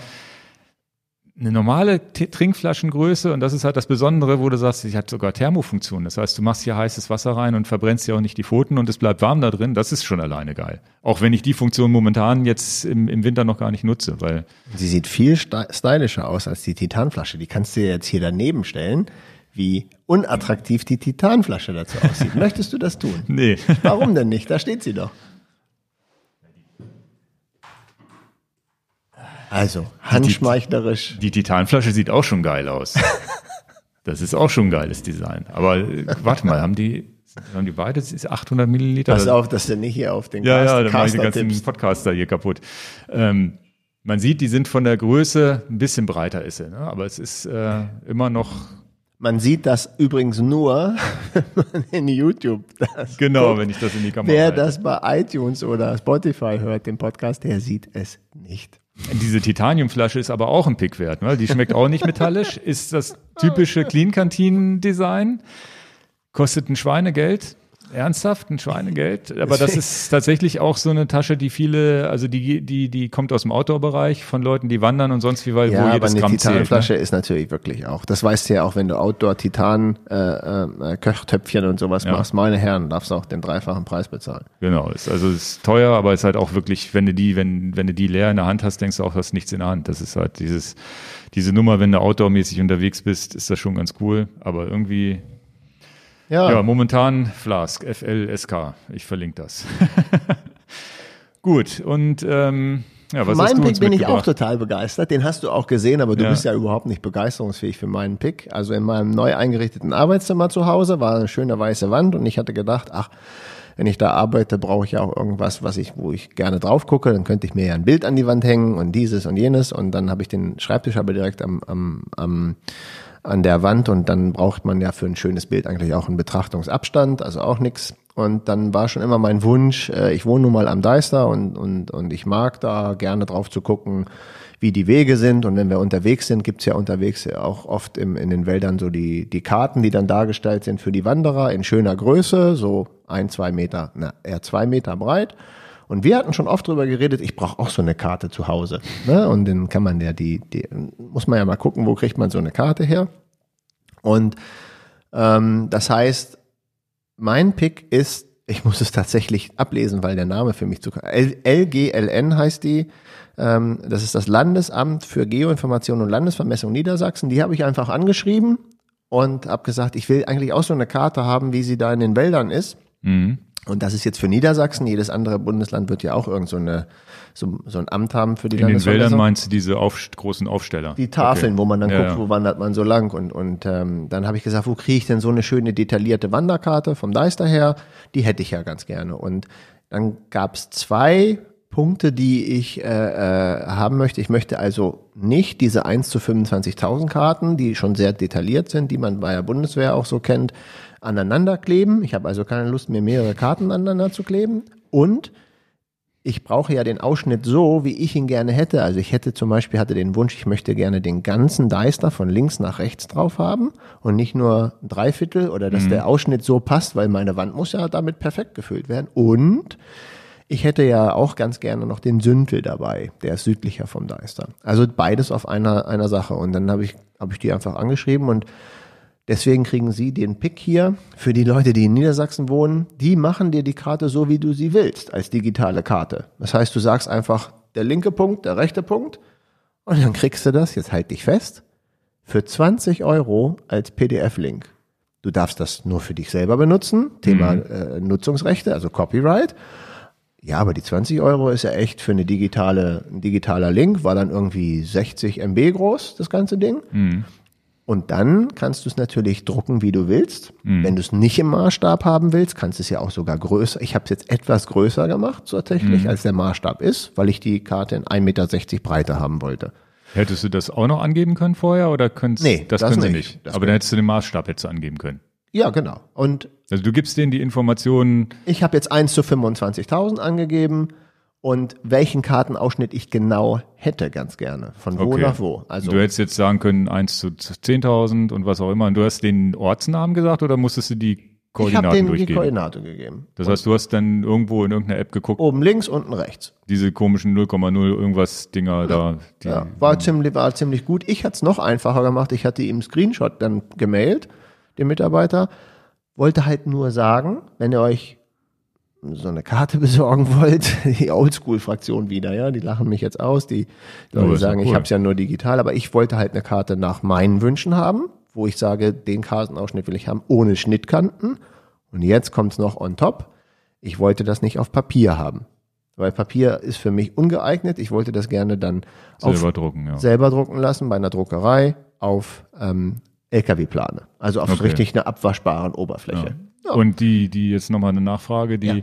eine normale Trinkflaschengröße und das ist halt das Besondere, wo du sagst, sie hat sogar Thermofunktion. Das heißt, du machst hier heißes Wasser rein und verbrennst ja auch nicht die Pfoten und es bleibt warm da drin. Das ist schon alleine geil. Auch wenn ich die Funktion momentan jetzt im, im Winter noch gar nicht nutze, weil. Sie sieht viel stylischer aus als die Titanflasche. Die kannst du jetzt hier daneben stellen, wie unattraktiv die Titanflasche dazu aussieht. Möchtest du das tun? Nee. Warum denn nicht? Da steht sie doch. Also, handschmeichlerisch. Die Titanflasche sieht auch schon geil aus. Das ist auch schon ein geiles Design. Aber äh, warte mal, haben die, haben die beide, das ist 800 Milliliter? Pass auf, dass du nicht hier auf den Ja, ja, dann mache ich den ganzen tippst. Podcaster hier kaputt. Ähm, man sieht, die sind von der Größe ein bisschen breiter ist sie, ne? aber es ist äh, immer noch Man sieht das übrigens nur, wenn man in YouTube das genau, guckt. wenn ich das in die Kamera Wer halte. das bei iTunes oder Spotify hört, den Podcast, der sieht es nicht. Diese Titaniumflasche ist aber auch ein Pick wert. Ne? Die schmeckt auch nicht metallisch, ist das typische Clean Canteen Design, kostet ein Schweinegeld. Ernsthaft, ein Schweinegeld. Aber das ist tatsächlich auch so eine Tasche, die viele, also die, die, die kommt aus dem Outdoor-Bereich von Leuten, die wandern und sonst wie, weil Ja, wo aber jedes eine Gramm zählt. Ne? Titanflasche ist natürlich wirklich auch. Das weißt du ja auch, wenn du Outdoor-Titan äh, äh, Köchtöpfchen und sowas Ja. machst. Meine Herren, darfst du auch den dreifachen Preis bezahlen. Genau, ist, also ist teuer, aber ist halt auch wirklich, wenn du die, wenn, wenn du die leer in der Hand hast, denkst du auch, du hast nichts in der Hand. Das ist halt dieses, diese Nummer, wenn du outdoormäßig unterwegs bist, ist das schon ganz cool. Aber irgendwie, Ja, ja, momentan Flask, FLSK. Ich verlinke das. Gut, und ähm, ja, was hast meinen Pick bin ich auch total begeistert. Den hast du auch gesehen, aber du Ja. bist ja überhaupt nicht begeisterungsfähig für meinen Pick. Also in meinem neu eingerichteten Arbeitszimmer zu Hause war eine schöne weiße Wand und ich hatte gedacht, ach, wenn ich da arbeite, brauche ich ja auch irgendwas, was ich, wo ich gerne drauf gucke. Dann könnte ich mir ja ein Bild an die Wand hängen und dieses und jenes. Und dann habe ich den Schreibtisch aber direkt am, am, am an der Wand und dann braucht man ja für ein schönes Bild eigentlich auch einen Betrachtungsabstand, also auch nix. Und dann war schon immer mein Wunsch, äh, ich wohne nun mal am Deister und, und, und ich mag da gerne drauf zu gucken, wie die Wege sind. Und wenn wir unterwegs sind, gibt's ja unterwegs auch oft im, in den Wäldern so die, die Karten, die dann dargestellt sind für die Wanderer in schöner Größe, so ein, zwei Meter, na, eher zwei Meter breit. Und wir hatten schon oft drüber geredet, ich brauche auch so eine Karte zu Hause. Ne? Und dann kann man ja die, die, muss man ja mal gucken, wo kriegt man so eine Karte her. Und ähm, das heißt, mein Pick ist, ich muss es tatsächlich ablesen, weil der Name für mich zu LGLN heißt die. Ähm, das ist das Landesamt für Geoinformation und Landesvermessung Niedersachsen. Die habe ich einfach angeschrieben und habe gesagt, ich will eigentlich auch so eine Karte haben, wie sie da in den Wäldern ist. Mhm. Und das ist jetzt für Niedersachsen. Jedes andere Bundesland wird ja auch irgend so, eine, so, so ein Amt haben für die In den Wäldern meinst du diese auf, großen Aufsteller? Die Tafeln, Okay. wo man dann Ja, guckt, ja. wo wandert man so lang. Und, und ähm, dann habe ich gesagt, wo kriege ich denn so eine schöne detaillierte Wanderkarte vom Deister her? Die hätte ich ja ganz gerne. Und dann gab es zwei Punkte, die ich äh, äh, haben möchte. Ich möchte also nicht diese 1 zu 25.000 Karten, die schon sehr detailliert sind, die man bei der Bundeswehr auch so kennt, aneinander kleben. Ich habe also keine Lust, mir mehrere Karten aneinander zu kleben. Und ich brauche ja den Ausschnitt so, wie ich ihn gerne hätte. Also ich hätte zum Beispiel, hatte den Wunsch, ich möchte gerne den ganzen Deister von links nach rechts drauf haben und nicht nur ein Dreiviertel oder dass der Ausschnitt so passt, weil meine Wand muss ja damit perfekt gefüllt werden. Und ich hätte ja auch ganz gerne noch den Süntel dabei, der ist südlicher vom Deister. Also beides auf einer, einer Sache. Und dann habe ich, habe ich die einfach angeschrieben und Deswegen kriegen Sie den Pick hier für die Leute, die in Niedersachsen wohnen. Die machen dir die Karte so, wie du sie willst, als digitale Karte. Das heißt, du sagst einfach der linke Punkt, der rechte Punkt und dann kriegst du das, jetzt halt dich fest, für 20 Euro als PDF-Link. Du darfst das nur für dich selber benutzen, Thema äh, Nutzungsrechte, also Copyright. Ja, aber die 20 Euro ist ja echt für eine digitale, ein digitaler Link, war dann irgendwie 60 MB groß, das ganze Ding. Und dann kannst du es natürlich drucken, wie du willst. Wenn du es nicht im Maßstab haben willst, kannst du es ja auch sogar größer. Ich habe es jetzt etwas größer gemacht, so tatsächlich, als der Maßstab ist, weil ich die Karte in 1,60 Meter Breite haben wollte. Hättest du das auch noch angeben können vorher oder könntest, Nee, das, das können sie nicht. nicht. Das Aber dann hättest du den Maßstab jetzt angeben können. Ja, genau. Und Also du gibst denen die Informationen, ich habe jetzt 1 zu 25.000 angegeben und welchen Kartenausschnitt ich genau hätte, ganz gerne. Von wo Okay. nach wo. Also du hättest jetzt sagen können 1 zu 10.000 und was auch immer. Und du hast den Ortsnamen gesagt oder musstest du die ich habe Koordinaten denen die durchgeben? Koordinate gegeben. das heißt, du hast dann irgendwo in irgendeiner App geguckt, Oben links, unten rechts. diese komischen 0,0 irgendwas Dinger da. Die, Ja, war ziemlich, war ziemlich gut. Ich hatte es noch einfacher gemacht. Ich hatte ihm Screenshot dann gemailt, dem Mitarbeiter. Wollte halt nur sagen, wenn ihr euch so eine Karte besorgen wollt, die Oldschool-Fraktion wieder, ja, die lachen mich jetzt aus, die Leute sagen, ich cool. habe es ja nur digital, aber ich wollte halt eine Karte nach meinen Wünschen haben, wo ich sage, den Kartenausschnitt will ich haben ohne Schnittkanten. Und jetzt kommt's noch on top. Ich wollte das nicht auf Papier haben. Weil Papier ist für mich ungeeignet. Ich wollte das gerne dann Selber auf, drucken, ja. selber drucken lassen bei einer Druckerei auf ähm, LKW-Plane. Also auf Okay. richtig einer abwaschbaren Oberfläche. Ja. Und die, die jetzt nochmal eine Nachfrage, die, Ja.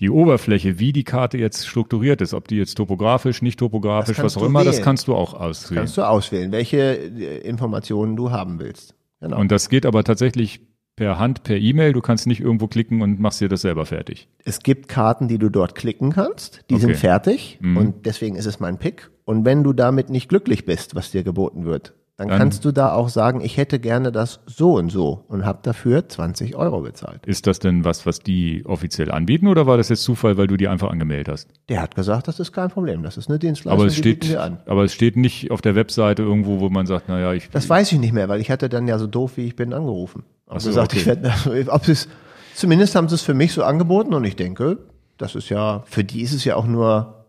die Oberfläche, wie die Karte jetzt strukturiert ist, ob die jetzt topografisch, nicht topografisch, Das was auch immer, das wählen. kannst du auch auswählen. Kannst du auswählen, welche äh, Informationen du haben willst. Genau. Und das geht aber tatsächlich per Hand, per E-Mail. Du kannst nicht irgendwo klicken und machst dir das selber fertig. Es gibt Karten, die du dort klicken kannst, die sind Okay. fertig Mhm. und deswegen ist es mein Pick. Und wenn du damit nicht glücklich bist, was dir geboten wird, dann, Dann- kannst du da auch sagen, ich hätte gerne das so und so und hab dafür 20 Euro bezahlt. Ist das denn was, was die offiziell anbieten oder war das jetzt Zufall, weil du die einfach angemeldet hast? Der hat gesagt, das ist kein Problem, das ist eine Dienstleistung, Aber es die steht, wir an. aber es steht nicht auf der Webseite irgendwo, wo man sagt, naja, ich, Das weiß ich nicht mehr, weil ich hatte dann ja so doof, wie ich bin, angerufen. Und so, gesagt, okay. ich werde, also, ob es, zumindest haben sie es für mich so angeboten und ich denke, das ist ja, für die ist es ja auch nur,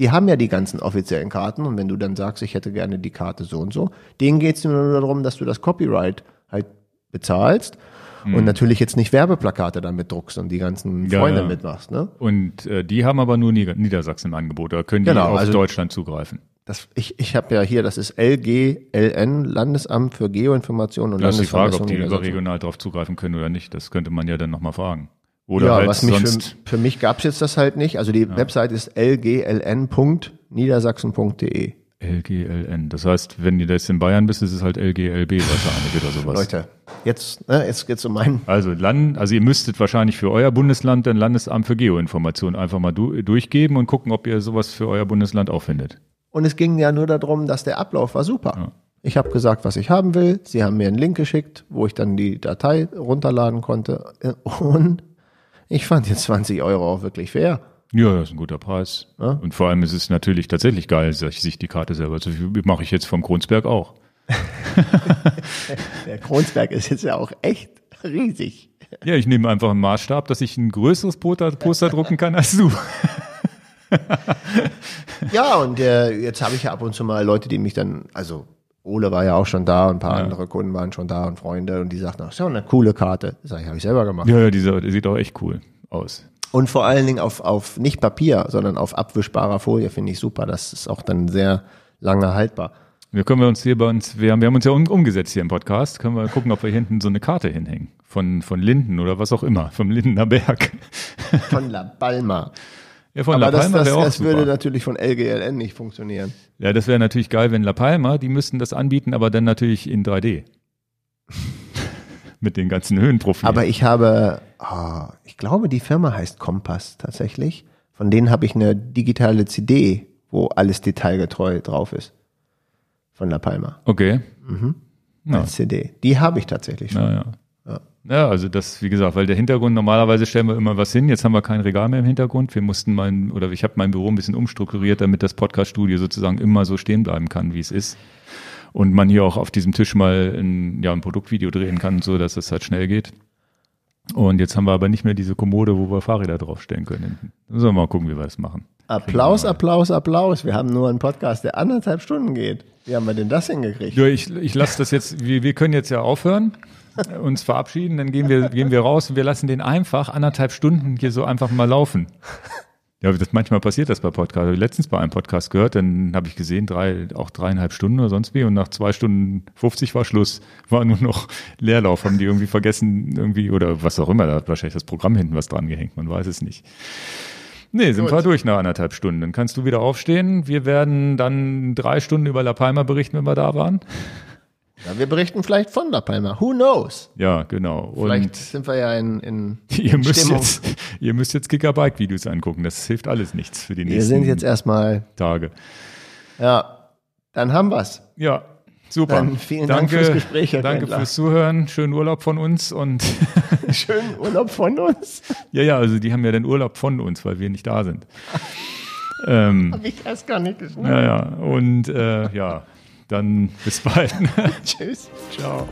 die haben ja die ganzen offiziellen Karten und wenn du dann sagst, ich hätte gerne die Karte so und so, denen geht es nur darum, dass du das Copyright halt bezahlst und natürlich jetzt nicht Werbeplakate damit druckst und die ganzen Mhm. Ja, Freunde ja. mitmachst, ne? und äh, die haben aber nur Nieder Niedersachsen im Angebot, da können die Genau, auf also- Deutschland zugreifen. Das, ich ich habe ja hier, das ist LGLN, Landesamt für Geoinformation und Das ist die Frage, ob die überregional darauf zugreifen können oder nicht. Das könnte man ja dann nochmal fragen. Oder ja, halt was mich sonst. für, für mich gab's jetzt das halt nicht. Also die Website ist lgln.niedersachsen.de. LGLN. Das heißt, wenn du jetzt in Bayern bist, ist es halt LGLB wahrscheinlich oder sowas. Leute, jetzt, ne, jetzt geht's um meinen. Also Land, also ihr müsstet wahrscheinlich für euer Bundesland ein Landesamt für Geoinformation einfach mal du, durchgeben und gucken, ob ihr sowas für euer Bundesland auch findet. Und es ging ja nur darum, dass der Ablauf war super. Ich habe gesagt, was ich haben will. Sie haben mir einen Link geschickt, wo ich dann die Datei runterladen konnte. Und ich fand jetzt 20 Euro auch wirklich fair. Ja, das ist ein guter Preis. Ja. Und vor allem ist es natürlich tatsächlich geil, sich die Karte selber zu mache ich jetzt vom Kronsberg auch. Der Kronsberg ist jetzt ja auch echt riesig. Ja, ich nehme einfach einen Maßstab, dass ich ein größeres Poster, Poster drucken kann als du. Ja, und äh, jetzt habe ich ja ab und zu mal Leute, die mich dann, also Ole war ja auch schon da und ein paar Ja. andere Kunden waren schon da und Freunde und die sagten, ach, so eine coole Karte. Sag ich, habe ich selber gemacht. Ja, ja, der sieht auch echt cool aus. Und vor allen Dingen auf, auf nicht Papier, sondern auf abwischbarer Folie finde ich super. Das ist auch dann sehr lange haltbar. Wir können wir uns hier bei uns, wir haben, wir haben uns ja um, umgesetzt hier im Podcast, können wir gucken, ob wir hier hinten so eine Karte hinhängen. Von, von Linden oder was auch immer, vom Lindener Berg. Von La Palma. Ja, von Aber La das, Palma das, wäre auch das würde super. natürlich von LGLN nicht funktionieren. Ja, das wäre natürlich geil, wenn La Palma, die müssten das anbieten, aber dann natürlich in 3D. Mit den ganzen Höhenprofilen. Aber ich habe, ah, ich glaube, die Firma heißt Kompass tatsächlich. Von denen habe ich eine digitale CD, wo alles detailgetreu drauf ist. Von La Palma. okay. Ja. Als CD. Die habe ich tatsächlich schon. Ja, ja. Ja, also das, wie gesagt, weil der Hintergrund, normalerweise stellen wir immer was hin, jetzt haben wir kein Regal mehr im Hintergrund. Wir mussten mein, oder ich habe mein Büro ein bisschen umstrukturiert, damit das Podcast-Studio sozusagen immer so stehen bleiben kann, wie es ist. Und man hier auch auf diesem Tisch mal ein, ja, ein Produktvideo drehen kann, so dass es halt schnell geht. Und jetzt haben wir aber nicht mehr diese Kommode, wo wir Fahrräder draufstellen können. Müssen wir mal gucken, wie wir das machen. Applaus, Applaus, Applaus. Wir haben nur einen Podcast, der anderthalb Stunden geht. Wie haben wir denn das hingekriegt? Ja, ich, ich lasse das jetzt, wir, wir können jetzt ja aufhören, uns verabschieden, dann gehen wir, gehen wir raus und wir lassen den einfach anderthalb Stunden hier so einfach mal laufen. Ja, das, manchmal passiert das bei Podcasts. Habe ich letztens bei einem Podcast gehört, dann habe ich gesehen, drei, auch dreieinhalb Stunden oder sonst wie und nach zwei Stunden 50 war Schluss. War nur noch Leerlauf, haben die irgendwie vergessen, irgendwie, oder was auch immer, da hat wahrscheinlich das Programm hinten was dran gehängt, man weiß es nicht. Nee, sind Gut. wir durch nach anderthalb Stunden. Dann kannst du wieder aufstehen. Wir werden dann drei Stunden über La Palma berichten, wenn wir da waren. Ja, wir berichten vielleicht von La Palma. Who knows? Ja, genau. Vielleicht Und sind wir ja in, in ihr müsst, Stimmung. jetzt, ihr müsst jetzt Gigabyte-Videos angucken. Das hilft alles nichts für die Wir nächsten sind jetzt erstmal, Tage. ja, dann haben wir's. Ja, super. Dann vielen Dank fürs Gespräch, Herr Danke Wendler. fürs Zuhören. Schönen Urlaub von uns. Und Schönen Urlaub von uns. ja, ja, also die haben ja den Urlaub von uns, weil wir nicht da sind. ähm, Hab ich erst gar nicht geschnallt. ja, ja. Und äh, ja, dann bis bald. Tschüss. Ciao.